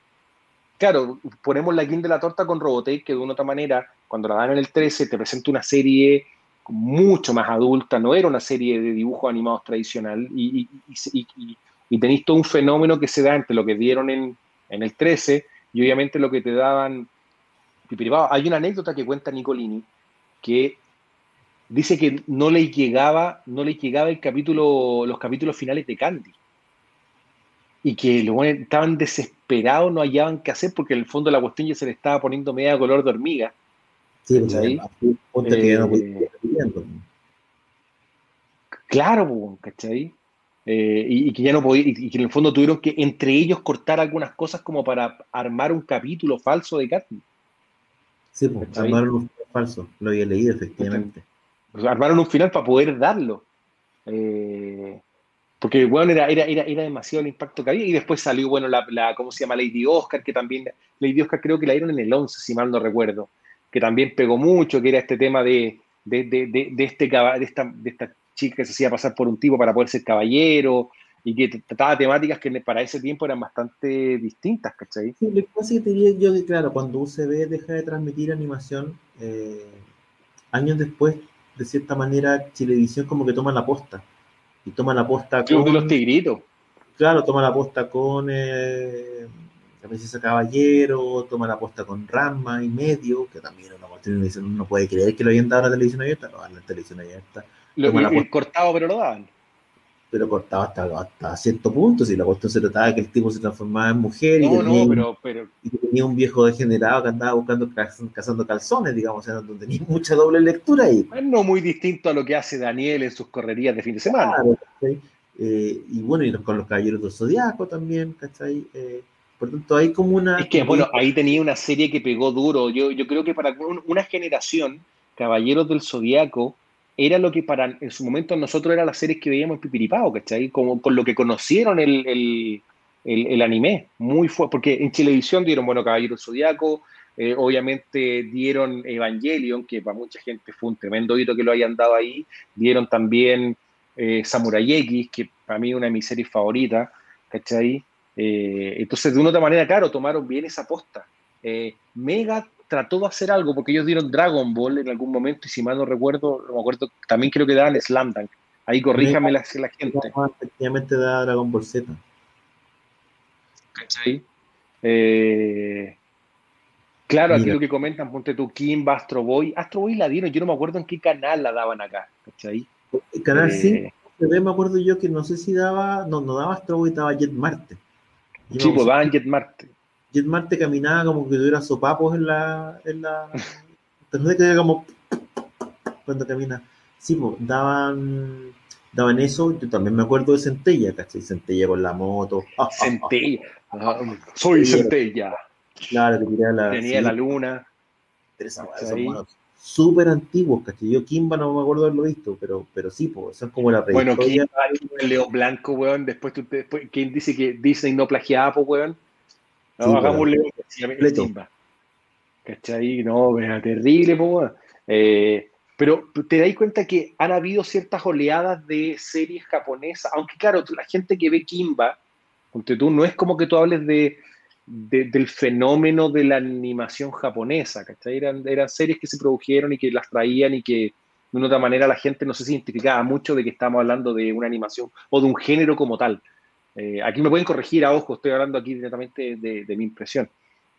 Claro, ponemos la guinda de la torta con Robotech, que de una otra manera, cuando la dan en el 13, te presenta una serie mucho más adulta, no era una serie de dibujos animados tradicional, y, y, tenéis todo un fenómeno que se da entre lo que dieron en, el 13 y obviamente lo que te daban Hay una anécdota que cuenta Nicolini que dice que no le llegaba, no le llegaba el capítulo, los capítulos finales de Candy. Y que los estaban desesperados, no hallaban qué hacer, porque en el fondo la cuestión ya se le estaba poniendo media color de hormiga. Sí, Claro, ¿cachai? Eh, y, que ya no podía, y que en el fondo tuvieron que entre ellos cortar algunas cosas como para armar un capítulo falso de Katniss. Sí, pues, armaron un final falso, lo había leído efectivamente. armaron un final para poder darlo. Eh, porque bueno, era, era, era, era, demasiado el impacto que había. Y después salió, bueno, la, la, ¿cómo se llama? Lady Oscar, que también, Lady Oscar creo que la dieron en el 11, si mal no recuerdo, que también pegó mucho, que era este tema de, de, de, de, este, de, esta, de esta chica que se hacía pasar por un tipo para poder ser caballero y que trataba temáticas que para ese tiempo eran bastante distintas, ¿cachai? Sí, lo que pasa es que te diría yo que, claro, cuando UCB deja de transmitir animación, eh, años después, de cierta manera, Chilevisión como que toma la posta. Y toma la posta con... de los tigritos. Claro, toma la posta con... Eh, la princesa Caballero, toma la posta con Rama y medio, que también una cuestión uno no puede creer que lo hayan dado a la televisión abierta, no, a la televisión abierta. Lo, el, cortado, pero lo daban. pero cortaba hasta, hasta cierto punto, si la cuestión se trataba de que el tipo se transformaba en mujer y, No, tenía, no, pero, pero y tenía un viejo degenerado que andaba buscando, caz- cazando calzones, digamos, o sea, donde tenía mucha doble lectura ahí. no muy distinto a lo que hace Daniel en sus correrías de fin de semana. Eh, y bueno, y con los caballeros del zodiaco también, ¿cachai? Eh, por tanto, hay como una. Es que, bueno, ahí tenía una serie que pegó duro. Yo, yo creo que para un- una generación, Caballeros del Zodiaco era lo que para en su momento nosotros era las series que veíamos en Pipiripao, ¿cachai? Como con lo que conocieron el, el, el- el anime. Muy fuerte, porque en Televisión dieron, bueno, Caballeros del Zodiaco, eh, obviamente dieron Evangelion, que para mucha gente fue un tremendo hito que lo hayan dado ahí. Dieron también eh, Samurai X, que para mí es una de mis series favoritas, ¿cachai? Eh, entonces, de una u otra manera, claro, tomaron bien esa posta. Eh, Mega trató de hacer algo, porque ellos dieron Dragon Ball en algún momento, y si mal no recuerdo, no me acuerdo, también creo que daban Slam Dunk. Ahí corríjame la, la gente. Efectivamente da Dragon Ball Z. ¿cachai? Eh, claro, aquí Mira. lo que comentan, ponte tú, Kimba, Astro Boy. Astro Boy la dieron, yo no me acuerdo en qué canal la daban acá, ¿cachai? El Canal Eh, 5, TV, me acuerdo yo que no sé si daba, no, no daba Astro Boy, daba Jet Marte. Sí, pues daban Jet Marte. Jet Marte caminaba como que tuviera sopapos en la. En la entonces que como. Cuando camina. Sí, pues daban. Daban eso, yo también me acuerdo de Centella, ¿cachai? Centella con la moto. Centella. Ah, soy. Centella. Claro, que tiraba la. Tenía sí, la luna. pero súper antiguos, ¿cachai? Yo Kimba no me acuerdo de haberlo visto, pero, pero sí, pues, son como la Bueno. Kimba, el León Blanco, weón. Después, tú, después ¿quién dice que Disney no plagiaba, pues, weón? No, Sí, hagamos un León que. Kimba. ¿Cachai? No, era terrible, pues, weón. Eh, pero te dais cuenta que han habido ciertas oleadas de series japonesas, aunque claro, la gente que ve Kimba, tú, no es como que tú hables de, de- del fenómeno de la animación japonesa, ¿cachai? Eran, eran series que se produjeron y que las traían y que de una otra manera la gente no se identificaba mucho de que estamos hablando de una animación o de un género como tal. Eh, aquí me pueden corregir a ojo, estoy hablando aquí directamente de, de mi impresión.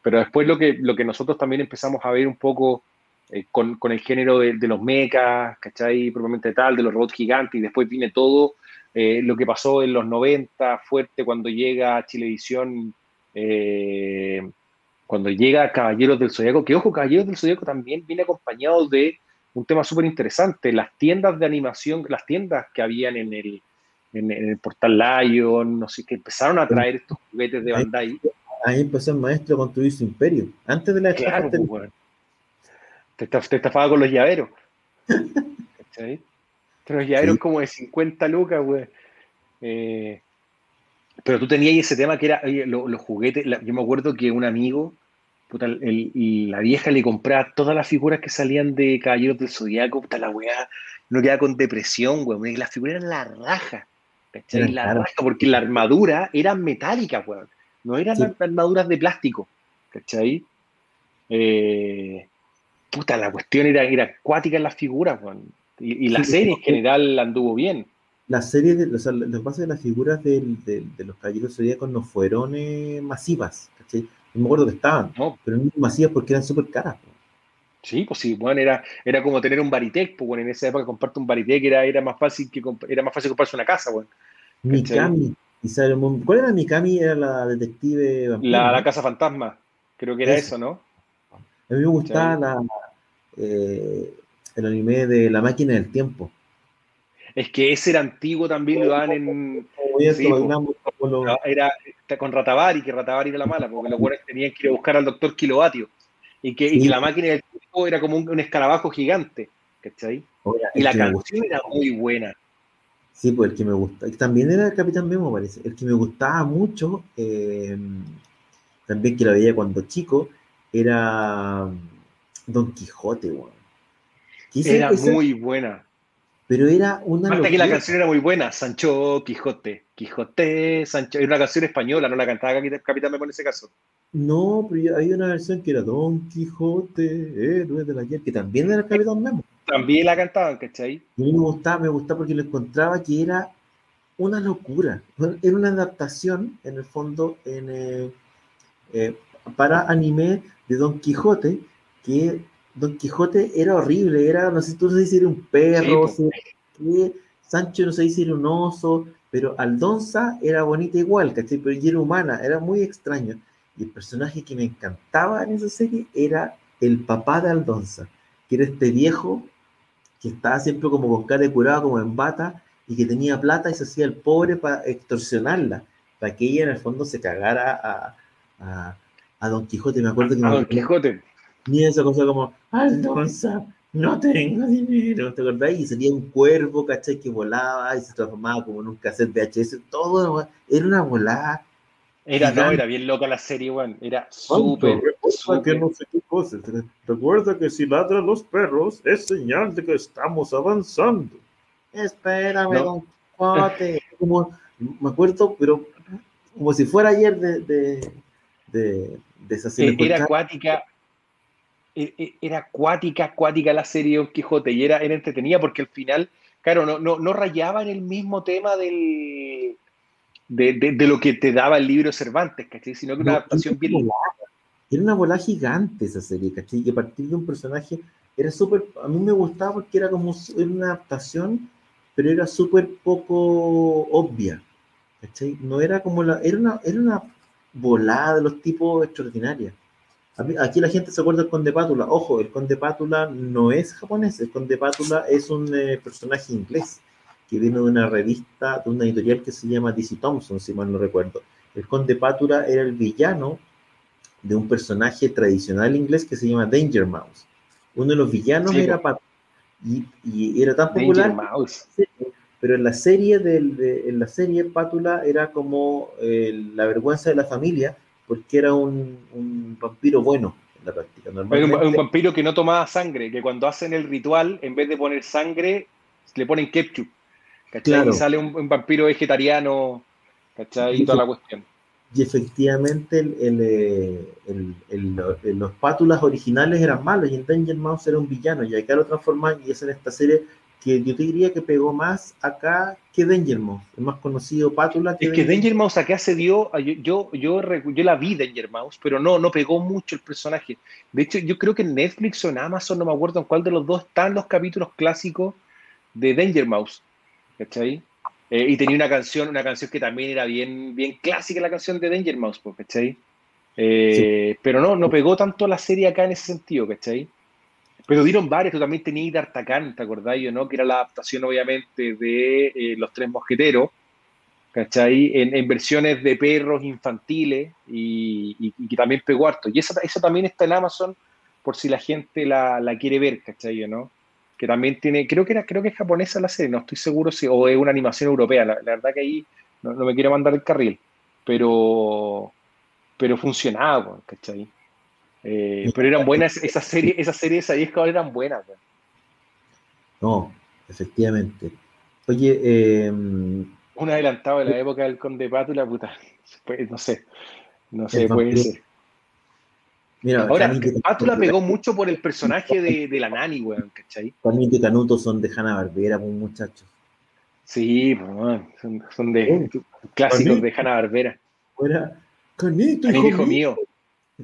Pero después lo que, lo que nosotros también empezamos a ver un poco eh, con, con el género de, de los mechas, ¿cachai? Propiamente tal, de los robots gigantes, y después viene todo eh, lo que pasó en los 90, fuerte cuando llega a Chilevisión, eh, cuando llega Caballeros del Zodíaco, que ojo, Caballeros del Zodíaco también viene acompañado de un tema súper interesante, las tiendas de animación, las tiendas que habían en el, en, en el portal Lion, no sé, que empezaron a traer estos juguetes de Bandai. Ahí empezó el maestro a construir su imperio. Antes de la Claro, pues, weón. te, te estafaba con los llaveros. ¿Cachai? Pero los llaveros Sí. como de 50 lucas, güey. Eh, pero tú tenías ese tema que era oye, lo- los juguetes. la- yo me acuerdo que un amigo, puta, el- la vieja le compraba todas las figuras que salían de Caballeros del Zodiaco, puta la weá, no quedaba con depresión, güey. Las figuras eran la raja. ¿cachai? La raja, porque la armadura era metálica, güey. No eran Sí. armaduras de plástico, ¿cachai? Eh, puta, la cuestión era, era acuática en las figuras, weón. Y, y la Sí, serie en general anduvo bien. Las series, de, o sea, los bases de las figuras del- de los caballeros zodíacos no fueron eh, masivas, ¿cachai? Yo me acuerdo que estaban, ¿no? pero no masivas porque eran súper caras. Sí, pues sí, bueno, era, era como tener un Baritec, pues bueno, en esa época comprarte un Baritec era, era más fácil que era más fácil comprarse una casa, weón. Mikami, y Sailor Moon. ¿Cuál era Mikami? Era la detective vampiro, La, ¿no? la casa fantasma, creo que era Eso. eso, ¿no? A mí me gustaba la, eh, el anime de La Máquina del Tiempo. Es que ese era antiguo también, lo dan en. Sí, lo- Era con Ratavari, que Ratavari era la mala, porque los buenos tenían que ir a buscar al doctor Kilovatio. Y que, y Sí. la máquina del tiempo era como un, un escarabajo gigante, ¿cachai? Oiga, Y la canción era muy buena. Sí, pues el que me gusta. También era el Capitán Memo, parece. El que me gustaba mucho, eh, también que la veía cuando chico, era Don Quijote, weón. Era ese- muy buena. Pero era una Aparte que la canción era muy buena. Sancho, Quijote, Quijote, Sancho. Era una canción española, no la cantaba Capitán- Memo en ese caso. No, pero había una versión que era Don Quijote, héroe de la ayer, que también era Capitán Memo. También la cantaban, ¿cachai? A mí me gustaba, me gustaba porque lo encontraba que era una locura. Era una adaptación, en el fondo, en, eh, eh, para anime de Don Quijote, que Don Quijote era horrible, era, no sé, tú no sé si era un perro, Sí, si- que Sancho no sé si era un oso, pero Aldonza era bonita igual, ¿cachai? Pero ella era humana, era muy extraño. Y el personaje que me encantaba en esa serie era el papá de Aldonza, que era este viejo que estaba siempre como con cara de curado, como en bata, y que tenía plata y se hacía el pobre para extorsionarla, para que ella en el fondo se cagara a, a, Don Quijote. Me acuerdo que... A Don Quijote. Ni esa cosa como, Aldonza, no tengo dinero, ¿te acordás? Y salía un cuervo, ¿cachai? Que volaba y se transformaba como en un cassette VHS, todo era una volada. Era, no, era bien loca la serie, weón. Era súper. no sé. Recuerda que si ladran los perros, es señal de que estamos avanzando. Espérame, don Quijote. Como, me acuerdo, pero como si fuera ayer de, de, de, de esa serie. Era acuática, era acuática, acuática la serie Don Quijote y era, era entretenida porque al final, claro, no, no, no rayaba en el mismo tema del, de, lo que te daba el libro Cervantes, ¿cachai? Sino que una adaptación bien... Era una bola gigante esa serie, ¿cachai? Y a partir de un personaje era súper... A mí me gustaba porque era como era una adaptación, pero era súper poco obvia, ¿cachai? No era como la... Era una, era una volada de los tipos extraordinarios. Aquí la gente se acuerda del Conde Pátula. Ojo, el Conde Pátula no es japonés, el Conde Pátula es un eh, personaje inglés que vino de una revista, de una editorial que se llama DC Thompson, si mal no recuerdo. El Conde Pátula era el villano de un personaje tradicional inglés que se llama Danger Mouse. Uno de los villanos era Pátula. Y, era tan popular. Pero en la serie, en la serie Pátula era como eh, la vergüenza de la familia porque era un, vampiro bueno en la práctica. Un, vampiro que no tomaba sangre, que cuando hacen el ritual, en vez de poner sangre, le ponen ketchup. ¿Cachai? Y sale un, vampiro vegetariano, ¿cachai? Y, toda la cuestión. Y efectivamente eh, los pátulas originales eran malos y en Danger Mouse era un villano y acá lo transforman y es en esta serie que yo te diría que pegó más acá que Danger Mouse, el más conocido Pátula. Que es que Danger Mouse acá se dio, yo, yo, yo, la vi Danger Mouse, pero no, no pegó mucho el personaje. De hecho, yo creo que en Netflix o en Amazon, no me acuerdo en cuál de los dos están los capítulos clásicos de Danger Mouse. ¿Cachai? Eh, y tenía una canción, una canción que también era bien, bien clásica, la canción de Danger Mouse, ¿cachai? Eh, pero no, no pegó tanto la serie acá en ese sentido, ¿cachai? Pero dieron varias, tú también tenías D'Artagnan, ¿te acordáis no? Que era la adaptación, obviamente, de eh, Los Tres Mosqueteros, ¿cachai? En, versiones de perros infantiles y, que también pegó harto. Y esa, esa, también está en Amazon por si la gente la, quiere ver, ¿cachai? ¿no? Que también tiene, creo que era, creo que es japonesa la serie, no estoy seguro si, o es una animación europea, la, verdad que ahí no, me quiero mandar el carril, pero, pero funcionaba, ¿cachai? Eh, pero eran buenas, esas series, esas series ahí eran buenas. No, efectivamente. Oye, eh, un adelantado de la época del Conde Pátula, puta, pues, no sé, no sé, puede ser. Mira, Ahora, Pátula pegó mucho por el personaje de, de la nani, weón, ¿cachai? También de Canuto son de Hanna Barbera, pues, muchachos. Sí, pues, son, son, de clásicos de Hanna Barbera. Canito, hijo, mío.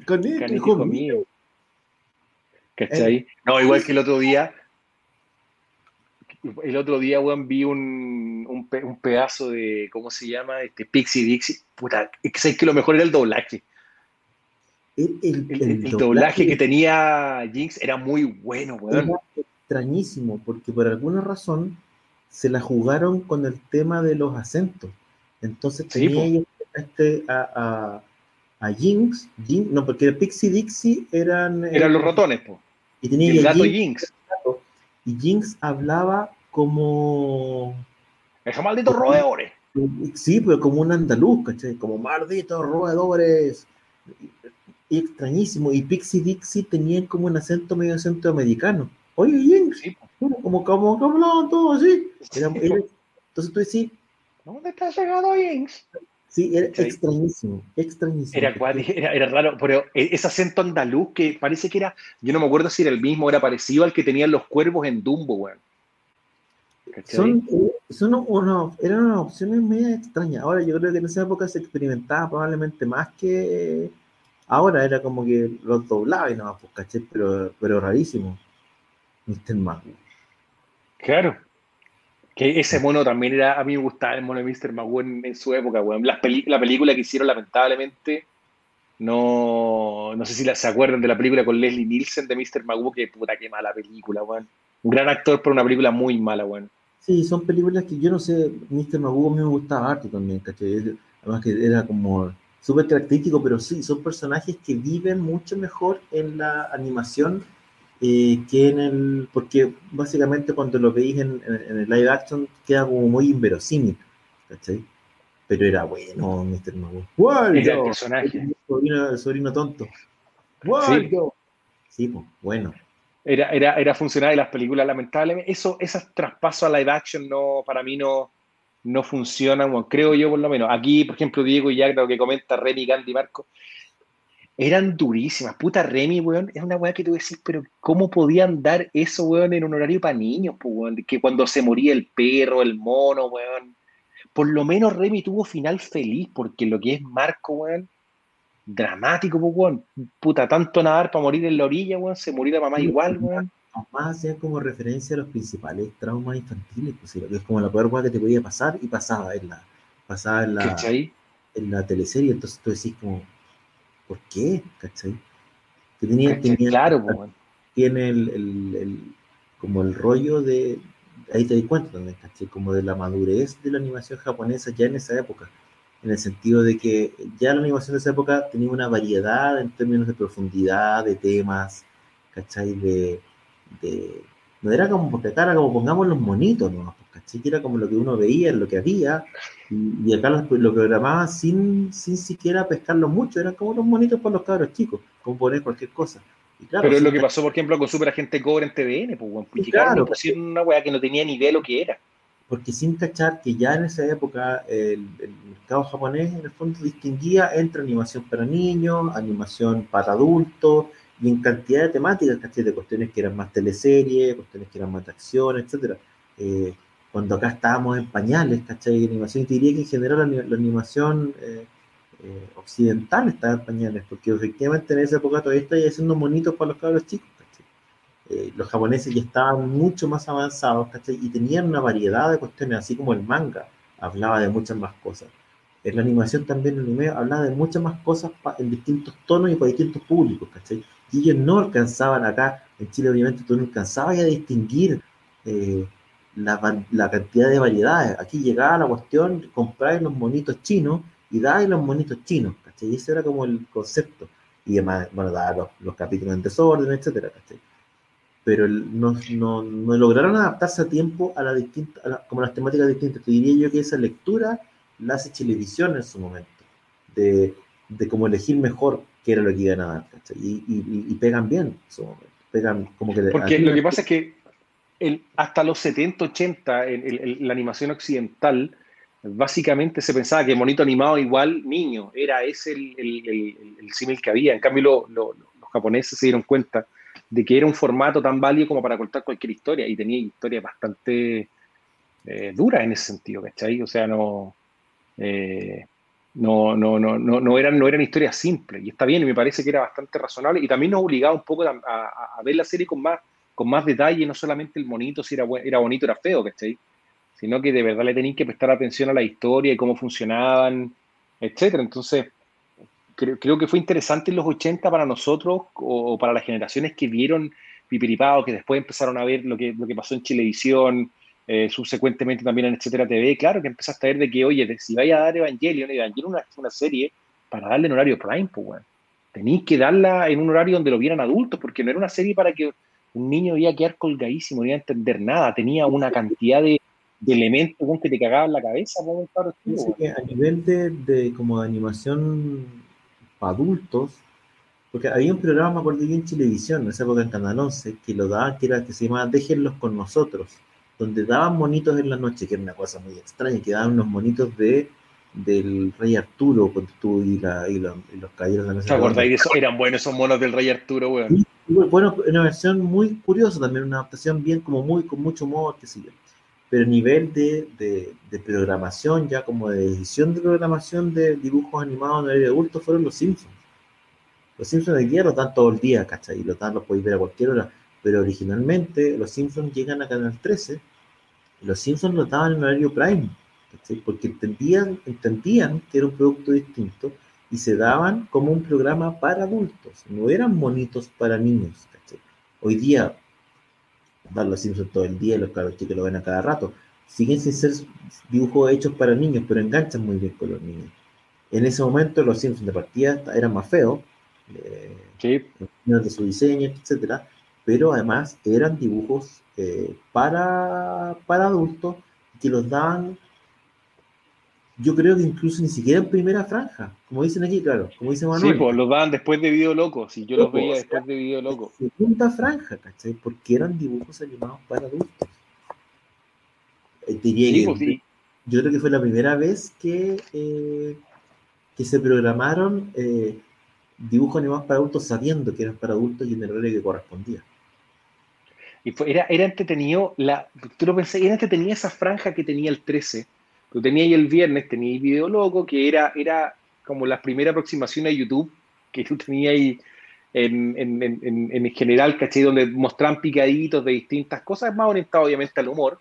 Canito, hijo mío. ¿Cachai? Eh, no, igual que el otro día. El otro día, weón, vi un, un, pedazo de, ¿cómo se llama? Este Pixie Dixie. Puta, es que lo mejor era el doblaje. El, doblaje, que tenía Jinx era muy bueno, weón. Era extrañísimo, porque por alguna razón se la jugaron con el tema de los acentos. Entonces tenía este, a a Jinx, no, porque Pixie Dixie eran... Eran los ratones, po. Y tenía el gato Jinx. Y Jinx hablaba como... Esos malditos roedores. Sí, pero como un andaluz, ¿cachai? Como malditos roedores. Y extrañísimo. Y Pixie Dixie tenían como un acento medio acento americano. Oye, Jinx. como, como, como hablaban todos así. entonces tú decís... ¿Dónde está llegado Jinx? Sí, era extrañísimo, extrañísimo. Era, era, raro, pero e, ese acento andaluz que parece que era, yo no me acuerdo si era el mismo, era parecido al que tenían los cuervos en Dumbo, weón. Son, eh, son eran unas opciones medio extrañas. Ahora yo creo que en esa época se experimentaba probablemente más que ahora, era como que los doblaba y nada, pues caché, pero, pero rarísimo. Mr. Magno. Claro. Que ese mono también era, a mí me gustaba el mono de Mr. Magoo en, su época, weón. la película que hicieron lamentablemente, no, no sé si se acuerdan de la película con Leslie Nielsen de Mr. Magoo, que puta, qué mala película, weón. Un gran actor, pero una película muy mala, weón. Sí, son películas que yo no sé, Mr. Magoo a mí me gustaba harto también, ¿cachai? Además que era como súper característico, pero sí, son personajes que viven mucho mejor en la animación eh, que en el. Porque básicamente cuando lo veis en, el live action queda como muy inverosímil, ¿cachai? Pero era bueno, Mr. Magoo. Era el personaje. El sobrino, el sobrino tonto. Sí, sí pues, bueno. Era, era, era funcional y las películas, lamentablemente, eso, esos traspasos a live action no, para mí no, no funcionan, creo yo por lo menos. Aquí, por ejemplo, Diego y ya lo que comenta Remy, Gandhi, Marco, eran durísimas. Puta Remy, weón, es una weá que tú decís, pero ¿cómo podían dar eso, weón, en un horario para niños, pues, weón? Que cuando se moría el perro, el mono, weón. Por lo menos Remy tuvo final feliz, porque lo que es Marco, weón, dramático, pues, weón. Puta, tanto nadar para morir en la orilla, weón, se murió la mamá igual, weón. Más hacían como referencia a los principales traumas infantiles, pues, es como la peor weá que te podía pasar y pasaba en la, pasaba en la, en la teleserie, entonces tú decís como, ¿por qué? ¿Cachai? Que tenía, claro, tiene el, el, como el rollo de, ahí te di cuenta también, ¿cachai? Como de la madurez de la animación japonesa ya en esa época, en el sentido de que ya la animación de esa época tenía una variedad en términos de profundidad, de temas, ¿cachai? De, de no era como porque acá era como pongamos los monitos, ¿no? ¿Cachai? Que era como lo que uno veía, lo que había, y, acá lo, lo programaban sin, sin siquiera pescarlo mucho, eran como los monitos para los cabros chicos, como poner cualquier cosa. Pero es lo que pasó, por ejemplo, con Super Agente Cobre en TVN, pues, pues claro, una weá que no tenía ni idea de lo que era. Porque sin cachar que ya en esa época el, el, mercado japonés en el fondo distinguía entre animación para niños, animación para adultos, y en cantidad de temáticas, ¿cachai? De cuestiones que eran más teleseries, cuestiones que eran más de acción, etc. Eh, cuando acá estábamos en pañales, ¿cachai? De animación, te diría que en general la, animación eh, eh, occidental estaba en pañales, porque efectivamente en esa época todavía estaba haciendo monitos para los cabros chicos, ¿cachai? los japoneses ya estaban mucho más avanzados, ¿cachai? Y tenían una variedad de cuestiones, así como el manga hablaba de muchas más cosas. En la animación también, el anime hablaba de muchas más cosas en distintos tonos y para distintos públicos, ¿cachai? y ellos no alcanzaban acá, en Chile obviamente tú no alcanzabas a distinguir eh, la, la, cantidad de variedades. Aquí llegaba la cuestión, comprar los monitos chinos y dar los monitos chinos, ¿cachai? Y ese era como el concepto. Y además, bueno, dar los, los, capítulos en desorden, etcétera, ¿cachai? Pero no, no, no, lograron adaptarse a tiempo a la distinta, como las temáticas distintas. Te diría yo que esa lectura la hace Chilevisión en su momento, de, de cómo elegir mejor que era lo que iban a dar, y, y, pegan bien, pegan como que... Porque lo que pasa es que el, hasta los 70, 80, en, la animación occidental, básicamente se pensaba que monito animado igual niño, era ese el, el, símil que había. En cambio, los japoneses se dieron cuenta de que era un formato tan válido como para contar cualquier historia, y tenía historias bastante eh, duras en ese sentido, ¿cachai? O sea, no... Eh, no, no, no, no, eran, no eran historias simples. Y está bien, y me parece que era bastante razonable. Y también nos obligaba un poco a, ver la serie con más, con más detalle, no solamente el monito, si era, era bonito o era feo, ¿cachai? Sino que de verdad le tenían que prestar atención a la historia y cómo funcionaban, etcétera. Entonces, creo, creo que fue interesante en los 80 para nosotros o, para las generaciones que vieron Pipiripao, que después empezaron a ver lo que, lo que pasó en Chilevisión, eh, subsecuentemente también en Etcétera TV, claro que empezaste a ver de que, oye, si vaya a dar Evangelion, Evangelion una, una serie para darle en horario prime, pues, bueno. Tenéis que darla en un horario donde lo vieran adultos, porque no era una serie para que un niño iba a quedar colgadísimo, no iba a entender nada, tenía una cantidad de, elementos que te cagaban la cabeza. a nivel de, de, como de animación para adultos, porque había un programa, me acuerdo en televisión, en esa época en Canal 11, que lo daba, que, era, que se llamaba Déjenlos con nosotros donde daban monitos en la noche, que era una cosa muy extraña, que daban unos monitos de del rey Arturo con tú y, la, y, los caballeros de la mesa. ¿Te acordáis de eso? Eran buenos esos monos del rey Arturo, weón. Bueno, una versión muy curiosa también, una adaptación bien, como muy, con mucho humor, qué sé yo. Pero a nivel de, de, programación, ya como de edición de programación de dibujos animados en el adulto, fueron los Simpsons. Los Simpsons de día los dan todo el día, ¿cachai? Y los dan, los podéis ver a cualquier hora pero originalmente los Simpsons llegan a Canal 13 Los Simpsons lo daban en horario prime, porque entendían, entendían que era un producto distinto y se daban como un programa para adultos, no eran monitos para niños. Hoy día dan los Simpsons todo el día los caros chicos lo ven a cada rato. Siguen sin ser dibujos hechos para niños, pero enganchan muy bien con los niños. En ese momento los Simpsons de partida eran más feos, eh, de su diseño, etcétera, pero además eran dibujos eh, para, para adultos que los daban, yo creo que incluso ni siquiera en primera franja, como dicen aquí, claro, como dice Manuel. Sí, pues los daban después de Video Loco, si yo los veía después de Video Loco. Segunda franja, ¿cachai? Porque eran dibujos animados para adultos. Eh, diría pues Yo creo que fue la primera vez que, eh, que se programaron dibujos animados para adultos sabiendo que eran para adultos y en el horario que correspondía. Y era, era entretenido, la, tú lo pensé, era entretenido esa franja que tenía el 13. Tú tenías el viernes, tenías Video Loco, que era, era como la primera aproximación a YouTube que tú tenías ahí en, en, en, en general, ¿cachai? Donde mostraban picaditos de distintas cosas, más orientado obviamente al humor.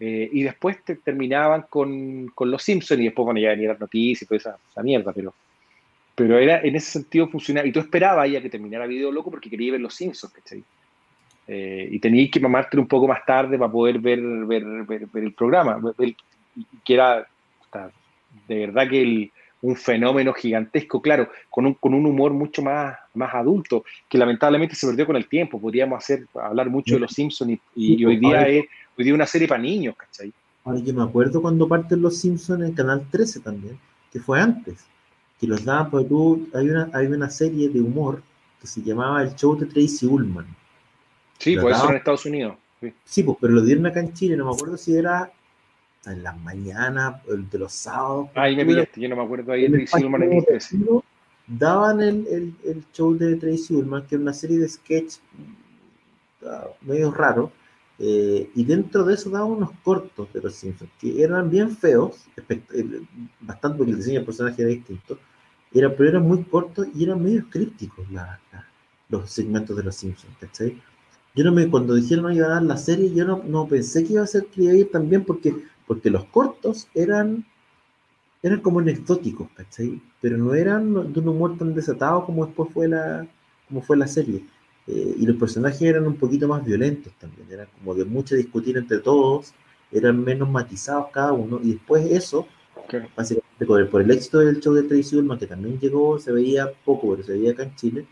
Eh, y después te terminaban con, con, Los Simpsons y después, bueno, ya venían las noticias y toda esa, mierda, pero, pero era en ese sentido funcionaba. Y tú esperabas ya que terminara Video Loco porque querías ver Los Simpsons, ¿cachai? Eh, y tenías que mamarte un poco más tarde para poder ver, ver, ver, el programa, que era de verdad que un fenómeno gigantesco, claro, con un, con un humor mucho más, más adulto, que lamentablemente se perdió con el tiempo. Podríamos hacer, hablar mucho de Los Simpsons y, hoy día es hoy día una serie para niños, ¿cachai? Ahora yo me acuerdo cuando parten Los Simpsons en Canal 13 también, que fue antes, que los daban, porque tú, hay una, hay una serie de humor que se llamaba El Show de Tracy Ullman Sí, pues eso en Estados Unidos. Sí. pues, pero lo dieron acá en Chile, no me acuerdo si era en las mañanas, de los sábados. Ay, me pillaste, yo no me acuerdo ahí de Tracy Ullman en Daban el, el, el, show de Tracy Ullman, que era una serie de sketch uh, medio raro, eh, y dentro de eso daban unos cortos de los Simpsons, que eran bien feos, bastante porque el diseño del personaje era distinto, era, pero eran muy cortos y eran medio crípticos la, los segmentos de los Simpsons, ¿cachai? Yo no me, cuando dijeron que iba a dar la serie, yo no, no pensé que iba a ser que iba a ir también porque, porque los cortos eran, eran como anecdóticos, ¿cachai? Pero no eran de un humor tan desatado como después fue la, como fue la serie. Eh, y los personajes eran un poquito más violentos también, eran como de mucho discutir entre todos, eran menos matizados cada uno, y después eso, básicamente por el, por el, éxito del show de Tracy Ullman, que también llegó, se veía poco, pero se veía acá en Chile,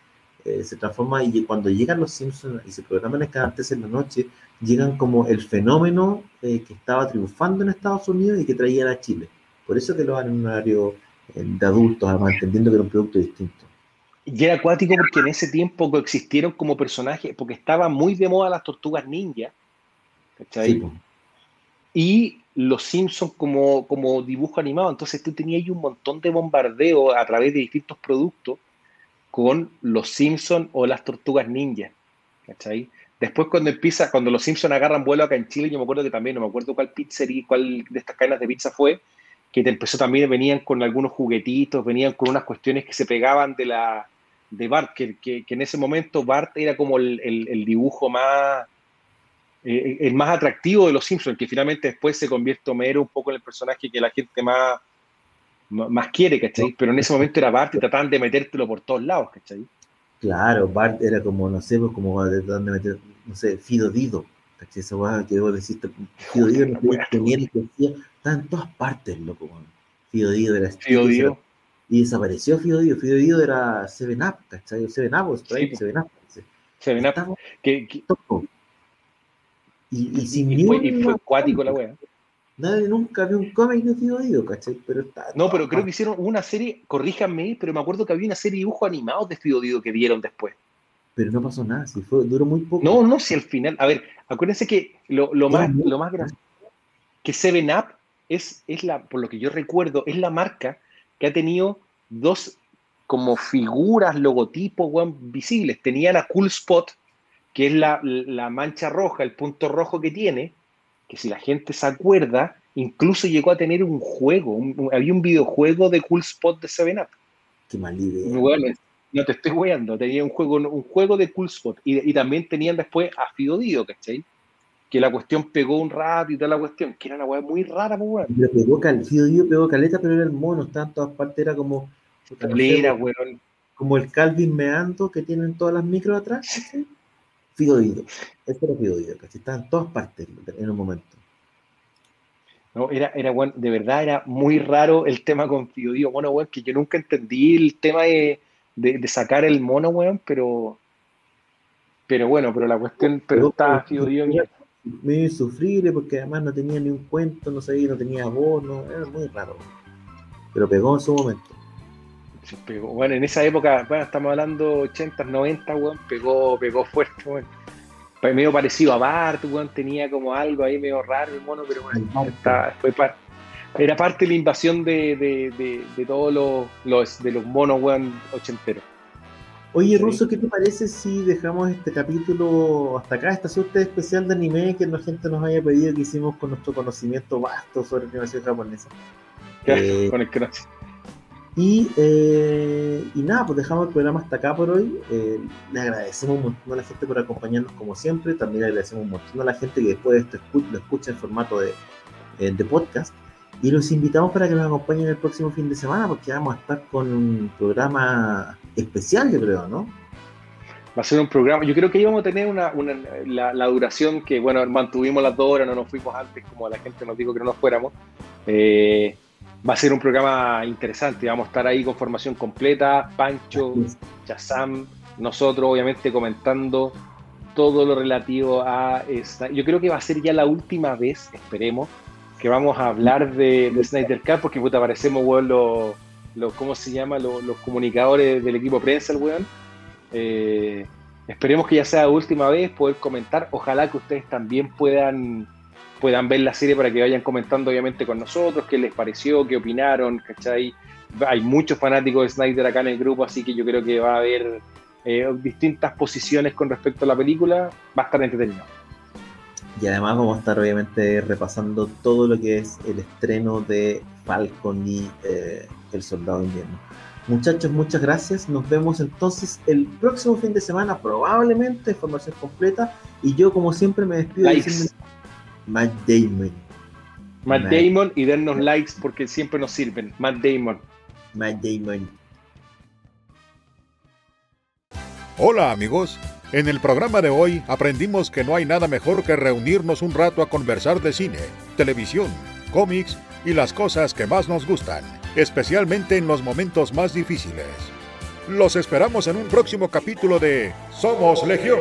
eh, se transforma y cuando llegan los Simpsons y se programan en cada en la noche, llegan como el fenómeno eh, que estaba triunfando en Estados Unidos y que traían a Chile. Por eso que lo van en un horario eh, de adultos, además, entendiendo que era un producto distinto. Y era acuático porque en ese tiempo coexistieron como personajes, porque estaban muy de moda las tortugas ninja, ¿cachai? y los Simpsons como, como dibujo animado. Entonces tú tenías un montón de bombardeo a través de distintos productos con los Simpsons o las Tortugas Ninja. ¿Cachai? Después cuando empieza, cuando los Simpsons agarran vuelo acá en Chile, yo me acuerdo que también, no me acuerdo cuál pizzería, cuál de estas cadenas de pizza fue, que te empezó también, venían con algunos juguetitos, venían con unas cuestiones que se pegaban de la de Bart, que, que, en ese momento Bart era como el, el, dibujo más eh, el más atractivo de los Simpsons, que finalmente después se convierte Homero un poco en el personaje que la gente más más quiere, ¿cachai? Pero en ese momento era Bart y trataban de metértelo por todos lados, ¿cachai? Claro, Bart era como, no sé, pues como trataban de meter, no sé, Fido Dido, ¿cachai? Esa guay que vos decís, Fido Dido no tenía ni decía, estaba en todas partes, loco, Fido Dido era Fido Dido. Y desapareció Fido Dido, Fido Dido era Seven Up, ¿cachai? Seven Up, o Seven Up. Seven Up. Que, que... Y, y, sin y, fue, y fue acuático la wea. Nadie nunca vio un cómic de Fido Dido, ¿cachai? Pero está, no, pero creo que hicieron una serie, corríjanme, pero me acuerdo que había una serie de dibujos animados de Fido Dido que dieron después. Pero no pasó nada, si fue, duró muy poco. No, no, si al final, a ver, acuérdense que lo, lo más, lo más grande, que Seven Up es, es la, por lo que yo recuerdo, es la marca que ha tenido dos como figuras, logotipos, visibles. Tenían a Cool Spot, que es la, la mancha roja, el punto rojo que tiene, que si la gente se acuerda, incluso llegó a tener un juego, había un videojuego de Cool Spot de Seven Up. Qué mal idea. no te estoy weando, tenía un juego, un juego de Cool Spot y, también tenían después a Fido Dio, ¿cachai? que la cuestión pegó un rato y toda la cuestión, que era una weá muy rara, pues weón. Pero pegó, cal, Fido pegó caleta, pero era el mono, estaba en todas partes, era como. puta, no sé, Era, weón. como el Calvin Meando que tienen todas las micros atrás. ¿cachai? Fido Dido. Eso era Fido Dido, ¿cachai? Estaba en todas partes en un momento. No, era, era, weón, de verdad era muy raro el tema con Fido Dido, mono, weón, que yo nunca entendí el tema de, de, de sacar el mono, weón, pero. Pero bueno, pero la cuestión, pero estaba Fido Dido en- medio insufrible porque además no tenía ni un cuento, no sabía, no tenía voz, no, era muy raro. Pero pegó en su momento. Sí, pegó. Bueno, en esa época, bueno, estamos hablando 80, 90, weón, pegó, pegó fuerte, weón. Medio parecido a Bart, weón, tenía como algo ahí medio raro el mono, pero bueno, está- fue par- era parte de la invasión de, de, de, de todos los, los, de los monos, weón, ochenteros. Oye, Sí. Russo, ¿qué te parece si dejamos este capítulo hasta acá, esta suerte especial de anime que la gente nos haya pedido que hicimos con nuestro conocimiento vasto sobre animación japonesa? Eh, Con el que no- Y, eh, y nada, pues dejamos el programa hasta acá por hoy. Eh, le agradecemos un montón a la gente por acompañarnos como siempre. También le agradecemos un montón a la gente que después de esto lo escucha en formato de, eh, de podcast. Y los invitamos para que nos acompañen el próximo fin de semana porque vamos a estar con un programa especial, yo creo, ¿no? Va a ser un programa. Yo creo que íbamos a tener una, una- la, la duración que, bueno, mantuvimos las dos horas, no nos fuimos antes, como la gente nos dijo que no nos fuéramos. Eh, va a ser un programa interesante. Vamos a estar ahí con formación completa, Pancho, Chazam, nosotros, obviamente, comentando todo lo relativo a esta. Yo creo que va a ser ya la última vez, esperemos, que vamos a hablar de, de Snyder Cut, porque puta, parecemos, weón, los, los- ¿cómo se llama? Los comunicadores del equipo prensa, el weón. Eh, esperemos que ya sea la última vez poder comentar. Ojalá que ustedes también puedan, puedan ver la serie para que vayan comentando, obviamente, con nosotros, qué les pareció, qué opinaron, ¿cachai? Hay muchos fanáticos de Snyder acá en el grupo, así que yo creo que va a haber eh, distintas posiciones con respecto a la película. Va a estar entretenido. Y además vamos a estar obviamente repasando todo lo que es el estreno de Falcon y eh, El Soldado Invierno. Muchachos, muchas gracias. Nos vemos entonces el próximo fin de semana, probablemente, formación completa. Y yo, como siempre, me despido Likes. diciendo Matt Damon. Matt Matt. Damon y dennos likes porque siempre nos sirven. Matt Damon. Matt Damon. Hola amigos, en el programa de hoy aprendimos que no hay nada mejor que reunirnos un rato a conversar de cine, televisión, cómics y las cosas que más nos gustan, especialmente en los momentos más difíciles. Los esperamos en un próximo capítulo de Somos Legión,